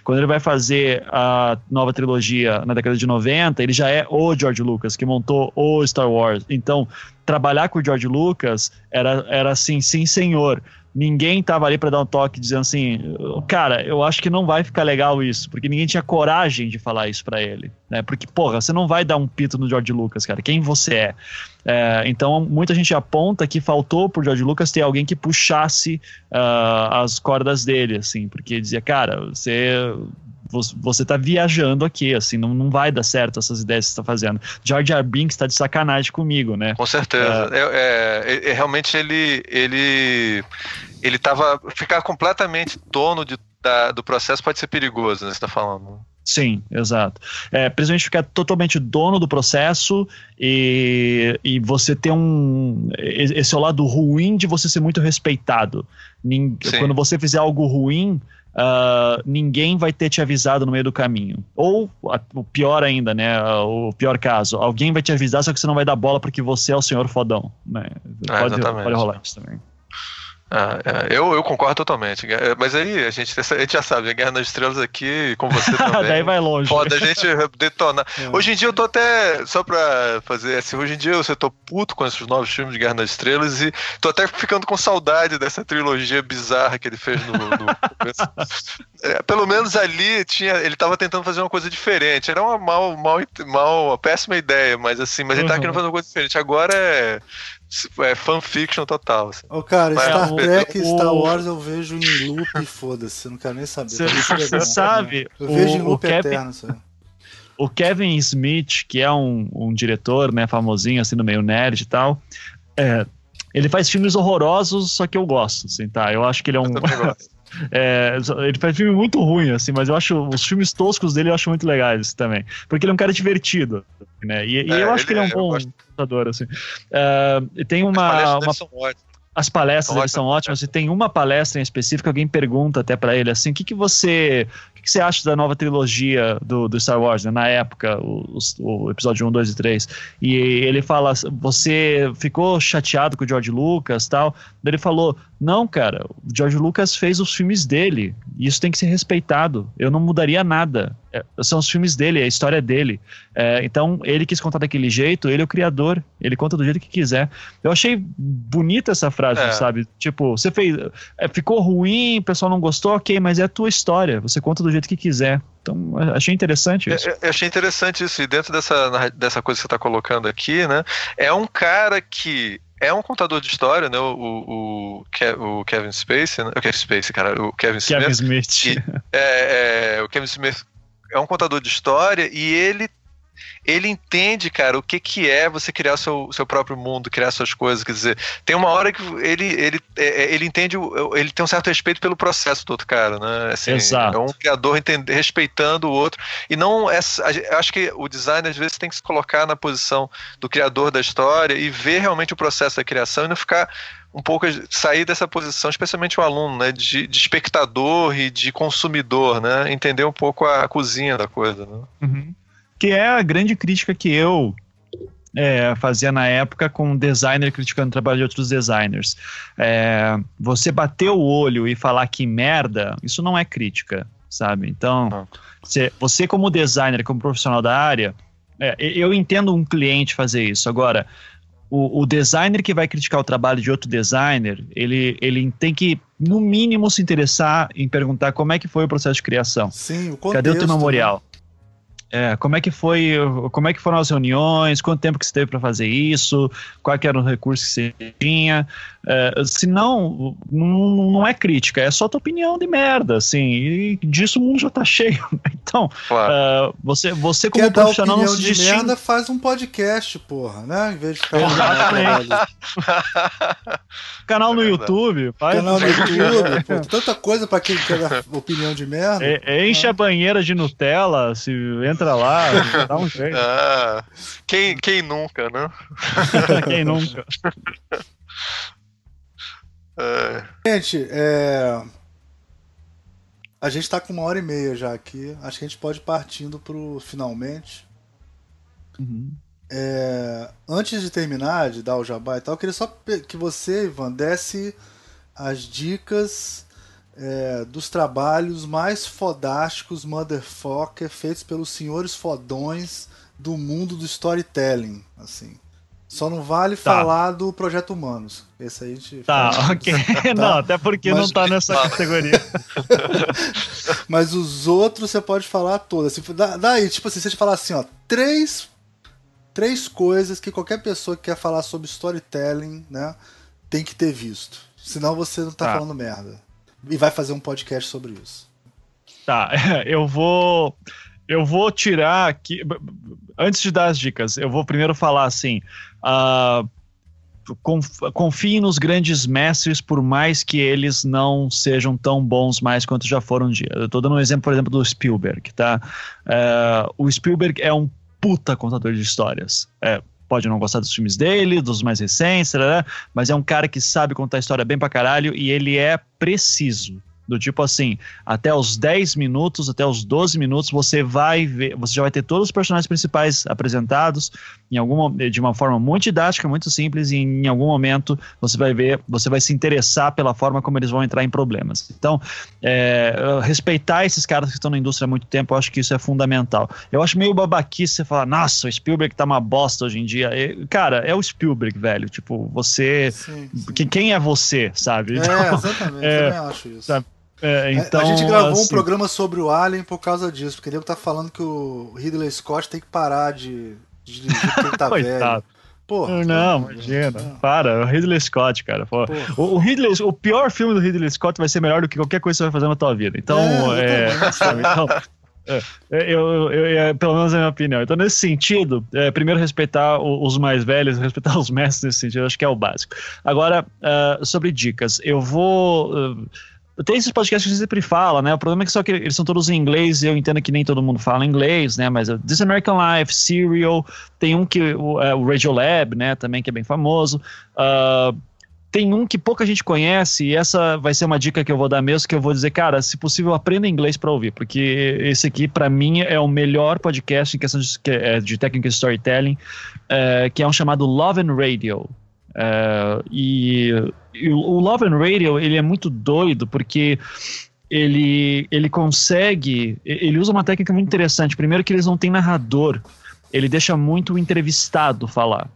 Speaker 5: quando ele vai fazer a nova trilogia na década de 90, ele já é o George Lucas, que montou o Star Wars. Então, trabalhar com o George Lucas era, era assim, sim senhor ninguém tava ali para dar um toque dizendo assim, cara, eu acho que não vai ficar legal isso, porque ninguém tinha coragem de falar isso para ele, né? Porque, porra, você não vai dar um pito no George Lucas, cara, quem você é? é então, muita gente aponta que faltou pro George Lucas ter alguém que puxasse uh, as cordas dele, assim, porque dizia, cara, você você tá viajando aqui, assim, não, não vai dar certo essas ideias que você tá fazendo. George R. Binks tá de sacanagem comigo, né?
Speaker 4: Com certeza. É, é, é, é, realmente ele, ele, ele tava, ficar completamente dono de, da, do processo pode ser perigoso, né, você tá falando.
Speaker 5: Sim, exato. É, principalmente ficar totalmente dono do processo e, e você ter um. Esse é o lado ruim de você ser muito respeitado. Nin, quando você fizer algo ruim, uh, ninguém vai ter te avisado no meio do caminho. Ou, o pior ainda, né? O pior caso, alguém vai te avisar, só que você não vai dar bola porque você é o senhor fodão. Né?
Speaker 4: É, pode, pode rolar isso também. Ah, é, eu, eu concordo totalmente. É, mas aí a gente, a gente já sabe, a Guerra nas Estrelas aqui, com você também.
Speaker 5: Daí vai longe.
Speaker 4: Foda a gente detonar. É. Hoje em dia eu tô até, só pra fazer assim, hoje em dia eu tô puto com esses novos filmes de Guerra nas Estrelas e tô até ficando com saudade dessa trilogia bizarra que ele fez no. no é, pelo menos ali tinha, ele tava tentando fazer uma coisa diferente. Era uma mal, mal, mal uma péssima ideia, mas assim, mas ele tava uhum. querendo fazer uma coisa diferente. Agora é é fanfiction total. Assim.
Speaker 2: Ô, cara, Mas, Star Trek e Star Wars eu vejo em loop e foda-se, não quero nem saber.
Speaker 5: Você sabe?
Speaker 2: Eu o, vejo em loop Kevin, eterno, sabe?
Speaker 5: O Kevin Smith, que é um, um diretor, né, famosinho, assim, no meio nerd e tal, é, ele faz filmes horrorosos, só que eu gosto, assim, tá? Eu acho que ele é um. É, ele faz filme muito ruim, assim, mas eu acho os filmes toscos dele eu acho muito legais também. Porque ele é um cara divertido, né? E, e é, eu acho que ele é um é, bom lutador, assim. Uh, tem uma. uma... As palestras são, são ótimas e tem uma palestra em específico, alguém pergunta até para ele assim, o que, que você que, que você acha da nova trilogia do, do Star Wars, né? na época, o, o, episódio 1, 2 e 3? E ele fala, você ficou chateado com o George Lucas tal? Ele falou, não, cara, o George Lucas fez os filmes dele, e isso tem que ser respeitado, eu não mudaria nada. É, são os filmes dele, é a história dele. É, então, ele quis contar daquele jeito, ele é o criador, ele conta do jeito que quiser. Eu achei bonita essa frase, é. sabe? Tipo, você fez. É, ficou ruim, o pessoal não gostou, ok, mas é a tua história, você conta do jeito que quiser. Então, achei interessante isso.
Speaker 4: Eu, eu achei interessante isso. E dentro dessa, dessa coisa que você está colocando aqui, né? É um cara que é um contador de história, né? O, o, o Kevin Spacey, né? O Kevin Spacey, cara, o Kevin Smith.
Speaker 5: Kevin Smith.
Speaker 4: E, é, é, o Kevin Smith é um contador de história e ele ele entende, cara, o que, que é você criar seu, seu próprio mundo, criar suas coisas. Quer dizer, tem uma hora que ele, ele, é, é, ele entende, ele tem um certo respeito pelo processo do outro cara, né?
Speaker 5: Assim, Exato.
Speaker 4: É um criador entende, respeitando o outro. E não é. Eu acho que o design, às vezes, tem que se colocar na posição do criador da história e ver realmente o processo da criação e não ficar um pouco sair dessa posição, especialmente o aluno, né, de, de espectador e de consumidor, né, entender um pouco a cozinha da coisa, né?
Speaker 5: Uhum que é a grande crítica que eu é, fazia na época com um designer criticando o trabalho de outros designers. É, você bater o olho e falar que merda, isso não é crítica, sabe? Então, você, você como designer, como profissional da área, é, eu entendo um cliente fazer isso. Agora, o, o, designer que vai criticar o trabalho de outro designer, ele, ele tem que, no mínimo, se interessar em perguntar como é que foi o processo de criação.
Speaker 2: Sim, o contexto,
Speaker 5: Cadê o teu memorial? Né? É, como é que foi, como é que foram as reuniões, quanto tempo que você teve para fazer isso, quais eram os recursos que você tinha. É, se não, não é crítica, é só tua opinião de merda, assim, e disso o mundo já tá cheio. Então, claro. uh, você, você como
Speaker 2: Quer profissional dar opinião não se de merda, faz um podcast, porra, né? Em vez de ficar
Speaker 5: Canal no YouTube, faz.
Speaker 2: Canal no YouTube, pô, tanta coisa para quem quer dar opinião de merda.
Speaker 5: É, enche ah. a banheira de Nutella, se entra lá, dá um jeito.
Speaker 4: Ah, quem, quem nunca, né?
Speaker 5: quem nunca.
Speaker 2: É. Gente, é... a gente tá com uma hora e meia já aqui. Acho que a gente pode ir partindo pro finalmente. Uhum. É... Antes de terminar, de dar o jabá e tal, eu queria só que você, Ivan, desse as dicas é, dos trabalhos mais fodásticos, motherfucker, feitos pelos senhores fodões do mundo do storytelling, assim. Só não vale tá. falar do Projeto Humanos. Esse aí a gente.
Speaker 5: Tá, ok. Tá? Não, até porque Mas... não tá nessa categoria.
Speaker 2: Mas os outros você pode falar todas. Assim, daí, tipo assim, se você falar assim, ó, três, três coisas que qualquer pessoa que quer falar sobre storytelling, né, tem que ter visto. Senão você não tá, tá. falando merda. E vai fazer um podcast sobre isso.
Speaker 5: Tá, eu vou eu vou tirar aqui. Antes de dar as dicas, eu vou primeiro falar assim. Uh, confie nos grandes mestres, por mais que eles não sejam tão bons mais quanto já foram um dia. Eu tô dando um exemplo, por exemplo, do Spielberg, tá? Uh, o Spielberg é um puta contador de histórias. É, pode não gostar dos filmes dele, dos mais recentes, mas é um cara que sabe contar história bem pra caralho e ele é preciso. Do tipo assim, até os 10 minutos, até os 12 minutos, você vai ver, você já vai ter todos os personagens principais apresentados em alguma, de uma forma muito didática, muito simples, e em algum momento você vai ver, você vai se interessar pela forma como eles vão entrar em problemas. Então, é, respeitar esses caras que estão na indústria há muito tempo, eu acho que isso é fundamental. Eu acho meio babaquice você falar, nossa, o Spielberg tá uma bosta hoje em dia. cara, é o Spielberg, velho. Tipo, você. Sim, sim. Quem é você, sabe?
Speaker 2: É, então, exatamente, é, eu também acho isso. Sabe?
Speaker 5: É, então,
Speaker 2: a gente gravou assim, um programa sobre o Alien por causa disso, porque ele tá falando que o Ridley Scott tem que parar de dirigir porque tá velho.
Speaker 5: Porra, não, imagina. Não. Para, o Ridley Scott, cara. O, o, Ridley, o pior filme do Ridley Scott vai ser melhor do que qualquer coisa que você vai fazer na tua vida. Então, é, é sabe, então, é, é, eu, eu, eu, pelo menos é a minha opinião. Então, nesse sentido, é, primeiro respeitar os mais velhos, respeitar os mestres nesse sentido, acho que é o básico. Agora, uh, sobre dicas, eu vou. Uh, tem esses podcasts que a gente sempre fala, né? O problema é que só que eles são todos em inglês e eu entendo que nem todo mundo fala inglês, né? Mas uh, This American Life, Serial, tem um que o, uh, o Radiolab, né? Também que é bem famoso. Uh, tem um que pouca gente conhece e essa vai ser uma dica que eu vou dar mesmo, que eu vou dizer, cara, se possível aprenda inglês para ouvir, porque esse aqui para mim é o melhor podcast em questão de, é, de técnica storytelling, uh, que é um chamado Love and Radio. Uh, e, e, o Love and Radio ele é muito doido porque ele, ele consegue, ele usa uma técnica muito interessante. Primeiro que eles não têm narrador, ele deixa muito o entrevistado falar.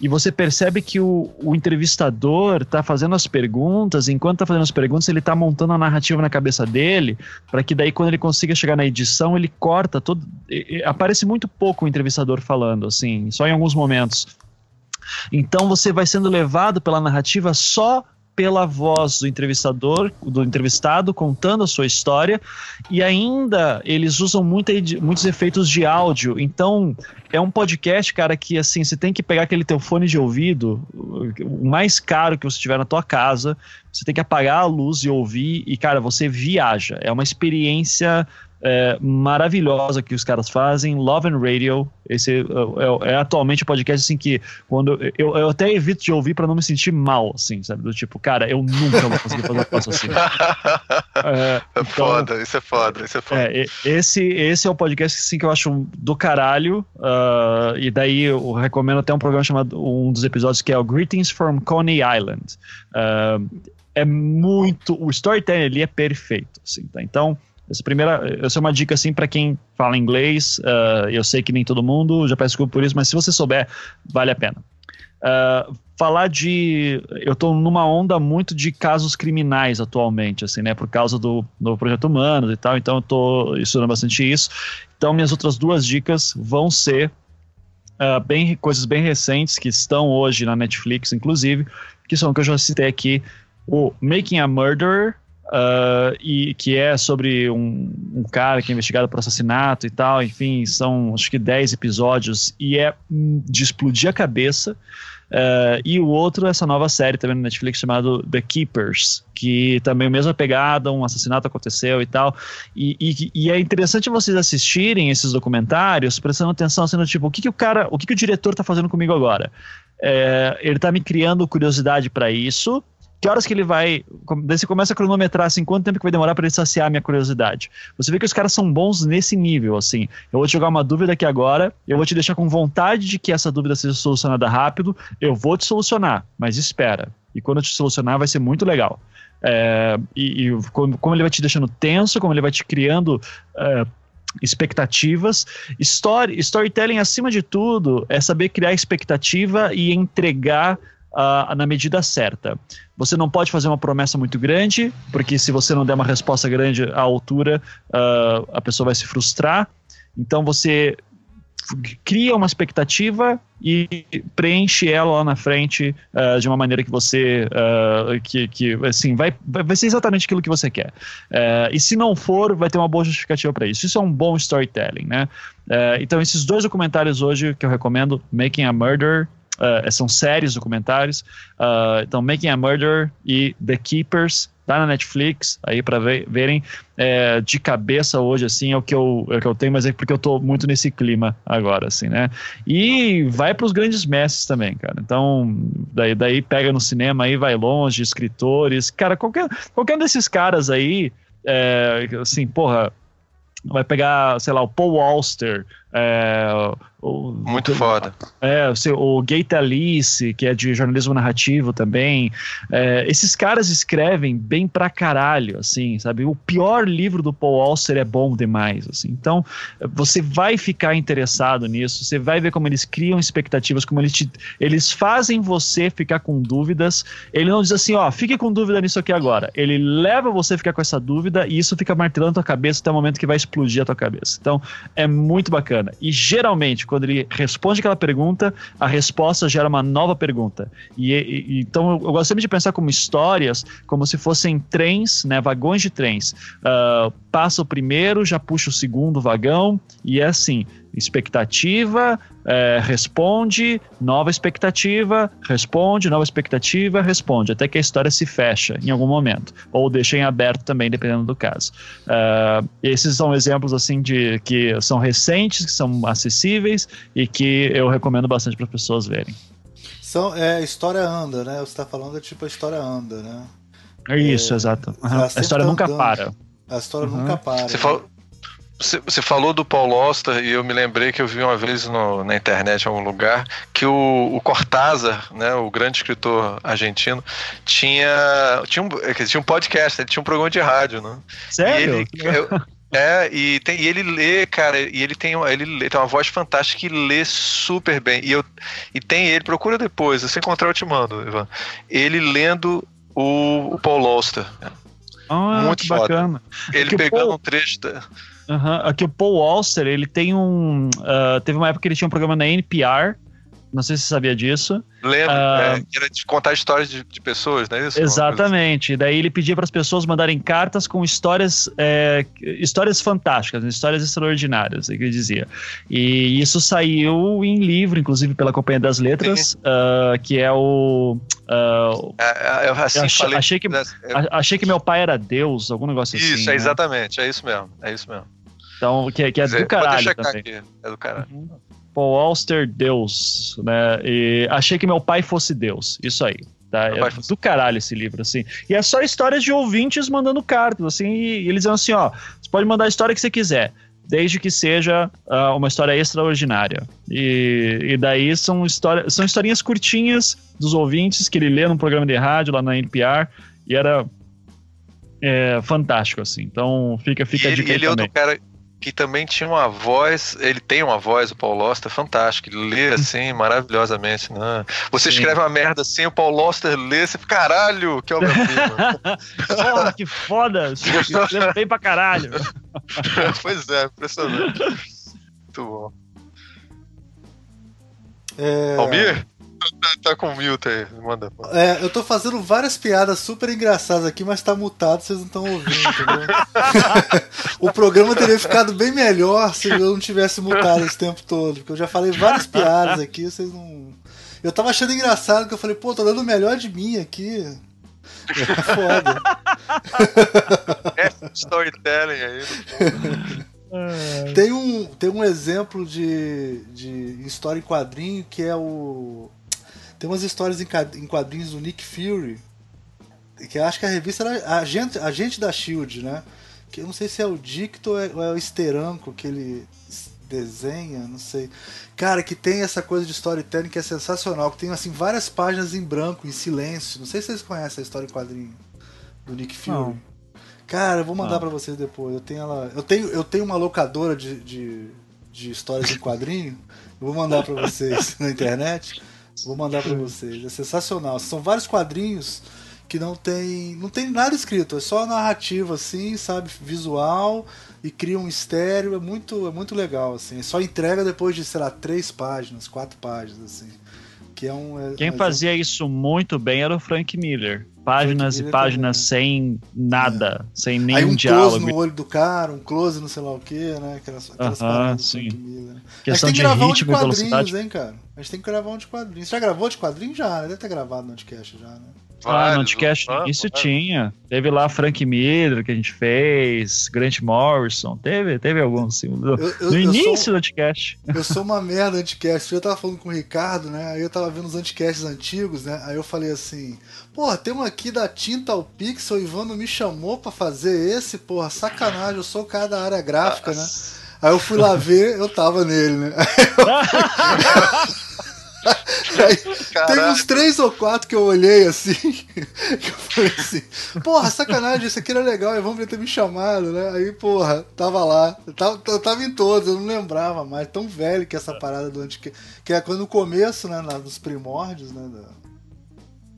Speaker 5: E você percebe que o, o entrevistador está fazendo as perguntas, enquanto está fazendo as perguntas, ele está montando a narrativa na cabeça dele, para que daí, quando ele consiga chegar na edição, ele corta todo. E, e, aparece muito pouco o entrevistador falando, assim, só em alguns momentos. Então você vai sendo levado pela narrativa só pela voz do entrevistador, do entrevistado, contando a sua história, e ainda eles usam muita, muitos efeitos de áudio. Então, é um podcast, cara, que assim, você tem que pegar aquele teu fone de ouvido, o mais caro que você tiver na tua casa, você tem que apagar a luz e ouvir, e, cara, você viaja. É uma experiência é, maravilhosa que os caras fazem, Love and Radio. Esse é, é, é atualmente o um podcast assim que quando eu, eu até evito de ouvir para não me sentir mal, assim, sabe? Do tipo, cara, eu nunca vou conseguir fazer um passo assim.
Speaker 4: é, então, foda, isso é foda, isso é foda.
Speaker 5: É, esse, esse é o podcast assim, que eu acho do caralho. Uh, e daí eu recomendo até um programa chamado, um dos episódios que é o Greetings from Coney Island. Uh, é muito. O storytelling ali é perfeito, assim, tá? Então essa primeira, essa é uma dica assim para quem fala inglês. Uh, eu sei que nem todo mundo, já peço desculpa por isso, mas se você souber, vale a pena. Uh, falar de. Eu estou numa onda muito de casos criminais atualmente, assim, né? Por causa do, do Projeto Humanos e tal, então eu estou estudando bastante isso. Então, minhas outras duas dicas vão ser uh, bem, coisas bem recentes que estão hoje na Netflix, inclusive, que são que eu já citei aqui: o Making a Murderer, Uh, e que é sobre um, um, cara que é investigado por assassinato e tal, enfim, são acho que 10 episódios e é de explodir a cabeça. Uh, e o outro, essa nova série também no Netflix chamado The Keepers, que também mesma pegada, um assassinato aconteceu e tal. E, e, e, é interessante vocês assistirem esses documentários, prestando atenção, sendo tipo, o que, que o cara, o que, que o diretor tá fazendo comigo agora? É, ele tá me criando curiosidade para isso, que horas que ele vai. Daí você começa a cronometrar assim, quanto tempo que vai demorar para ele saciar a minha curiosidade. Você vê que os caras são bons nesse nível, assim. Eu vou te jogar uma dúvida aqui agora, eu vou te deixar com vontade de que essa dúvida seja solucionada rápido, eu vou te solucionar, mas espera. E quando eu te solucionar, vai ser muito legal. É, e, e como, como, ele vai te deixando tenso, como ele vai te criando. É, expectativas. Story, storytelling, acima de tudo, é saber criar expectativa e entregar uh, na medida certa. Você não pode fazer uma promessa muito grande, porque se você não der uma resposta grande à altura, uh, a pessoa vai se frustrar. Então você cria uma expectativa e preenche ela lá na frente uh, de uma maneira que você uh, que, que assim vai, vai ser exatamente aquilo que você quer uh, e se não for vai ter uma boa justificativa para isso isso é um bom storytelling né então esses dois documentários hoje que eu recomendo Making a Murder Uh, são séries, documentários. Uh, então, Making a Murder e The Keepers, tá na Netflix, aí para ver, verem. É, de cabeça hoje, assim, é o, que eu, é o que eu tenho, mas é porque eu tô muito nesse clima agora, assim, né? E vai para os grandes mestres também, cara. Então, daí, daí pega no cinema aí, vai longe, escritores. Cara, qualquer, qualquer um desses caras aí, é, assim, porra, vai pegar, sei lá, o Paul Auster, é,
Speaker 4: o, Muito o, foda.
Speaker 5: É, o, o Gate Alice, que é de jornalismo narrativo também. É, esses caras escrevem bem pra caralho, assim, sabe? O pior livro do Paul Auster é bom demais, assim. Então, você vai ficar interessado nisso, você vai ver como eles criam expectativas, como eles, te, eles fazem você ficar com dúvidas. Ele não diz assim, ó, fique com dúvida nisso aqui agora. Ele leva você a ficar com essa dúvida e isso fica martelando a tua cabeça até o momento que vai explodir a tua cabeça. Então, é muito bacana. E geralmente, quando ele responde aquela pergunta, a resposta gera uma nova pergunta. E, e então eu, eu gosto sempre de pensar como histórias, como se fossem trens, né, vagões de trens. Uh, passa o primeiro, já puxa o segundo vagão, e é assim: expectativa, é, responde, nova expectativa, responde, nova expectativa, responde, até que a história se fecha em algum momento, ou deixa em aberto também, dependendo do caso. Uh, esses são exemplos assim de que são recentes, que são acessíveis e que eu recomendo bastante para as pessoas verem.
Speaker 2: São, é, a história anda, né? Você está falando tipo a história anda, né?
Speaker 5: É isso, é, exato. Uhum. A história tá nunca andando. para.
Speaker 2: A história uhum. nunca para.
Speaker 4: Você, né? falou, você, falou do Paul Oster e eu me lembrei que eu vi uma vez no, na internet em algum lugar que o, o Cortázar, né, o grande escritor argentino, tinha, tinha, um, tinha um podcast, ele tinha um programa de rádio, né?
Speaker 5: Sério?
Speaker 4: E ele, eu, é, e, tem, e ele lê, cara, e ele tem, ele lê, tem uma voz fantástica e lê super bem. E, eu, e tem ele, procura depois, se encontrar eu te mando, Ivan. Ele lendo o, o Paul Auster.
Speaker 5: Ah, Muito bacana.
Speaker 4: Ele pegando Paul... um trecho da...
Speaker 5: Uhum. Aqui o Paul Auster, ele tem um. Uh, teve uma época que ele tinha um programa na NPR. Não sei se você sabia disso.
Speaker 4: Lembro, uh, é, era de contar histórias de, de pessoas, né? Isso,
Speaker 5: exatamente. Assim. Daí ele pedia para as pessoas mandarem cartas com histórias, é, histórias fantásticas, histórias extraordinárias, é que ele dizia. E isso saiu em livro, inclusive pela Companhia das Letras, uh, que é o. Uh,
Speaker 4: é, eu assim,
Speaker 5: achei,
Speaker 4: falei,
Speaker 5: achei, que, achei que meu pai era Deus, algum negócio
Speaker 4: isso,
Speaker 5: assim.
Speaker 4: Isso, é né? exatamente, é isso mesmo. É isso mesmo.
Speaker 5: Então, que, que é dizer, do caralho também. Aqui,
Speaker 4: é do caralho.
Speaker 5: Uhum. Paul Auster, Deus, né? E achei que meu pai fosse Deus. Isso aí. Tá? É do caralho esse livro, assim. E é só histórias de ouvintes mandando cartas, assim, e, eles dizem assim, ó, você pode mandar a história que você quiser, desde que seja uh, uma história extraordinária. E, e daí são, história, são historinhas curtinhas dos ouvintes que ele lê num programa de rádio lá na NPR, e era é, fantástico, assim. Então fica, fica
Speaker 4: e
Speaker 5: a dica
Speaker 4: ele,
Speaker 5: ele
Speaker 4: é outro cara que também tinha uma voz, ele tem uma voz, o Paul Loster, fantástico, ele lê assim maravilhosamente, né? Você Sim. escreve uma merda assim, o Paul Loster lê, você fica, caralho, que obra-prima.
Speaker 5: Porra, que foda, escreve bem pra caralho.
Speaker 4: pois é, impressionante. Muito bom.
Speaker 2: É...
Speaker 4: Almir? Tá, tá com mute aí, manda.
Speaker 2: É, eu tô fazendo várias piadas super engraçadas aqui, mas tá mutado, vocês não estão ouvindo, entendeu? o programa teria ficado bem melhor se eu não tivesse mutado esse tempo todo, porque eu já falei várias piadas aqui, vocês não. Eu tava achando engraçado que eu falei, pô, tô dando o melhor de mim aqui. É foda.
Speaker 4: É storytelling aí.
Speaker 2: Tem um, tem um exemplo de, de história em quadrinho que é o. Tem umas histórias em quadrinhos do Nick Fury. Que eu acho que a revista era Agente, Agente da Shield, né? Que eu não sei se é o Dicto ou é, ou é o Steranko que ele desenha, não sei. Cara, que tem essa coisa de storytelling que é sensacional, que tem assim várias páginas em branco, em silêncio. Não sei se vocês conhecem a história em quadrinho do Nick Fury.
Speaker 5: Não.
Speaker 2: Cara, eu vou mandar pra vocês depois. Eu tenho ela, eu tenho, eu tenho uma locadora de, de, de histórias em quadrinho. Eu vou mandar pra vocês na internet. Vou mandar pra vocês. É sensacional. São vários quadrinhos que não tem, não tem nada escrito, é só narrativa assim, sabe, visual e cria um mistério, é muito, é muito legal assim. Só entrega depois de, sei lá, três páginas, quatro páginas assim. Que é um é-
Speaker 5: Quem
Speaker 2: um
Speaker 5: fazia isso muito bem era o Frank Miller. Páginas
Speaker 2: Miller
Speaker 5: e páginas sem nada, sem nenhum
Speaker 2: Aí um close
Speaker 5: diálogo.
Speaker 2: no olho do cara, um close no sei lá o que, né? Aquelas, aquelas
Speaker 5: Aham,
Speaker 2: paradas do
Speaker 5: sim.
Speaker 2: Frank Miller.
Speaker 5: Questão
Speaker 2: a gente tem
Speaker 5: de
Speaker 2: que
Speaker 5: ritmo
Speaker 2: quadrinhos,
Speaker 5: velocidade.
Speaker 2: hein, cara? A gente tem que gravar um de quadrinhos. Você já gravou de quadrinhos? Já, né? Deve ter gravado no Anticast já, né?
Speaker 5: Ah,
Speaker 4: Vários,
Speaker 5: no Anticast
Speaker 4: ah,
Speaker 5: isso
Speaker 4: vários.
Speaker 5: tinha. Teve lá Frank Miller que a gente fez, Grant Morrison, teve, teve alguns. Assim, no,
Speaker 2: Eu, eu-
Speaker 5: no início
Speaker 2: sou,
Speaker 5: do Anticast.
Speaker 2: eu sou uma merda Anticast. Eu tava falando com o Ricardo, né? Aí eu tava vendo os Anticasts antigos, né? Aí eu falei assim: Porra, tem um aqui da tinta ao pixel, o Ivano me chamou pra fazer esse, porra, sacanagem, eu sou o cara da área gráfica, né? Aí eu fui lá ver, eu tava nele, né? Aí, Teve uns três ou quatro que eu olhei assim, que eu falei assim, porra, sacanagem, isso aqui era legal, e ver ter me chamado, né? Aí, porra, tava lá, eu tava, eu tava em todos, eu não lembrava mais, tão velho que essa parada do Anticast, que é quando no começo, né, nos primórdios, né,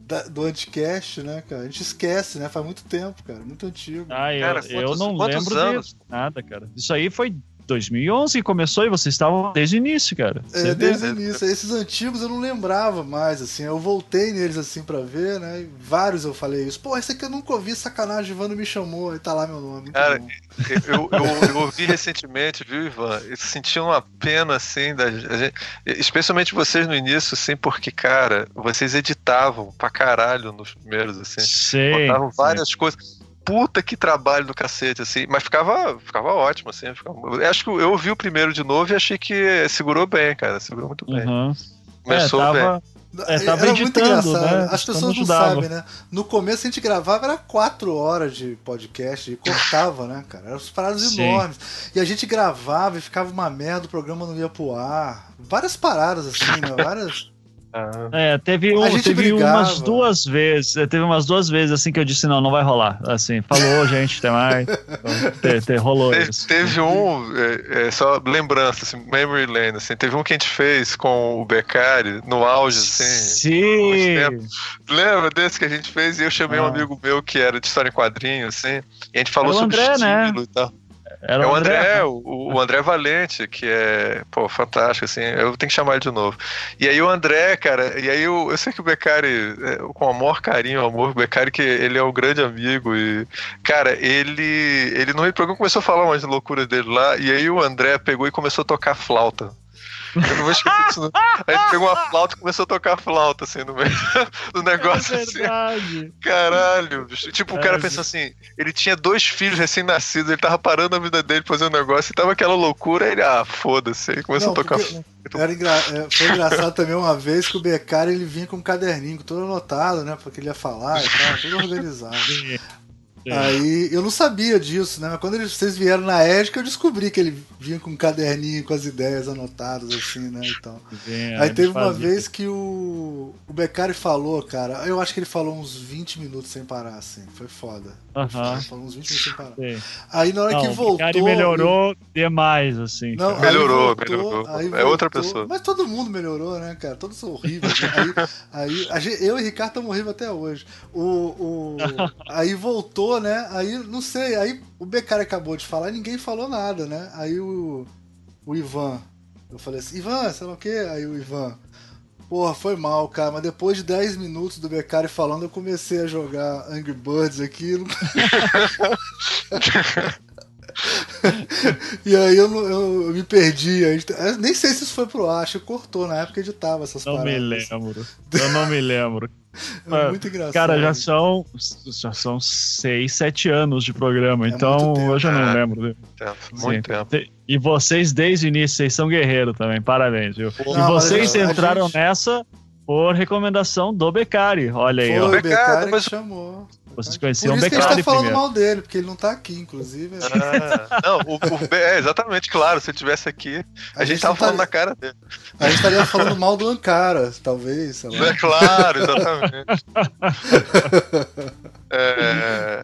Speaker 2: da, da- do Anticast, né, cara, a gente esquece, né, faz muito tempo, cara, muito antigo.
Speaker 5: Ah, eu,
Speaker 4: Cara,
Speaker 5: eu
Speaker 4: quantos-
Speaker 5: não
Speaker 4: quantos
Speaker 5: lembro
Speaker 4: anos?
Speaker 5: de nada, cara. Isso aí foi 2011 que começou e vocês estavam desde o início, cara.
Speaker 2: É,
Speaker 5: Você vê?
Speaker 2: desde o início. Esses antigos eu não lembrava mais, assim. Eu voltei neles, assim, pra ver, né? E vários eu falei isso. Pô, esse aqui eu nunca ouvi, sacanagem, Ivano me chamou. Aí tá lá meu nome. Muito
Speaker 4: Cara. Eu, eu, eu ouvi recentemente, viu, Ivan? Eu senti uma pena, assim, da gente, especialmente vocês no início, assim, porque, cara, vocês editavam pra caralho nos primeiros, assim.
Speaker 5: Sei,
Speaker 4: Botavam várias coisas. Puta que trabalho do cacete, assim. Mas ficava, ficava ótimo, assim. ficava- eu acho que eu ouvi o primeiro de novo e achei que segurou bem, cara. Segurou muito bem.
Speaker 5: Uhum.
Speaker 4: Começou
Speaker 5: é,
Speaker 4: bem.
Speaker 5: tava, É, tava
Speaker 2: Era muito
Speaker 5: editando,
Speaker 2: engraçado.
Speaker 5: né?
Speaker 2: As pessoas
Speaker 5: não
Speaker 2: sabem, né? No começo a gente gravava, era quatro horas de podcast e cortava, né, cara? Eram as paradas
Speaker 5: Sim.
Speaker 2: enormes. E a gente gravava e ficava uma merda, o programa não ia pro ar. Várias paradas, assim, né? Várias.
Speaker 4: Ah,
Speaker 5: É, teve, um, teve
Speaker 2: brigava.
Speaker 5: umas duas vezes, é, teve umas duas vezes assim que eu disse, não, não vai rolar. Assim, falou, gente, até mais. Então, te, te- rolou
Speaker 4: Teve,
Speaker 5: isso.
Speaker 4: teve um, é, é, só lembrança, assim, memory lane, assim, teve um que a gente fez com o Beccari no auge, assim.
Speaker 5: Sim.
Speaker 4: Lembra desse que a gente fez? E eu chamei um
Speaker 5: Ah.
Speaker 4: amigo meu que era de história em quadrinho, assim, e a gente falou
Speaker 5: o
Speaker 4: sobre
Speaker 5: André, né?
Speaker 4: estilo e tal.
Speaker 5: Era
Speaker 4: é o
Speaker 5: André.
Speaker 4: André, o, o André Valente, que é, pô, fantástico, assim, eu tenho que chamar ele de novo. E aí o André, cara, e aí eu, eu sei que o Beccari, é, com o maior carinho, amor, o Beccari, que ele é um grande amigo e, cara, ele, ele no meio do programa começou a falar umas loucuras dele lá, e aí o André pegou e começou a tocar flauta. Eu não vou esquecer disso. não. Aí ele pegou uma flauta e começou a tocar flauta, assim, no meio do negócio,
Speaker 5: é
Speaker 4: assim.
Speaker 5: verdade.
Speaker 4: Caralho, bicho. Tipo, o
Speaker 5: É,
Speaker 4: cara
Speaker 5: gente.
Speaker 4: pensou assim: ele tinha dois filhos recém-nascidos, ele tava parando a vida dele pra fazer um negócio, e tava aquela loucura, aí ele, ah, foda-se. Aí começou
Speaker 2: Não,
Speaker 4: a tocar.
Speaker 2: porque Era engra... é, Foi engraçado também uma vez que o Becari ele vinha com um caderninho todo anotado, né? Porque ele ia falar e tal, tudo organizado.
Speaker 5: Sim.
Speaker 2: Aí eu não sabia disso, né? Mas quando eles, vocês vieram na Édica, eu descobri que ele vinha com um caderninho com as ideias anotadas, assim, né? E.
Speaker 5: Sim,
Speaker 2: Aí teve uma
Speaker 5: fazia.
Speaker 2: vez que o, o Beccari falou, cara. Eu acho que ele falou uns 20 minutos sem parar, assim. Foi foda. Falou uns 20 minutos sem parar.
Speaker 5: Sim.
Speaker 2: Aí na hora
Speaker 5: Não,
Speaker 2: que
Speaker 5: o
Speaker 2: voltou.
Speaker 5: Cara, melhorou demais, assim.
Speaker 2: Não,
Speaker 4: Melhorou,
Speaker 2: voltou,
Speaker 4: melhorou.
Speaker 2: aí
Speaker 4: É outra
Speaker 2: voltou.
Speaker 4: pessoa.
Speaker 2: Mas todo mundo melhorou, né, cara? Todos são horríveis. né? Aí, aí a gente- eu e Ricardo estamos horríveis até hoje. O, o, aí voltou, né? Aí, não sei, aí o Becari acabou de falar e ninguém falou nada, né? Aí o. o Ivan. Eu falei assim, Ivan, sei lá o quê? Aí o Ivan, porra, foi mal, cara, mas depois de 10 minutos do Beccari falando, eu comecei a jogar Angry Birds aqui. e aí eu, eu, eu, me perdi. Eu nem sei se isso foi pro ar, acho que cortou na época editava essas
Speaker 5: não
Speaker 2: paradas.
Speaker 5: Não me lembro. Eu não me lembro.
Speaker 2: É muito engraçado.
Speaker 5: Cara, já são, já são seis, sete anos de programa, é então eu já não é. lembro.
Speaker 4: Tempo, muito Sim. tempo.
Speaker 5: E vocês, desde o início, vocês são guerreiros também, parabéns, viu? Não, e vocês entraram gente... nessa por recomendação do Becari. Olha aí,
Speaker 2: Foi
Speaker 5: ó.
Speaker 2: o Becari que chamou.
Speaker 5: Vocês conheciam
Speaker 2: o
Speaker 5: Becari
Speaker 2: primeiro. Por isso que a gente tá falando
Speaker 5: primeiro.
Speaker 2: mal dele, porque ele não tá aqui, inclusive.
Speaker 4: Ah, não, o, o, é exatamente, claro. Se ele tivesse aqui, a, a gente, gente tava falando na cara dele.
Speaker 2: A gente estaria falando mal do Ankara, talvez. Sei lá.
Speaker 4: É claro, exatamente. é,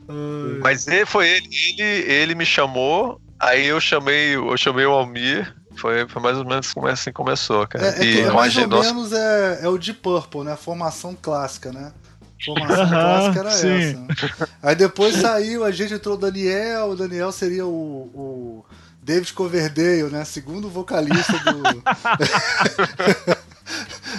Speaker 4: mas ele, foi ele, ele, ele me chamou, aí eu chamei, eu chamei o Almir. Foi, foi mais ou menos como assim começou, cara.
Speaker 2: É, é,
Speaker 4: e
Speaker 2: é mais ou nossa... menos é, é o Deep Purple, né? A formação clássica, né? Formação clássica era sim. essa. Né? Aí depois saiu, a gente entrou o Daniel, o Daniel seria o, o David Coverdale, né? Segundo vocalista do.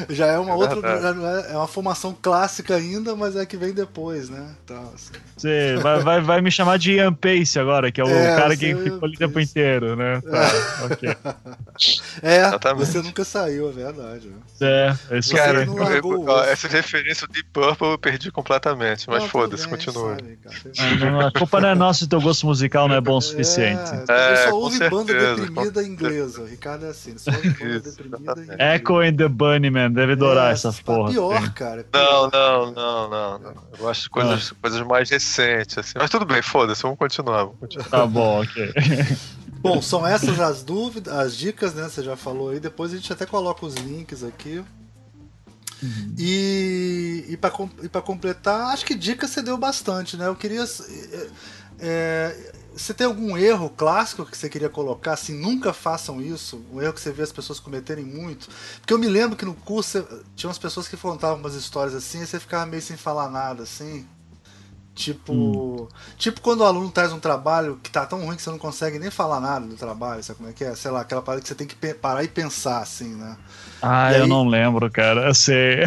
Speaker 2: já é uma outra. É, é uma formação clássica ainda, mas é que vem depois, né? Então,
Speaker 5: assim. Você vai, vai, vai me chamar de Ian Pace agora, que é o é, cara que ficou ali o tempo inteiro, né? Tá, é. ok.
Speaker 2: É, Exatamente. você nunca saiu, é verdade. Né?
Speaker 5: É, é isso
Speaker 4: cara, eu, eu, essa referência de Purple eu perdi completamente, mas foda-se, continua.
Speaker 5: a culpa não é nossa se teu gosto musical não é bom o suficiente.
Speaker 2: É, é só ouve banda deprimida inglesa. O Ricardo é assim, só ouve banda deprimida inglesa.
Speaker 5: Echo and the Bunnyman, deve adorar é, essas porra.
Speaker 2: Pior, assim. cara.
Speaker 4: Pior. Não, não, não, não, não. Eu gosto de coisas, ah. coisas mais recentes, assim. Mas tudo bem, foda-se, vamos continuar, vamos continuar.
Speaker 5: Tá bom, ok.
Speaker 2: Bom, são essas as dúvidas, as dicas, né? Você já falou aí. Depois a gente até coloca os links aqui. Uhum. E, e para completar, acho que dicas você deu bastante, né? Eu queria. É, é, você tem algum erro clássico que você queria colocar? Assim, nunca façam isso. Um erro que você vê as pessoas cometerem muito. Porque eu me lembro que no curso tinha umas pessoas que contavam umas histórias assim e você ficava meio sem falar nada, assim. Tipo, hum. tipo quando o aluno traz um trabalho que tá tão ruim que você não consegue nem falar nada do trabalho, sabe como é que é? Sei lá, aquela parada que você tem que parar e pensar, assim, né?
Speaker 5: Ah,
Speaker 2: e
Speaker 5: eu aí... não lembro, cara. Sei.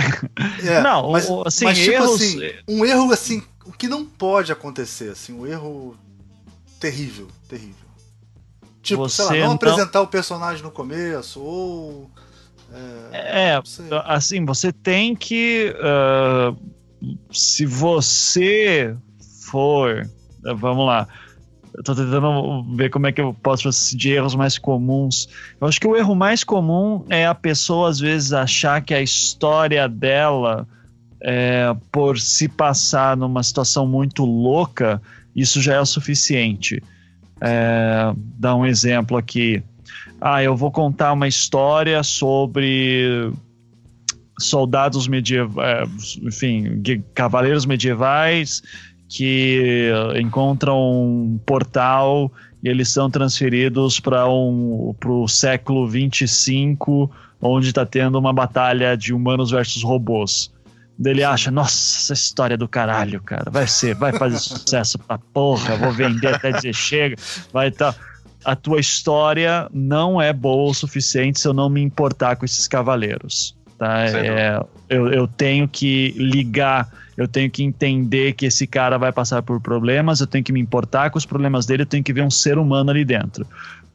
Speaker 2: É, não, mas, assim, mas tipo erros... assim, um erro assim, o que não pode acontecer, assim, um erro terrível, terrível. Tipo, você sei lá, não, não, apresentar o personagem no começo, ou.
Speaker 5: É, é assim, você tem que. Uh, se você for. Vamos lá. Eu tô tentando ver como é que eu posso fazer de erros mais comuns. Eu acho que o erro mais comum é a pessoa, às vezes, achar que a história dela, é, por se passar numa situação muito louca, isso já é o suficiente. É, dar um exemplo aqui. Ah, eu vou contar uma história sobre soldados medievais, é, enfim, cavaleiros medievais que encontram um portal e eles são transferidos para um, o século 25, onde está tendo uma batalha de humanos versus robôs. Ele acha, nossa, essa história do caralho, cara. Vai ser, vai fazer sucesso pra porra, vou vender até dizer chega, vai estar. Tá. A tua história não é boa o suficiente se eu não me importar com esses cavaleiros. Tá? É, eu, eu tenho que ligar, eu tenho que entender que esse cara vai passar por problemas, eu tenho que me importar com os problemas dele, eu tenho que ver um ser humano ali dentro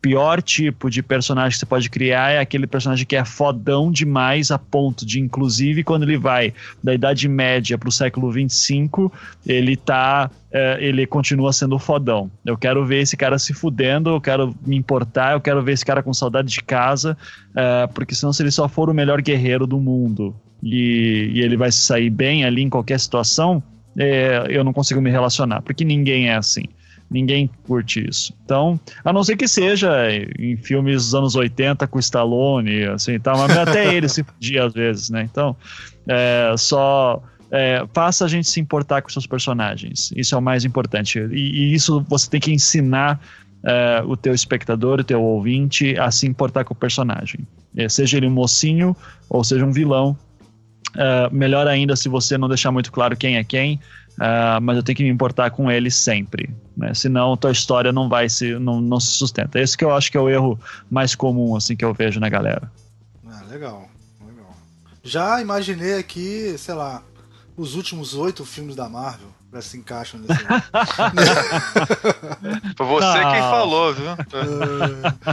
Speaker 5: pior tipo de personagem que você pode criar é aquele personagem que é fodão demais a ponto de, inclusive, quando ele vai da Idade Média para o século 25, ele tá. É, ele continua sendo fodão. Eu quero ver esse cara se fudendo, eu quero me importar, eu quero ver esse cara com saudade de casa, é, porque senão, se ele só for o melhor guerreiro do mundo e, e ele vai se sair bem ali em qualquer situação, é, eu não consigo me relacionar, porque ninguém é assim. Ninguém curte isso. Então, a não ser que seja em filmes dos anos 80 com Stallone, assim, tal, mas até ele se podia às vezes, né? Então, é, só é, faça a gente se importar com seus personagens. Isso é o mais importante. E, e isso você tem que ensinar é, o teu espectador, o teu ouvinte a se importar com o personagem. É, seja ele um mocinho ou seja um vilão, Uh, melhor ainda se você não deixar muito claro quem é quem, uh, mas eu tenho que me importar com ele sempre. Né? Senão, tua história não vai se, não, não se sustenta. Esse que eu acho que é o erro mais comum assim que eu vejo na galera.
Speaker 2: Ah, legal, legal. Já imaginei aqui, sei lá, os últimos oito filmes da Marvel já se encaixam nesse.
Speaker 4: Foi você não. quem falou, viu?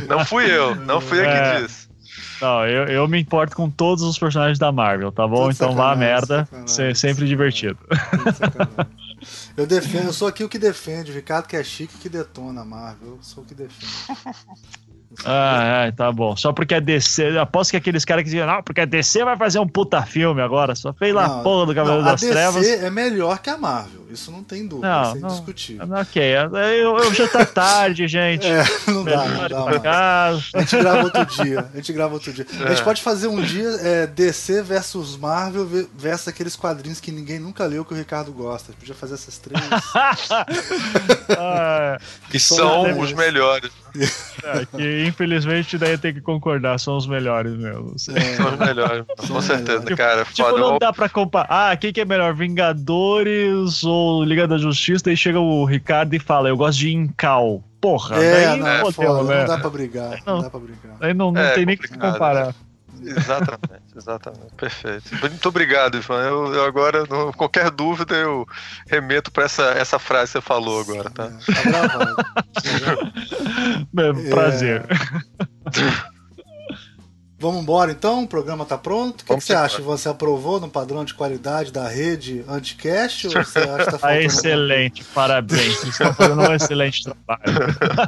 Speaker 4: não fui eu, não fui eu que é. disse.
Speaker 5: Não, eu, eu me importo com todos os personagens da Marvel, tá bom? Tudo então vá a merda, é sempre divertido.
Speaker 2: Eu defendo, eu sou aqui o que defende, o Ricardo que é chique que detona a Marvel, eu sou o que defende.
Speaker 5: Ah, é, tá bom. Só porque é DC. Aposto que aqueles caras que diziam, não, porque a DC vai fazer um puta filme agora. Só fez lá não, porra do Cavaleiro das DC Trevas. A DC
Speaker 2: é melhor que a Marvel. Isso não tem dúvida. Não, é não, discutível.
Speaker 5: Ok, eu, eu já tá tarde, gente.
Speaker 2: É, não dá, não dá. A gente grava outro dia. A gente grava outro dia. É. A gente pode fazer um dia é, DC versus Marvel versus aqueles quadrinhos que ninguém nunca leu que o Ricardo gosta. A gente podia fazer essas três.
Speaker 4: ah, que são os melhores.
Speaker 5: É, que infelizmente daí tem que concordar, são os melhores mesmo.
Speaker 4: É, são os melhores, com certeza, tipo, cara.
Speaker 5: Tipo, foda. não dá pra comparar. Ah, quem que é melhor, Vingadores ou Liga da Justiça? Aí chega o Ricardo e fala, eu gosto de Incal. Porra,
Speaker 2: é, daí não, é, foda, né? não dá pra brigar. Não, não dá pra brigar.
Speaker 5: Aí não, não é, tem nem que comparar. Né?
Speaker 4: Exatamente, exatamente. Perfeito. Muito obrigado, Ivan. Eu, eu agora, no, qualquer dúvida, eu remeto para essa, essa frase que você falou agora, tá? É, tá gravado.
Speaker 5: Prazer.
Speaker 2: É... Vamos embora então? O programa está pronto? O que, que você acha? Você aprovou no padrão de qualidade da rede Anticast ou você acha que está faltando?
Speaker 5: excelente, parabéns. Vocês estão fazendo um excelente trabalho.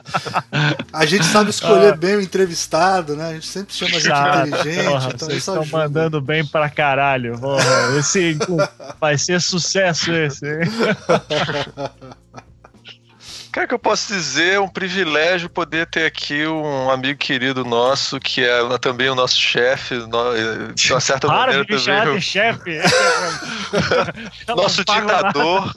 Speaker 2: A gente sabe escolher ah. bem o entrevistado, né? A gente sempre chama a gente inteligente. Porra, então
Speaker 5: vocês estão mandando bem pra caralho. Porra, esse vai ser sucesso esse.
Speaker 4: Cara, que eu posso dizer, é um privilégio poder ter aqui um amigo querido nosso, que é também o nosso chefe, de uma certa Para maneira de também. Eu...
Speaker 5: chefe!
Speaker 4: nosso ditador,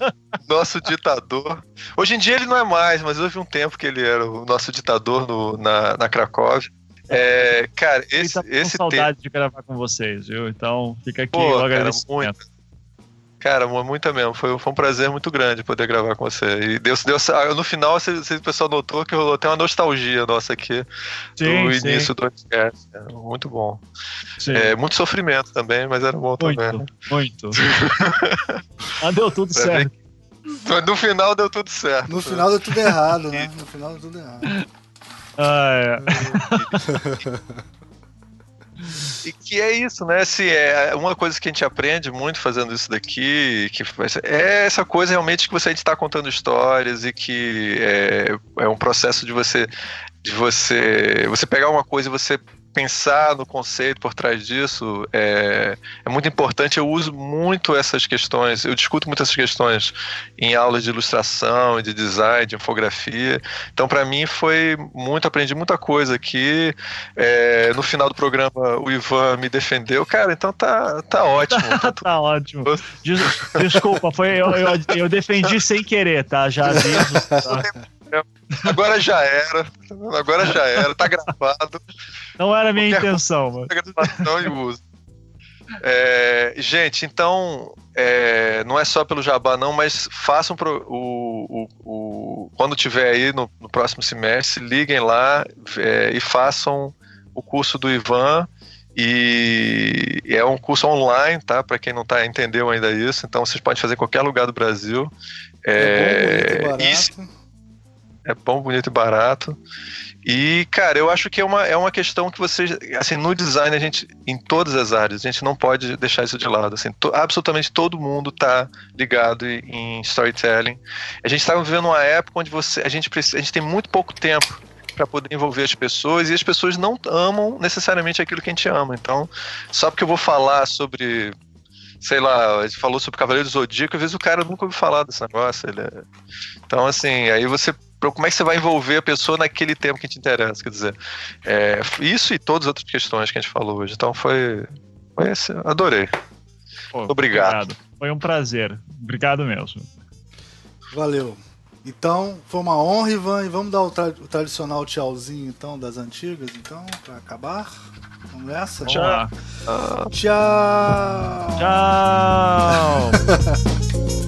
Speaker 4: nosso ditador. Hoje em dia ele não é mais, mas houve um tempo que ele era o nosso ditador no, na, na Cracóvia. É, cara, esse, tá esse
Speaker 5: saudade de gravar com vocês, viu? Então fica aqui Pô, o agradecimento. Cara, muito.
Speaker 4: Cara, muita mesmo. Foi, foi um prazer muito grande poder gravar com você. E deu, deu, ah, no final, se, se o pessoal notou que rolou até uma nostalgia nossa aqui sim, do sim. início do podcast. É, muito bom. É, muito sofrimento também, mas era bom
Speaker 5: muito,
Speaker 4: também.
Speaker 5: Muito. mas deu tudo certo.
Speaker 4: No final deu tudo certo.
Speaker 2: No final deu tudo errado, né? No final deu tudo errado. Ah,
Speaker 5: é.
Speaker 4: E que é isso, né? Se é uma coisa que a gente aprende muito fazendo isso daqui, que é essa coisa realmente que você está contando histórias e que é, é um processo de você de você você pegar uma coisa e você pensar no conceito por trás disso é, é muito importante. Eu uso muito essas questões, eu discuto muito essas questões em aulas de ilustração, de design, de infografia. Então, para mim, foi muito, aprendi muita coisa aqui. É, no final do programa, o Ivan me defendeu. Cara, então tá, tá ótimo.
Speaker 5: Tá, tá ótimo. Des, desculpa, foi, eu, eu, eu, defendi sem querer, tá? Já aviso. Tá?
Speaker 4: Agora já era. Agora já era. Tá gravado.
Speaker 5: Não era a minha Qualquer intenção. Mano. Gravação e uso.
Speaker 4: É, gente, então é, não é só pelo Jabá, não, mas façam pro, o, o, o, quando tiver aí no, no próximo semestre, liguem lá é, e façam o curso do Ivan. E é um curso online, tá? Para quem não tá entendeu ainda isso, então vocês podem fazer em qualquer lugar do Brasil.
Speaker 2: É, é bom, barato.
Speaker 4: É bom, bonito e barato. E, cara, eu acho que é uma, é uma questão que vocês, assim, no design, a gente, em todas as áreas, a gente não pode deixar isso de lado. Assim, to, absolutamente todo mundo está ligado em storytelling. A gente está vivendo uma época onde você, a, gente precisa, a gente tem muito pouco tempo para poder envolver as pessoas e as pessoas não amam necessariamente aquilo que a gente ama. Então, só porque eu vou falar sobre sei lá, gente falou sobre Cavaleiro do Zodíaco, às vezes o cara nunca ouviu falar desse negócio. Ele é... Então, assim, aí você como é que você vai envolver a pessoa naquele tempo que te interessa, quer dizer, é, isso e todas as outras questões que a gente falou hoje. Então foi, foi esse, adorei. Pô, obrigado. obrigado.
Speaker 5: Foi um prazer. Obrigado mesmo.
Speaker 2: Valeu. Então, foi uma honra, Ivan, e vamos dar o, tra o tradicional tchauzinho, então, das antigas, então, para acabar. Vamos nessa?
Speaker 5: Tchau.
Speaker 2: Tchau.
Speaker 5: Tchau.